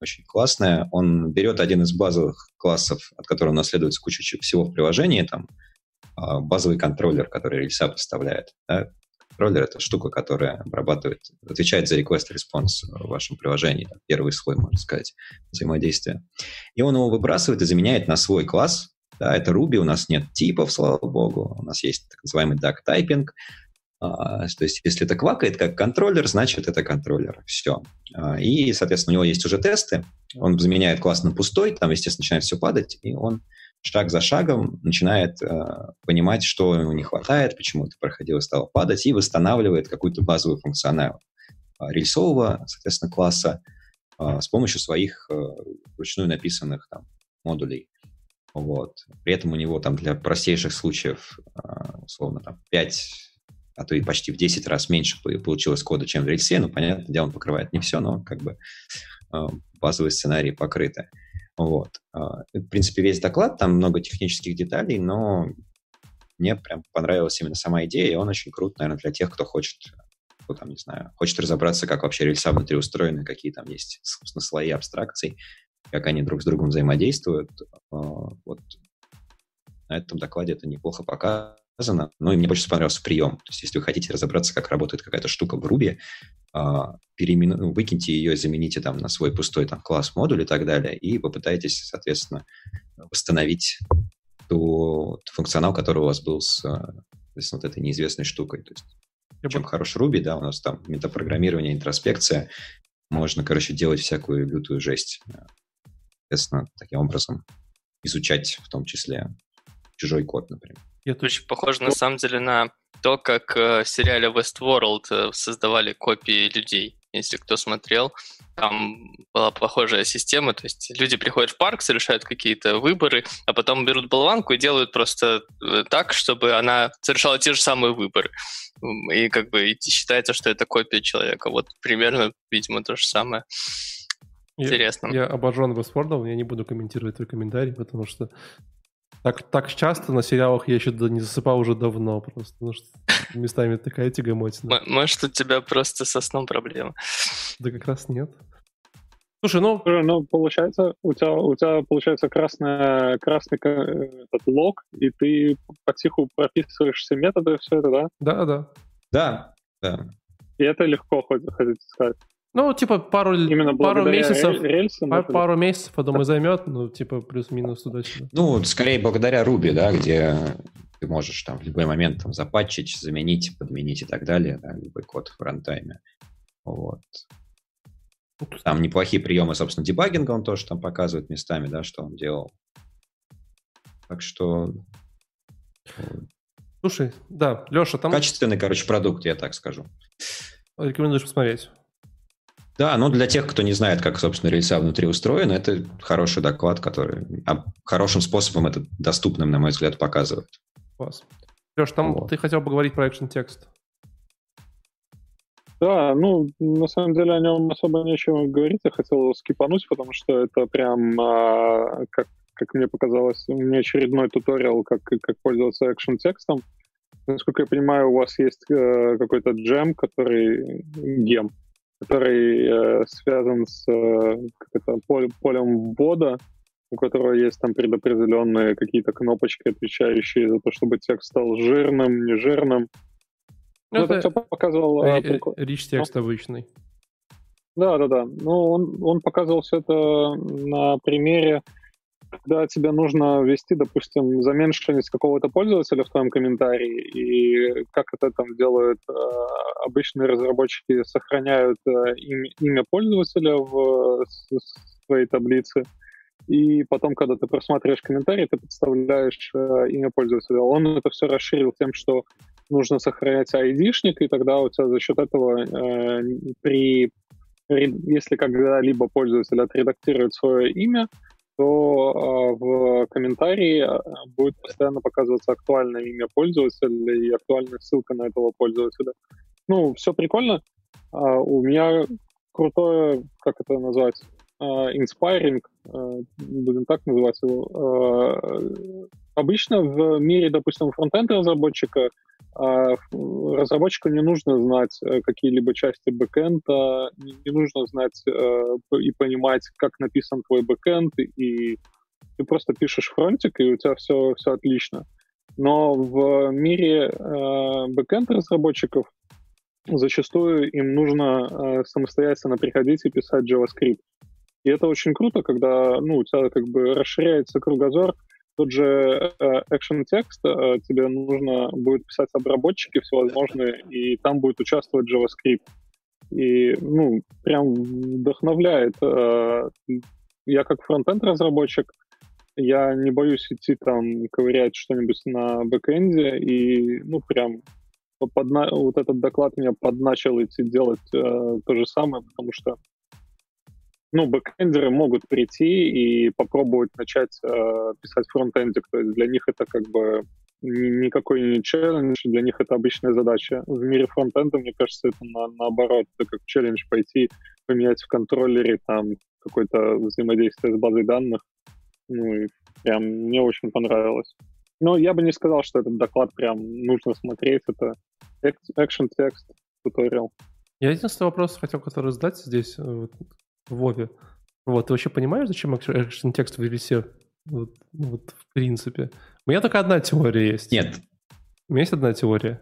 очень классная. Он берет один из базовых классов, от которого наследуется куча всего в приложении, там, а, базовый контроллер, который рельса поставляет. Да? Контроллер — это штука, которая обрабатывает, отвечает за request-response в вашем приложении. Первый слой, можно сказать, взаимодействия. И он его выбрасывает и заменяет на свой класс, да, это Ruby, у нас нет типов, слава богу, у нас есть так называемый duck typing, а, то есть, если это квакает как контроллер, значит, это контроллер. Все. А, и, соответственно, у него есть уже тесты. Он заменяет класс на пустой, там, естественно, начинает все падать, и он шаг за шагом начинает э, понимать, что ему не хватает, почему это проходило, стало падать, и восстанавливает какую-то базовую функционал рельсового, соответственно, класса э, с помощью своих э, вручную написанных там, модулей. Вот. При этом у него там для простейших случаев, условно, там, 5 а то и почти в 10 раз меньше получилось кода, чем в рельсе. Ну, понятное дело, он покрывает не все, но как бы базовые сценарии покрыты. Вот. В принципе, весь доклад, там много технических деталей, но мне прям понравилась именно сама идея, и он очень крут, наверное, для тех, кто хочет, кто там, не знаю, хочет разобраться, как вообще рельса внутри устроены, какие там есть, собственно, слои абстракций, как они друг с другом взаимодействуют. Вот на этом докладе это неплохо показано сказано, но мне больше понравился прием. То есть, если вы хотите разобраться, как работает какая-то штука в Ruby, а, переимену... Ну, выкиньте ее, замените там на свой пустой там, класс, модуль и так далее, и попытайтесь, соответственно, восстановить тот функционал, который у вас был с, с вот этой неизвестной штукой. То есть, Я чем бы... хорош Ruby, да, у нас там метапрограммирование, интроспекция, можно, короче, делать всякую лютую жесть. Соответственно, таким образом изучать в том числе чужой код, например. Это очень похоже, на самом деле, на то, как э, в сериале Westworld э, создавали копии людей. Если кто смотрел, там была похожая система, то есть люди приходят в парк, совершают какие-то выборы, а потом берут болванку и делают просто э, так, чтобы она совершала те же самые выборы. И как бы и считается, что это копия человека. Вот примерно, видимо, то же самое. Интересно. Я, я обожен Westworld, я не буду комментировать твой комментарий, потому что так, так часто на сериалах я еще не засыпал уже давно просто, потому что местами такая тягомотина. Может, у тебя просто со сном проблема? Да как раз нет. Слушай, ну... Ну, получается, у тебя, у тебя получается красный, красный этот лог, и ты потиху прописываешь все методы, все это, да? Да, да. Да, да. И это легко, хотите сказать. Ну, типа, пару, Именно пару месяцев, рельсам, пару, пару месяцев, я думаю, займет, ну, типа, плюс-минус туда-сюда. Ну, скорее благодаря Ruby, да, где ты можешь там в любой момент там запатчить, заменить, подменить и так далее, да, любой код в рантайме. Вот. Там неплохие приемы, собственно, дебагинга он тоже там показывает местами, да, что он делал. Так что... Слушай, да, Леша, там... Качественный, короче, продукт, я так скажу. Рекомендуешь посмотреть. Да, но для тех, кто не знает, как, собственно, рельса внутри устроена, это хороший доклад, который хорошим способом это доступным, на мой взгляд, показывает. Класс. Леш, там вот. ты хотел поговорить про экшен текст. Да, ну, на самом деле о нем особо нечего говорить. Я хотел скипануть, потому что это прям, а, как, как мне показалось, не очередной туториал, как, как пользоваться экшен текстом. насколько я понимаю, у вас есть э, какой-то джем, который гем, который э, связан с э, это, полем, полем ввода, у которого есть там предопределенные какие-то кнопочки, отвечающие за то, чтобы текст стал жирным, не жирным. Ну, это, это все показывал... Э, рич текст ну? обычный. Да, да, да. Ну, он, он показывал все это на примере когда тебе нужно ввести, допустим, заменьшенность какого-то пользователя в твоем комментарии, и как это там делают э, обычные разработчики, сохраняют э, имя, имя пользователя в, в своей таблице, и потом, когда ты просматриваешь комментарий, ты подставляешь э, имя пользователя. Он это все расширил тем, что нужно сохранять ID-шник, и тогда у тебя за счет этого э, при если когда-либо пользователь отредактирует свое имя, то а, в комментарии а, будет постоянно показываться актуальное имя пользователя и актуальная ссылка на этого пользователя. Ну, все прикольно. А, у меня крутое, как это назвать, inspiring, будем так называть его. Обычно в мире, допустим, фронтенд разработчика а, разработчику не нужно знать э, какие-либо части бэкэнда, не нужно знать э, и понимать, как написан твой бэкэнд, и ты просто пишешь фронтик, и у тебя все, все отлично. Но в мире э, бэкэнд-разработчиков зачастую им нужно самостоятельно приходить и писать JavaScript. И это очень круто, когда ну, у тебя как бы расширяется кругозор, тот же э, action текст э, тебе нужно будет писать обработчики всевозможные, и там будет участвовать JavaScript. И, ну, прям вдохновляет. Э, я как фронтенд разработчик, я не боюсь идти там ковырять что-нибудь на бэкэнде, и, ну, прям подна... вот этот доклад меня подначил идти делать э, то же самое, потому что ну, бэкэндеры могут прийти и попробовать начать э, писать фронтендик. То есть для них это как бы никакой не челлендж, для них это обычная задача. В мире фронтенда, мне кажется, это на, наоборот, это как челлендж пойти поменять в контроллере там какое-то взаимодействие с базой данных. Ну, и прям мне очень понравилось. Но я бы не сказал, что этот доклад прям нужно смотреть. Это action текст туториал. Я единственный вопрос хотел, который задать здесь, э, в Вове. Вот, ты вообще понимаешь, зачем экшен текст в релисе? Вот, вот в принципе. У меня только одна теория есть. Нет. У меня есть одна теория.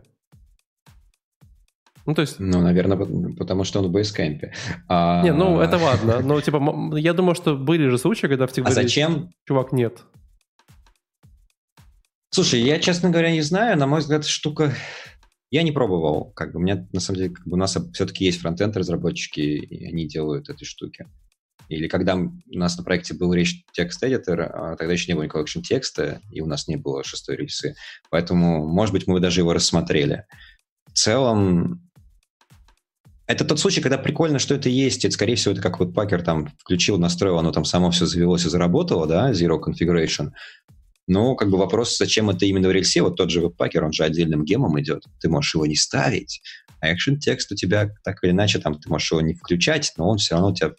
Ну, то есть... Ну, наверное, потому что он в бейскэмпе. А... Не, ну, это ладно. Но, типа, я думаю, что были же случаи, когда в тебе... А зачем? Чувак, нет. Слушай, я, честно говоря, не знаю. На мой взгляд, штука я не пробовал. Как бы, у меня, на самом деле, как бы у нас все-таки есть фронтенд разработчики, и они делают эти штуки. Или когда у нас на проекте был речь текст-эдитор, а тогда еще не было никакого экшен текста, и у нас не было шестой рельсы. Поэтому, может быть, мы бы даже его рассмотрели. В целом, это тот случай, когда прикольно, что это есть. Это, скорее всего, это как вот Пакер там включил, настроил, оно там само все завелось и заработало, да, Zero Configuration. Но как бы вопрос, зачем это именно в рельсе, вот тот же веб-пакер, он же отдельным гемом идет, ты можешь его не ставить, а action текст у тебя так или иначе, там ты можешь его не включать, но он все равно у тебя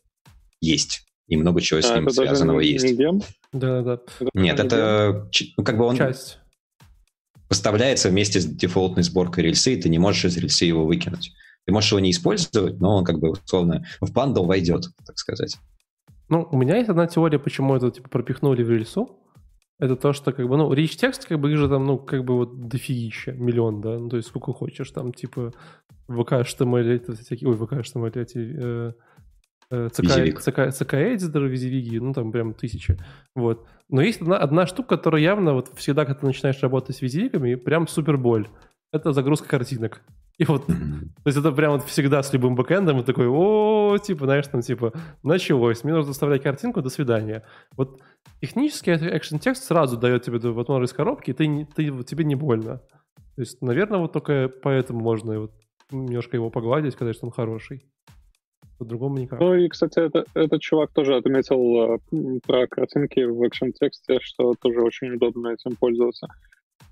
есть. И много чего с а, ним связанного не, есть. Не гем? Да, да. Нет, это ну, как бы он Часть. поставляется вместе с дефолтной сборкой рельсы, и ты не можешь из рельсы его выкинуть. Ты можешь его не использовать, но он как бы условно в пандл войдет, так сказать. Ну, у меня есть одна теория, почему это типа пропихнули в рельсу это то, что как бы, ну, rich текст, как бы их же там, ну, как бы вот дофигища, миллион, да, ну, то есть сколько хочешь, там, типа, ВК HTML, это всякие, ой, ВК HTML, эти, э, э, ЦК, ЦК, Editor, визивиги, ну, там прям тысячи, вот. Но есть одна, одна штука, которая явно вот всегда, когда ты начинаешь работать с визивигами, прям супер боль. Это загрузка картинок. И вот, то есть это прям вот всегда с любым бэкэндом, и такой, о, типа, знаешь, там, типа, началось, мне нужно вставлять картинку, до свидания. Вот технически экшен текст сразу дает тебе вот из коробки, и ты, ты, тебе не больно. То есть, наверное, вот только поэтому можно вот немножко его погладить, сказать, что он хороший. По-другому никак. Ну и, кстати, это, этот чувак тоже отметил э, про картинки в экшен тексте, что тоже очень удобно этим пользоваться.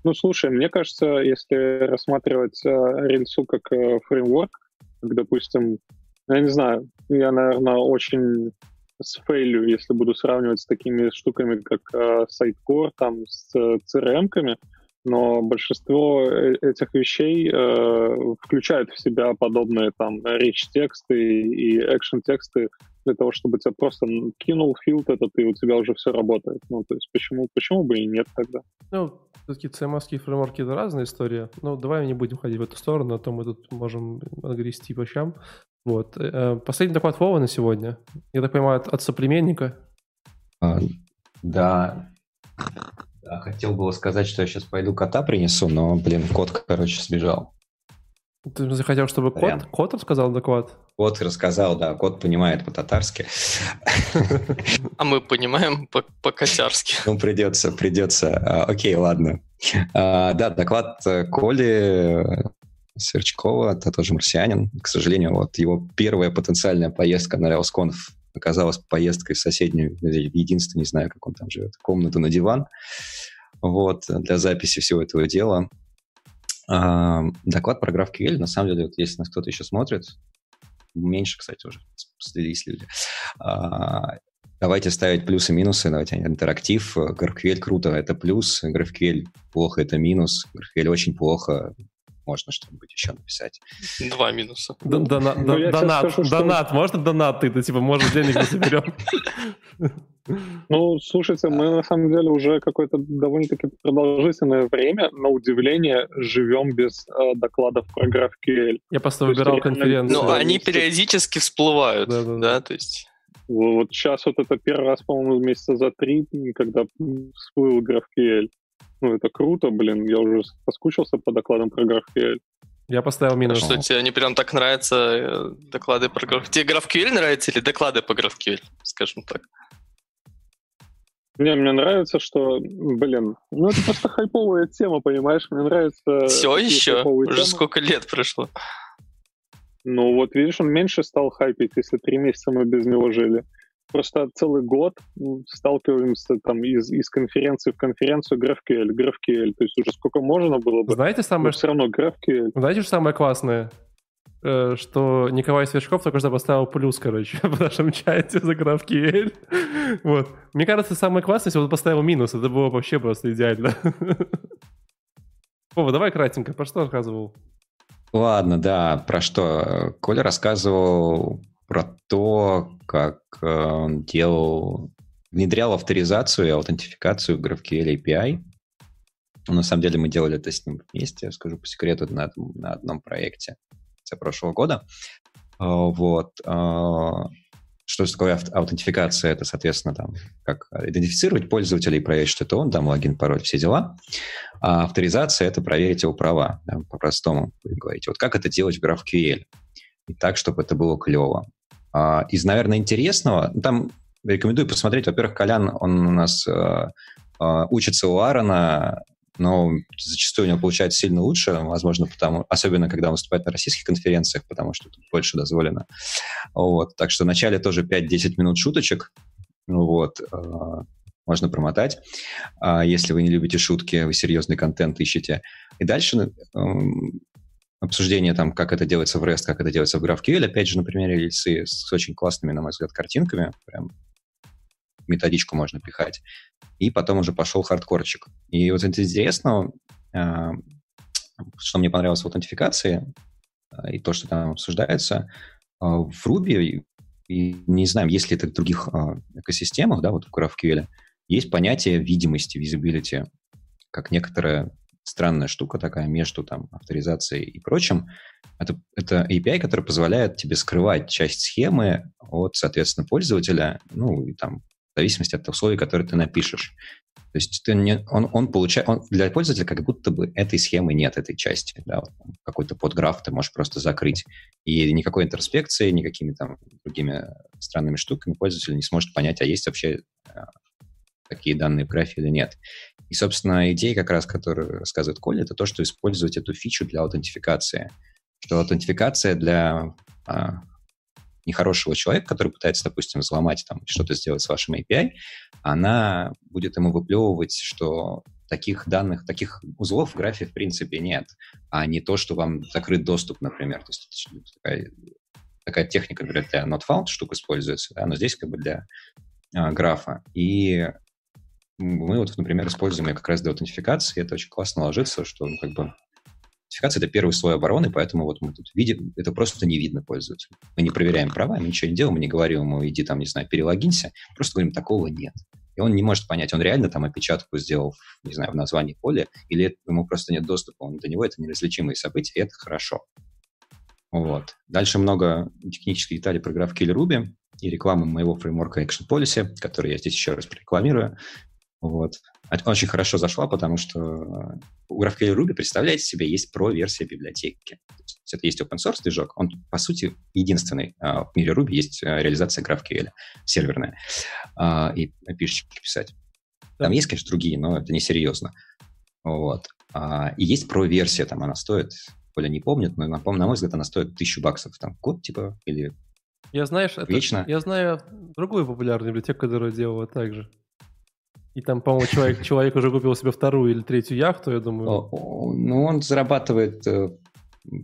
Ну, слушай, мне кажется, если рассматривать э, рельсу как э, фреймворк, как, допустим, я не знаю, я, наверное, очень сфейлю, если буду сравнивать с такими штуками, как э, Sitecore, там, с э, CRM-ками, но большинство э, этих вещей э, включает в себя подобные там rich-тексты и экшен-тексты для того, чтобы тебя просто кинул филд этот, и у тебя уже все работает. Ну, то есть почему, почему бы и нет тогда? Ну, все-таки CMS фреймворки — это разная история. Ну, давай не будем ходить в эту сторону, а то мы тут можем огрести по щам. Вот. Э, последний доклад Вова на сегодня. Я так понимаю, от, от соплеменника. А, да. да. Хотел было сказать, что я сейчас пойду кота принесу, но, блин, кот, короче, сбежал. Ты захотел, чтобы кот, кот рассказал доклад? Кот рассказал, да, кот понимает по-татарски. А мы понимаем по-котярски. Ну, придется, придется. А, окей, ладно. А, да, доклад э, Коли Сверчкова, это тоже марсианин. К сожалению, вот его первая потенциальная поездка на RailsConf оказалась поездкой в соседнюю, единственное, не знаю, как он там живет, комнату на диван. Вот, для записи всего этого дела. А, доклад про GraphQL, на самом деле, вот если нас кто-то еще смотрит, меньше, кстати, уже слились люди. А, давайте ставить плюсы-минусы, давайте интерактив. GraphQL круто, это плюс, GraphQL плохо, это минус, GraphQL очень плохо, можно что-нибудь еще написать. Два минуса. Ну, донат, донат, можно донат ты, типа, может, денег не соберем. Ну, слушайте, мы на самом деле уже какое-то довольно-таки продолжительное время, на удивление, живем без э, докладов про GraphQL. Я просто то выбирал конференцию. Ну, они периодически всплывают, да, да, да. да то есть... Вот сейчас вот это первый раз, по-моему, месяца за три, когда всплыл GraphQL. Ну, это круто, блин, я уже соскучился по докладам про GraphQL. Я поставил минус. Что тебе не прям так нравятся э, доклады про GraphQL? Тебе GraphQL нравится или доклады по GraphQL, скажем так? Не, мне нравится, что, блин, ну это просто хайповая тема, понимаешь? Мне нравится... Все еще? Уже темы. сколько лет прошло? Ну вот видишь, он меньше стал хайпить, если три месяца мы без него жили просто целый год сталкиваемся там из, из конференции в конференцию GraphQL, GraphQL, то есть уже сколько можно было бы. Знаете самое... все равно GraphQL. Знаете, что самое классное? Э, что Николай Сверчков только что поставил плюс, короче, в нашем чате за GraphQL. Вот. Мне кажется, самое классное, если он поставил минус, это было вообще просто идеально. Вова, давай кратенько, про что рассказывал? Ладно, да, про что? Коля рассказывал про то, как э, он делал, внедрял авторизацию и аутентификацию в GraphQL API. На самом деле мы делали это с ним вместе, я скажу по секрету, на, на одном проекте с прошлого года. Э, вот. Э, что такое аутентификация? Это, соответственно, там, как идентифицировать пользователя и проверить, что это он, там, логин, пароль, все дела. А авторизация — это проверить его права, да, по-простому говорить. Вот как это делать в GraphQL? И так, чтобы это было клево. А, из, наверное, интересного, там рекомендую посмотреть. Во-первых, Колян, он у нас э, э, учится у Аарона, но зачастую у него получается сильно лучше, возможно, потому, особенно когда он выступает на российских конференциях, потому что тут больше дозволено. Вот. Так что вначале тоже 5-10 минут шуточек, вот, э, можно промотать. А если вы не любите шутки, вы серьезный контент ищете. И дальше обсуждение, там, как это делается в REST, как это делается в GraphQL, опять же, на примере рельсы с очень классными, на мой взгляд, картинками, прям методичку можно пихать. И потом уже пошел хардкорчик. И вот интересно, а, что мне понравилось в аутентификации, а, и то, что там обсуждается, а, в Ruby, и не знаю, есть ли это в других экосистемах, да, вот в GraphQL, есть понятие видимости, visibility, как некоторая странная штука такая между там авторизацией и прочим. Это, это API, который позволяет тебе скрывать часть схемы от, соответственно, пользователя, ну, и там, в зависимости от условий, которые ты напишешь. То есть ты не, он, он получает, он, для пользователя как будто бы этой схемы нет, этой части. Да, вот, какой-то подграф ты можешь просто закрыть. И никакой интерспекции, никакими там другими странными штуками пользователь не сможет понять, а есть вообще такие данные в графе или нет. И, собственно, идея как раз, которую рассказывает Коля, это то, что использовать эту фичу для аутентификации. Что аутентификация для а, нехорошего человека, который пытается, допустим, взломать там что-то сделать с вашим API, она будет ему выплевывать, что таких данных, таких узлов в графе в принципе нет, а не то, что вам закрыт доступ, например. То есть такая, такая техника, например, для not found штук используется, да, но здесь как бы для а, графа. И мы вот, например, используем ее как раз для аутентификации, это очень классно ложится, что ну, как бы аутентификация — это первый слой обороны, поэтому вот мы тут видим, это просто не видно пользователю. Мы не проверяем права, мы ничего не делаем, мы не говорим ему, иди там, не знаю, перелогинься, просто говорим, такого нет. И он не может понять, он реально там опечатку сделал, не знаю, в названии поля, или ему просто нет доступа, он, для него это неразличимые события, и это хорошо. Вот. Дальше много технических деталей про GraphQL Ruby и рекламы моего фреймворка Action Policy, который я здесь еще раз рекламирую. Вот. Очень хорошо зашла, потому что у GraphQL Ruby, представляете себе, есть про-версия библиотеки. Есть это есть open source движок, он, по сути, единственный а, в мире Ruby есть а, реализация GraphQL серверная, а, и api писать. Там есть, конечно, другие, но это несерьезно. Вот. И есть про-версия, там она стоит, Коля не помнит, но, на, на мой взгляд, она стоит тысячу баксов. Там год, типа, или я, знаешь, Вечно. Это, я знаю другую популярную библиотеку, которая делала так же. И там, по-моему, человек, человек уже купил себе вторую или третью яхту, я думаю. Ну, он зарабатывает, э,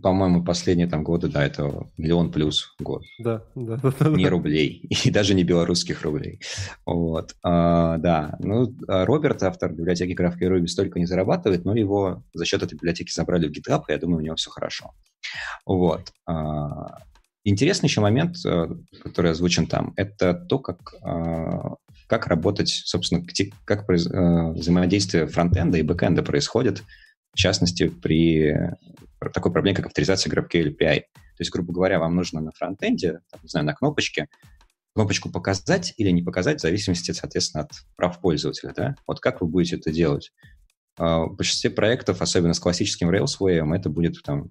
по-моему, последние там годы, да, это миллион плюс в год. Да, да, да. Не рублей, и даже не белорусских рублей. Вот, а, да. Ну, а Роберт, автор библиотеки GraphQL Ruby, столько не зарабатывает, но его за счет этой библиотеки забрали в GitHub, и я думаю, у него все хорошо. Вот. А, интересный еще момент, э, который озвучен там, это то, как как работать, собственно, как э, взаимодействие фронтенда и бэкенда происходит, в частности, при такой проблеме, как авторизация GraphQL API. То есть, грубо говоря, вам нужно на фронтенде, там, не знаю, на кнопочке, кнопочку показать или не показать в зависимости, соответственно, от прав пользователя. Да? Вот как вы будете это делать? А, в большинстве проектов, особенно с классическим Rails way, это будет там,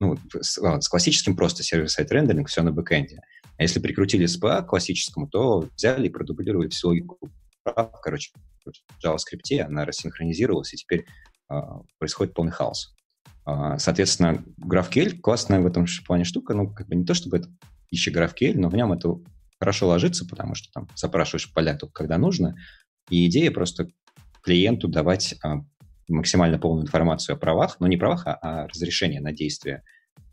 ну, с, с классическим просто server-side rendering, все на бэкенде. А если прикрутили SPA к классическому, то взяли и продублировали всю логику. Короче, в JavaScript она рассинхронизировалась, и теперь э, происходит полный хаос. Э, соответственно, GraphQL классная в этом плане штука. Ну, как бы не то, чтобы это ищи GraphQL, но в нем это хорошо ложится, потому что там запрашиваешь поля только когда нужно. И идея просто клиенту давать а, максимально полную информацию о правах, но не правах, а, а разрешение на действие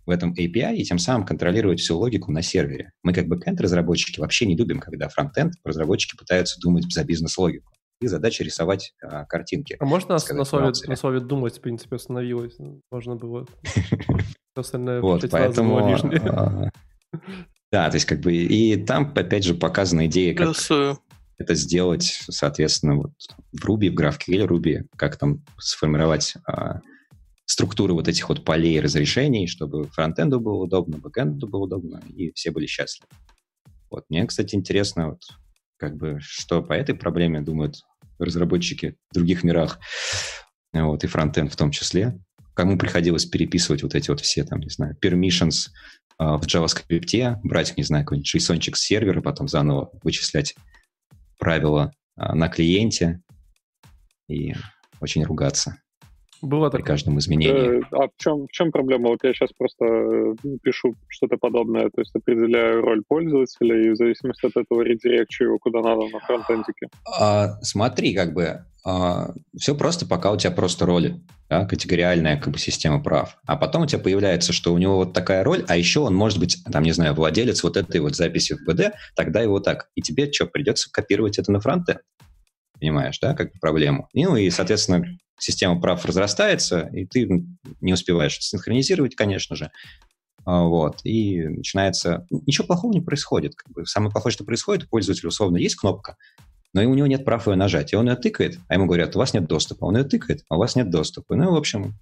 в этом API и тем самым контролировать всю логику на сервере. Мы как бэкэнд-разработчики вообще не любим, когда фронтенд разработчики пытаются думать за бизнес-логику. И задача рисовать а, картинки. А можно сказать, на, слове, на слове «думать» в принципе остановилось? Можно было остальное Вот, поэтому... А, да, то есть как бы и там опять же показана идея, как это сделать, соответственно, вот в Ruby, в GraphQL Ruby, как там сформировать а, структуры вот этих вот полей разрешений, чтобы фронтенду было удобно, бэкенду было удобно, и все были счастливы. Вот. Мне, кстати, интересно, вот, как бы, что по этой проблеме думают разработчики в других мирах, вот, и фронтенд в том числе. Кому приходилось переписывать вот эти вот все, там, не знаю, permissions э, в JavaScript, брать, не знаю, какой-нибудь json с сервера, потом заново вычислять правила э, на клиенте и очень ругаться. Было при каждом изменении. Э, а в чем, в чем проблема? Вот я сейчас просто э, пишу что-то подобное, то есть определяю роль пользователя и в зависимости от этого редирекчу его куда надо на фронтендике. А, смотри, как бы а, все просто, пока у тебя просто роли, да, категориальная как бы система прав. А потом у тебя появляется, что у него вот такая роль, а еще он может быть, там, не знаю, владелец вот этой вот записи в БД, тогда его так. И тебе что, придется копировать это на фронтенд? Понимаешь, да, как проблему. Ну и, соответственно, система прав разрастается, и ты не успеваешь синхронизировать, конечно же. А, вот, и начинается... Ничего плохого не происходит. Как бы самое плохое, что происходит, у пользователя условно есть кнопка, но и у него нет прав ее нажать. И он ее тыкает, а ему говорят, у вас нет доступа. Он ее тыкает, а у вас нет доступа. Ну, в общем,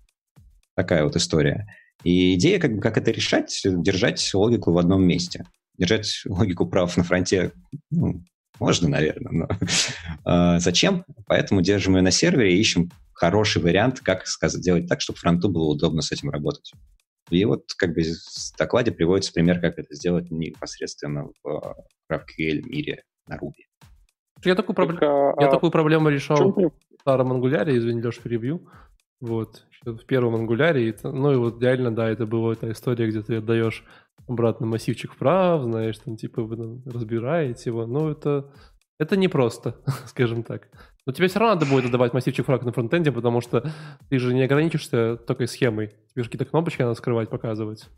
такая вот история. И идея, как, как это решать, держать логику в одном месте. Держать логику прав на фронте ну, можно, наверное, но э, зачем? Поэтому держим ее на сервере и ищем хороший вариант, как сказать, сделать так, чтобы фронту было удобно с этим работать. И вот как бы в докладе приводится пример, как это сделать непосредственно в GraphQL мире на Ruby. Я такую, проб... а, я такую проблему решал в старом ангуляре, извини, Леш, перебью. Вот, в первом ангуляре. Ну и вот реально, да, это была эта история, где ты отдаешь обратно массивчик вправ, знаешь, там типа вы там, разбираете его. Но это, это непросто, скажем так. Но тебе все равно надо будет отдавать массивчик фраг на фронтенде, потому что ты же не ограничишься только схемой. Тебе же какие-то кнопочки надо скрывать, показывать.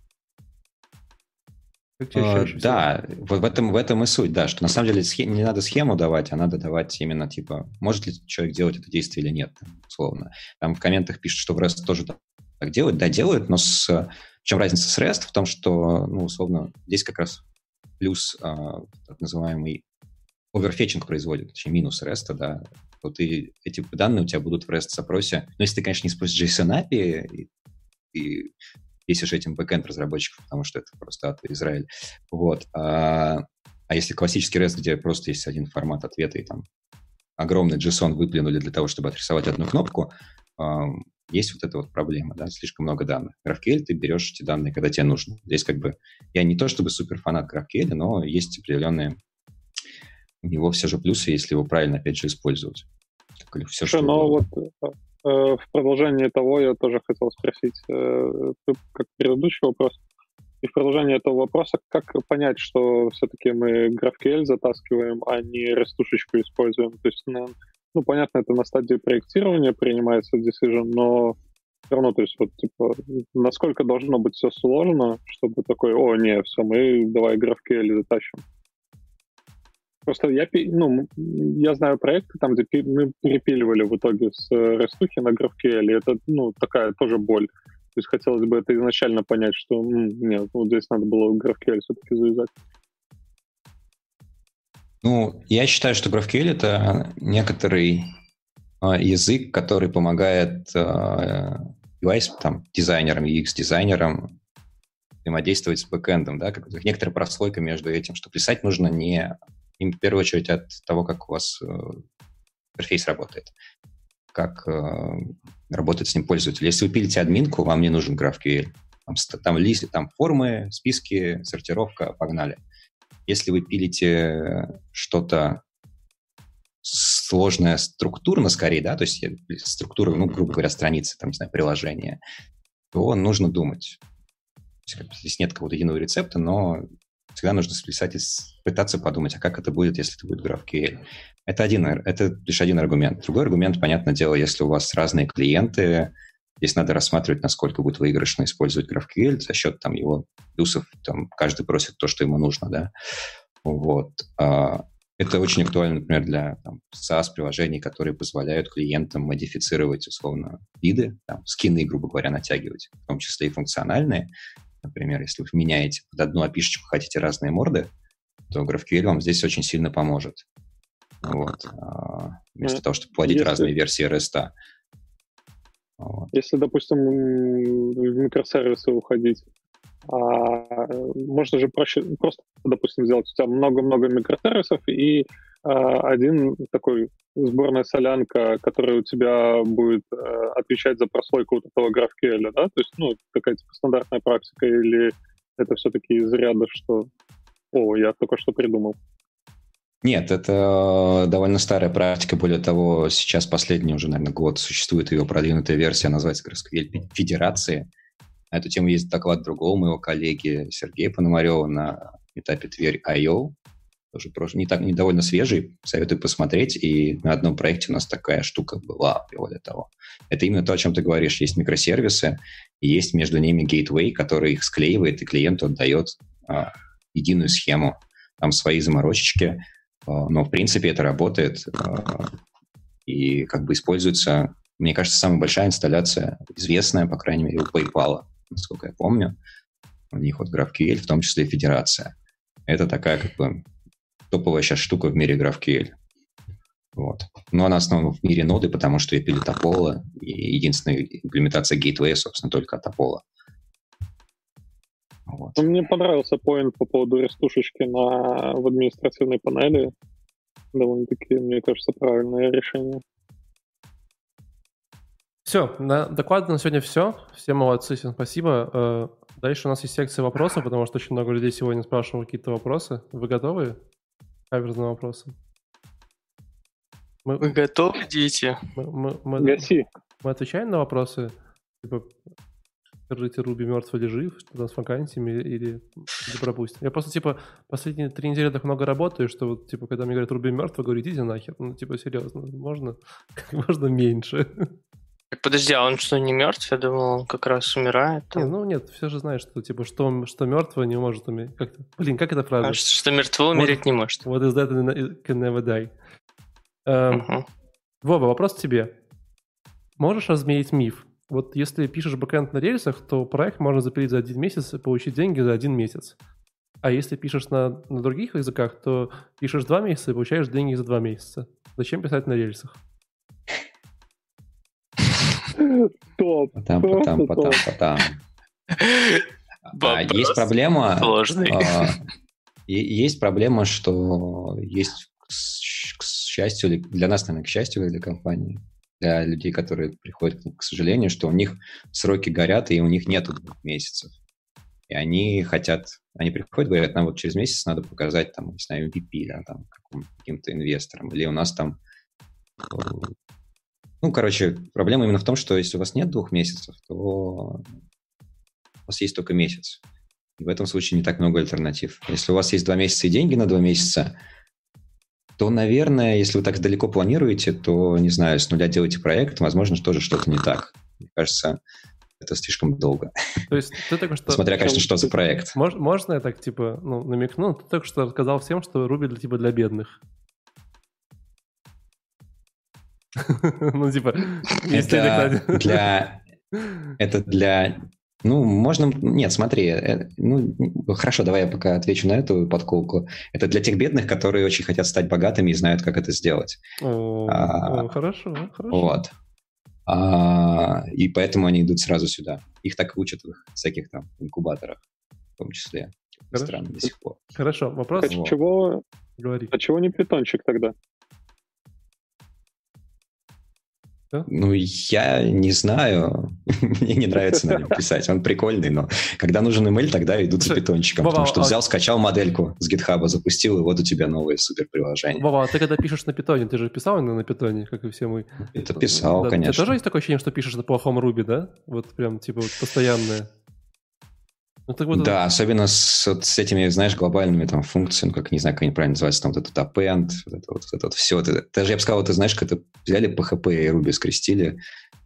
Uh, да, в, в, этом, в этом и суть, да, что на самом деле схем, не надо схему давать, а надо давать именно, типа, может ли человек делать это действие или нет, условно. Там в комментах пишут, что в REST тоже так делают, да, делают, но с, чем разница с REST? В том, что, ну, условно, здесь как раз плюс а, так называемый оверфетчинг производит, точнее, минус REST, да, вот и эти данные у тебя будут в REST-запросе. Но если ты, конечно, не используешь JSON API и, и писишь этим бэкэнд разработчиков, потому что это просто от Израиль. Вот. А, а если классический REST, где просто есть один формат ответа, и там огромный JSON выплюнули для того, чтобы отрисовать одну кнопку, есть вот эта вот проблема, да, слишком много данных. GraphQL ты берешь эти данные, когда тебе нужно. Здесь как бы, я не то чтобы супер фанат GraphQL, но есть определенные у него все же плюсы, если его правильно, опять же, использовать. Все, что но вот Э, в продолжение того я тоже хотел спросить, э, как предыдущий вопрос, и в продолжение этого вопроса, как понять, что все-таки мы GraphQL затаскиваем, а не рестушечку используем? То есть, ну, ну, понятно, это на стадии проектирования принимается decision, но все равно, то есть, вот, типа, насколько должно быть все сложно, чтобы такой, о, не, все, мы давай GraphQL затащим. Просто я, ну, я знаю проекты, там, где мы перепиливали в итоге с Рестухи на GraphQL, это, ну, такая тоже боль. То есть хотелось бы это изначально понять, что нет, вот здесь надо было GraphQL все-таки завязать. Ну, я считаю, что GraphQL — это некоторый э, язык, который помогает э, UI, там, дизайнерам, UX-дизайнерам взаимодействовать с бэкэндом, да, как некоторая прослойка между этим, что писать нужно не им в первую очередь от того, как у вас э, интерфейс работает, как э, работает с ним пользователь. Если вы пилите админку, вам не нужен GraphQL. Там, там там формы, списки, сортировка, погнали. Если вы пилите что-то сложное структурно скорее, да, то есть структура, ну, грубо говоря, страницы, там, не знаю, приложения, то нужно думать. Здесь нет какого-то единого рецепта, но всегда нужно списать и пытаться подумать, а как это будет, если это будет GraphQL. Это, один, это лишь один аргумент. Другой аргумент, понятное дело, если у вас разные клиенты, здесь надо рассматривать, насколько будет выигрышно использовать GraphQL за счет там, его плюсов. Там, каждый просит то, что ему нужно. Да? Вот. А, это очень актуально, например, для там, SaaS-приложений, которые позволяют клиентам модифицировать, условно, виды, там, скины, грубо говоря, натягивать, в том числе и функциональные, Например, если вы меняете под одну опишечку, хотите разные морды, то GraphQL вам здесь очень сильно поможет. Вот. А, вместо того, чтобы плодить если... разные версии REST. Вот. Если, допустим, в микросервисы уходить, а, можно же проще, просто, допустим, сделать у тебя много-много микросервисов и а, один такой сборная солянка, которая у тебя будет э, отвечать за прослойку вот этого GraphQL, да? То есть, ну, какая-то типа стандартная практика или это все-таки из ряда, что «О, я только что придумал». Нет, это довольно старая практика. Более того, сейчас последний уже, наверное, год существует ее продвинутая версия, называется GraphQL Федерации. На эту тему есть доклад другого моего коллеги Сергея Пономарева на этапе Тверь I.O тоже не так не довольно свежий, советую посмотреть. И на одном проекте у нас такая штука была более того. Это именно то, о чем ты говоришь. Есть микросервисы, и есть между ними гейтвей, который их склеивает, и клиенту отдает а, единую схему. Там свои заморочечки, но в принципе это работает а, и как бы используется. Мне кажется, самая большая инсталляция, известная, по крайней мере, у PayPal, насколько я помню. У них вот GraphQL, в том числе и федерация. Это такая как бы топовая сейчас штука в мире GraphQL. Вот. Но она основана в мире ноды, потому что я пилит Apollo, и единственная имплементация Gateway, собственно, только от Apollo. Вот. Ну, мне понравился поинт по поводу рестушечки на, в административной панели. Довольно-таки, мне кажется, правильное решение. Все, на доклад на сегодня все. Все молодцы, всем спасибо. Э, дальше у нас есть секция вопросов, потому что очень много людей сегодня спрашивают какие-то вопросы. Вы готовы? каверзным вопросом. Мы, Вы готовы, дети? Мы, мы, мы, Гаси. мы отвечаем на вопросы, типа, держите Руби мертв или жив, что там с вакансиями, или, или пропустим. Я просто, типа, последние три недели так много работаю, что вот, типа, когда мне говорят Руби мертв, я говорю, идите нахер. Ну, типа, серьезно, можно как можно меньше. подожди, а он что, не мертв? Я думал, он как раз умирает. Не, ну нет, все же знают, что типа что, что мертво не может умереть. Как Блин, как это фраза? А, что, что мертво умереть Вот. не может. Is that and can never die? Эм, Мгм. Вова, вопрос к тебе. Можешь размерить миф? Вот если пишешь бэкэнд на рельсах, то проект можно запилить за один месяц и получить деньги за один месяц. А если пишешь на, на других языках, то пишешь два месяца и получаешь деньги за два месяца. Зачем писать на рельсах? Топ. Потом, потом, потом, потом. А, Вопрос Есть проблема... Сложный. а, Есть проблема, что есть, к счастью, или для нас, наверное, к счастью, или для компании, для людей, которые приходят, к сожалению, что у них сроки горят, и у них нету двух месяцев. И они хотят, они приходят, говорят, нам вот через месяц надо показать, там, не знаю, MVP, да, там, каким-то инвесторам, или у нас там... Ну, короче, проблема именно в том, что если у вас нет двух месяцев, то у вас есть только месяц. И в этом случае не так много альтернатив. Если у вас есть два месяца и деньги на два месяца, то, наверное, если вы так далеко планируете, то, не знаю, с нуля делаете проект, возможно, тоже что-то не так. Мне кажется, это слишком долго. То есть ты только что... Смотря, конечно, что за проект. Мож- можно я так, типа, ну, намекну? Ты только что рассказал всем, что Руби для, типа, для бедных. Ну, типа, если Это для... Это для... Ну, можно... Нет, смотри. э, Ну, хорошо, давай я пока отвечу на эту подколку. Это для тех бедных, которые очень хотят стать богатыми и знают, как это сделать. О, А, о, Хорошо, хорошо. Вот. А, и поэтому они идут сразу сюда. Их так учат в их всяких там инкубаторах, в том числе. Хорошо. Странно до сих пор. Хорошо, вопрос А Вот. чего, говори. а чего не питончик тогда? Ну, я не знаю. Мне не нравится на нем писать. Он прикольный, но когда нужен email, тогда идут за Слушай, питончиком. Потому что а- взял, скачал модельку с гитхаба, запустил, и вот у тебя новое супер приложение. Вова, а ты когда пишешь на питоне, ты же писал на, питоне, как и все мы. Это писал, Да, У тебя конечно. тоже есть такое ощущение, что пишешь на плохом Руби, да? Вот прям, типа, вот постоянное. Ну, так вот, Да, особенно с, вот с этими, знаешь, глобальными там функциями, как, не знаю, как они правильно называются, там вот этот append, вот это вот, вот это вот все. Это, даже, я бы сказал, ты знаешь, как это взяли PHP и Ruby скрестили,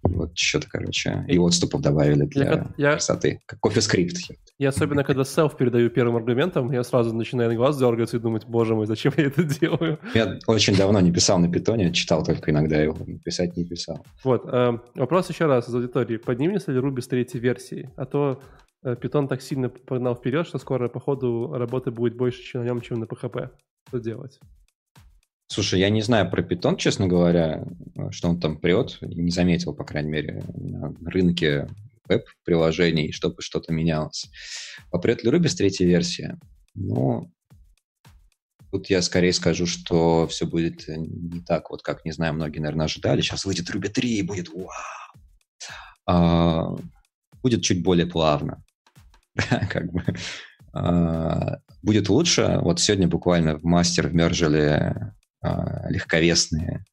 и вот что-то, короче, и отступов добавили для Я- я- красоты. Как кофе-скрипт. И особенно, когда self передаю первым аргументом, я сразу начинаю на глаз дергаться и думать, боже мой, зачем я это делаю? Я очень давно не писал на питоне, читал только иногда его, писать не писал. Вот, э, вопрос еще раз из аудитории. Поднимется ли Руби с третьей версии? А то э, Python так сильно погнал вперед, что скоро, по ходу, работы будет больше чем на нем, чем на PHP. Что делать? Слушай, я не знаю про питон, честно говоря, что он там прет. Не заметил, по крайней мере, на рынке веб-приложений, чтобы что-то менялось. Попрет ли Ruby с третьей версии? Ну, тут я скорее скажу, что все будет не так, вот как, не знаю, многие, наверное, ожидали. Сейчас выйдет Ruby 3 и будет вау! А, будет чуть более плавно. как бы. А, будет лучше. Вот сегодня буквально в мастер вмержили а, легковесные.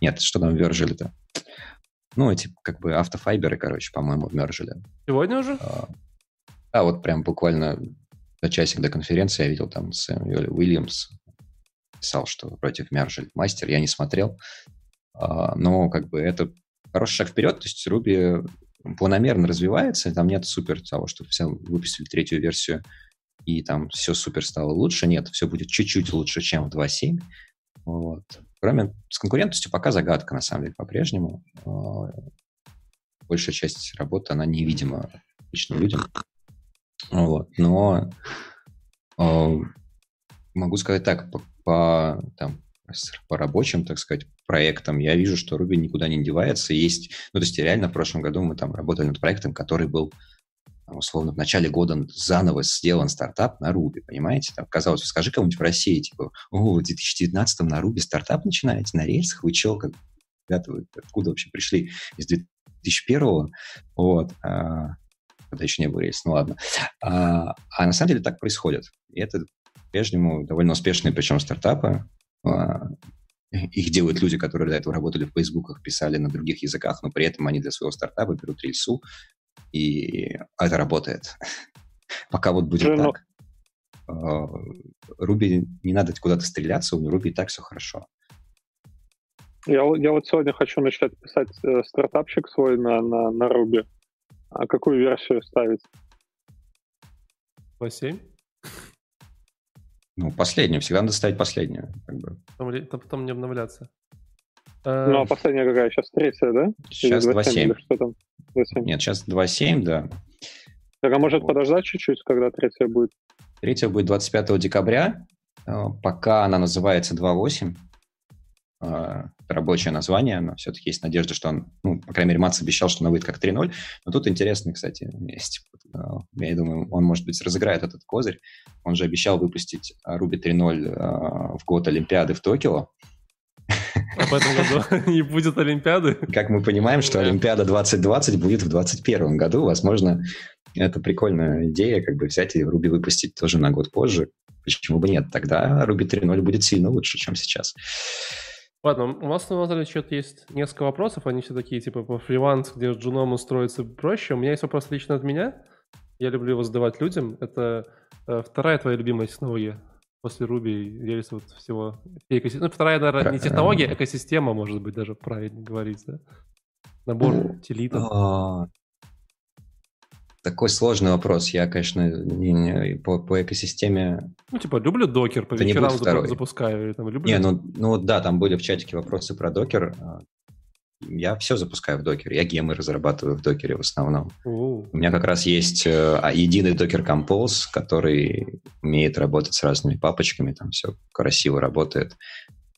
Нет, что там вержили-то? Ну, эти как бы автофайберы, короче, по-моему, вмержили. Сегодня уже? А, а вот прям буквально за часик до конференции я видел там Сэмюэль Уильямс писал, что против мержили мастер. Я не смотрел. Но как бы это хороший шаг вперед. То есть Ruby планомерно развивается, там нет супер того, что все выпустили третью версию и там все супер стало лучше. Нет, все будет чуть-чуть лучше, чем в 2.7. Вот. Кроме с конкурентностью пока загадка, на самом деле, по-прежнему. А, Большая часть работы, она невидима обычным людям. Вот. Но э, могу сказать так, по, по, там, по рабочим, так сказать, проектам, я вижу, что Ruby никуда не девается. Есть, ну, то есть реально в прошлом году мы там работали над проектом, который был условно, в начале года заново сделан стартап на Ruby, понимаете? Там, казалось, скажи кому-нибудь в России, типа, о, в 2019 на Ruby стартап начинаете, на рельсах, вы что, как, ребята, вы откуда вообще пришли? Из 2001 вот, а, когда еще не было рельс, ну ладно. А, а на самом деле так происходит. И это по-прежнему довольно успешные, причем стартапы. Их делают люди, которые до этого работали в фейсбуках, писали на других языках, но при этом они для своего стартапа берут рельсу, и это работает. Пока вот будет Слушай, ну- так. Руби не надо куда-то стреляться, у Руби и так все хорошо. Я, я вот сегодня хочу начать писать э, стартапчик свой на, на, на Ruby. А какую версию ставить? 2.7? Ну, последнюю. Всегда надо ставить последнюю. Как бы. Потом, потом не обновляться. Ну, а последняя какая? Сейчас третья, да? Сейчас 2.7. Что там? 2.7. Нет, сейчас 2.7, да. Так, а может вот. подождать чуть-чуть, когда третья будет? Третья будет 25 декабря. Э, пока она называется 2.8. Э, рабочее название, но все-таки есть надежда, что он, ну, по крайней мере, Мац обещал, что она выйдет как 3.0. Но тут интересный, кстати, есть. Э, я думаю, он, может быть, разыграет этот козырь. Он же обещал выпустить Ruby 3.0 в год Олимпиады в Токио. А в этом году не будет Олимпиады? Как мы понимаем, что Олимпиада 2020 будет в 2021 году. Возможно, это прикольная идея, как бы взять и Ruby выпустить тоже на год позже. Почему бы нет? Тогда Ruby 3.0 будет сильно лучше, чем сейчас. Ладно, у вас на Наталья что-то есть несколько вопросов, они все такие, типа, по фриланс, где джуном устроиться проще. У меня есть вопрос лично от меня. Я люблю его задавать людям. Это э, вторая твоя любимая технология после Ruby, Rails вот всего. Ну, вторая, наверное, не технология, а экосистема, может быть, даже правильно говорить, да? Набор телитов. А, такой сложный вопрос. Я, конечно, не, не, по, по экосистеме... Ну, типа, люблю докер, по вечерам запу- запускаю. Или, там, люблю... Не, ну, ну да, там были в чатике вопросы про докер. А, я все запускаю в докере. Я гемы разрабатываю в докере в основном. У, У меня как раз есть э, а, единый докер Compose, который умеет работать с разными папочками, там все красиво работает.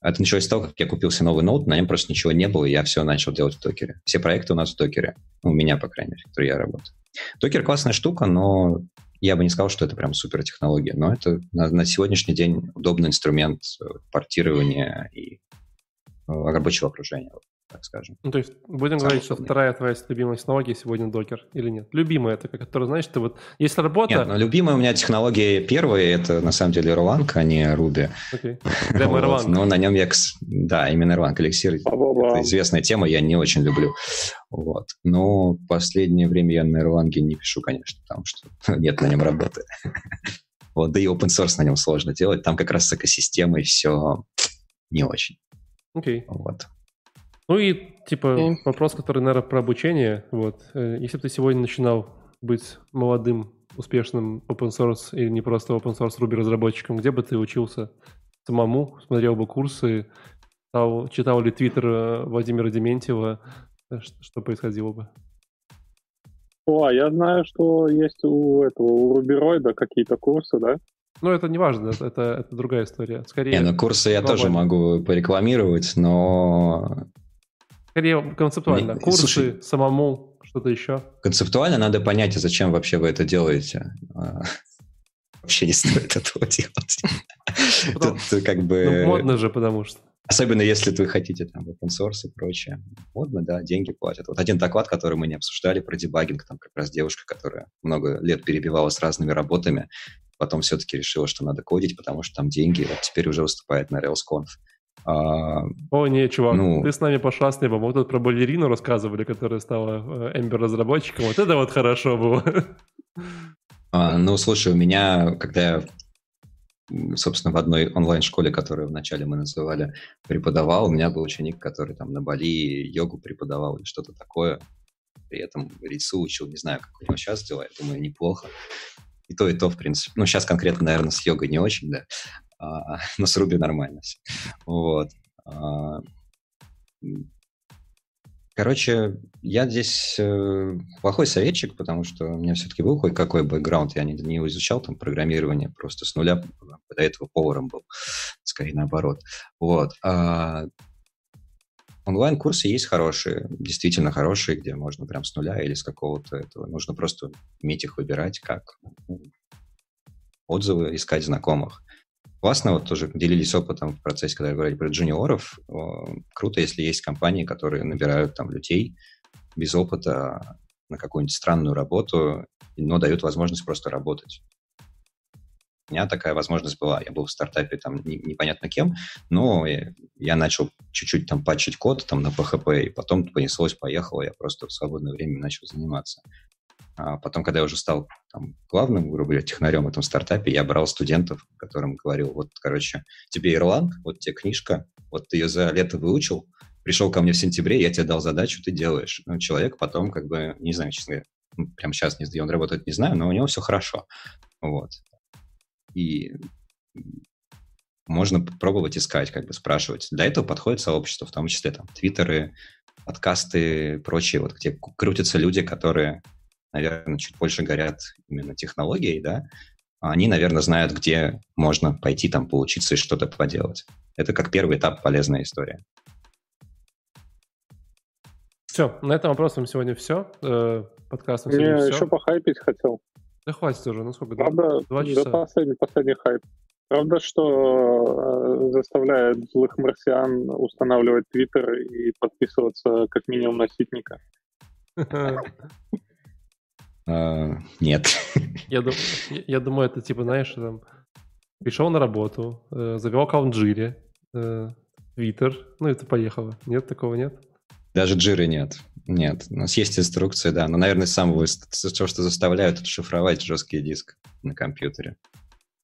Это началось с того, как я купил себе новый ноут, на нем просто ничего не было, и я все начал делать в докере. Все проекты у нас в докере. Ну, у меня, по крайней мере, в которой я работаю. Докер классная штука, но я бы не сказал, что это прям супер технология. Но это на, на сегодняшний день удобный инструмент э, портирования и э, рабочего окружения так скажем. Ну, то есть будем говорить, что вторая твоя любимая технология сегодня докер или нет? Любимая это, которая, знаешь, ты вот, есть работа... Нет, ну, любимая у меня технология первая, это на самом деле Erlang, а не Ruby. Окей, прямо Erlang. Вот. Но на нем я... Да, именно Erlang, эликсир. Это известная тема, я не очень люблю. Вот. Но в последнее время я на Erlang не пишу, конечно, потому что нет на нем работы. Вот, да и open source на нем сложно делать. Там как раз с экосистемой все не очень. Окей. Okay. Вот. Ну и, типа, okay. вопрос, который, наверное, про обучение. Вот. Э, если бы ты сегодня начинал быть молодым, успешным open source или не просто open source Ruby разработчиком, где бы ты учился самому, смотрел бы курсы, читал, читал ли твиттер э, Владимира Дементьева, э, что, что происходило бы? О, а я знаю, что есть у этого, у Рубероида какие-то курсы, да? Ну, это не важно, это, это другая история. Скорее, не, ну курсы я тоже могу порекламировать, но Скорее концептуально. Мне, Курсы, слушай, самому, что-то еще. Концептуально надо понять, а зачем вообще вы это делаете. А, вообще не стоит этого делать. Тут как бы... Ну, модно же, потому что. Особенно если вы хотите там open source и прочее. Модно, да, деньги платят. Вот один доклад, который мы не обсуждали про дебагинг, там как раз девушка, которая много лет перебивала с разными работами, потом все-таки решила, что надо кодить, потому что там деньги, вот теперь уже выступает на RailsConf. А, О, не, чувак, ну, ты с нами по шастнебам. Вот тут про балерину рассказывали, которая стала Ember разработчиком. Вот это вот хорошо было. А, ну, слушай, у меня, когда я, собственно, в одной онлайн-школе, которую вначале мы называли, преподавал, у меня был ученик, который там на Бали йогу преподавал или что-то такое. При этом рису учил, не знаю, как у него сейчас дела, я думаю, неплохо. И то, и то, в принципе. Ну, сейчас конкретно, наверное, с йогой не очень, да. А, но с Ruby нормально все. Вот. А, короче, я здесь э, плохой советчик, потому что у меня все-таки был хоть какой бэкграунд, я не, не изучал там программирование, просто с нуля до этого поваром был, скорее наоборот. Вот. А, онлайн-курсы есть хорошие, действительно хорошие, где можно прям с нуля или с какого-то этого. Нужно просто уметь их выбирать, как ну, отзывы искать знакомых классно, вот тоже делились опытом в процессе, когда говорили про джуниоров. Круто, если есть компании, которые набирают там людей без опыта на какую-нибудь странную работу, но дают возможность просто работать. У меня такая возможность была. Я был в стартапе там непонятно кем, но я начал чуть-чуть там патчить код там на PHP, и потом понеслось, поехало, я просто в свободное время начал заниматься. А потом, когда я уже стал там, главным, грубо говоря, технарем в этом стартапе, я брал студентов, которым говорил, вот, короче, тебе Ирланд, вот тебе книжка, вот ты ее за лето выучил, пришел ко мне в сентябре, я тебе дал задачу, ты делаешь. Ну, человек потом, как бы, не знаю, честно говоря, ну, прямо сейчас не, он работает, не знаю, но у него все хорошо. Вот. И можно пробовать искать, как бы спрашивать. Для этого подходит сообщество, в том числе там твиттеры, подкасты, прочие, вот где крутятся люди, которые, наверное, чуть больше горят именно технологией, да, они, наверное, знают, где можно пойти там поучиться и что-то поделать. Это как первый этап полезная история. Все, на этом вопросом сегодня все. Э, подкаст на сегодня все. еще похайпить хотел. Да хватит уже, ну сколько? Правда, два часа? Да последний, последний хайп. Правда, что э, заставляет злых марсиан устанавливать Твиттер и подписываться как минимум на Ситника? А, нет. Я думаю, это типа, знаешь, там, пришел на работу, э, завел аккаунт Джири, э, Твиттер, ну это поехало. Нет, такого нет? Даже джиры нет. Нет, у нас есть инструкция, да, но, наверное, самого, то, что заставляют, это шифровать жесткий диск на компьютере.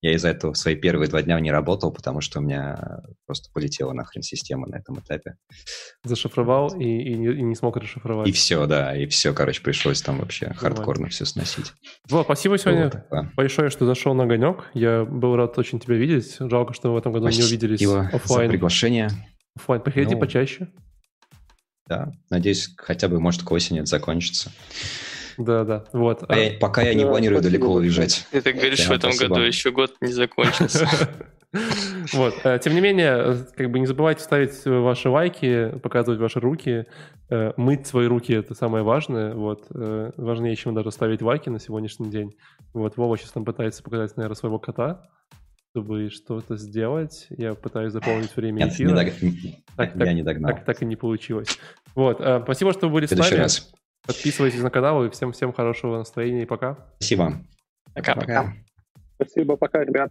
Я из-за этого свои первые два дня не работал, потому что у меня просто полетела нахрен система на этом этапе. Зашифровал и, и, не, и не смог расшифровать. И все, да, и все, короче, пришлось там вообще Нормально. хардкорно все сносить. Вот, спасибо сегодня вот, да. большое, что зашел на огонек. Я был рад очень тебя видеть. Жалко, что мы в этом году спасибо не увиделись офлайн. за приглашение. Офлайн. Приходи ну, почаще. Да, надеюсь, хотя бы, может, к осени это закончится. Да, да, вот. А я, пока я не планирую да, далеко уезжать. Ты так говоришь, в этом спасибо. году еще год не закончился. Вот. Э, тем не менее, как бы не забывайте ставить ваши лайки, показывать ваши руки. Э, мыть свои руки — это самое важное. Вот. Э, важнее, чем даже ставить лайки на сегодняшний день. Вот Вова сейчас там пытается показать, наверное, своего кота чтобы что-то сделать. Я пытаюсь заполнить время Нет, эфира. Не дог... так, я так, не догнал. Так, так и не получилось. Вот. Спасибо, что вы были с нами. Раз. Подписывайтесь на канал и всем всем хорошего настроения и пока. Спасибо. Пока-пока. Спасибо, пока, ребят.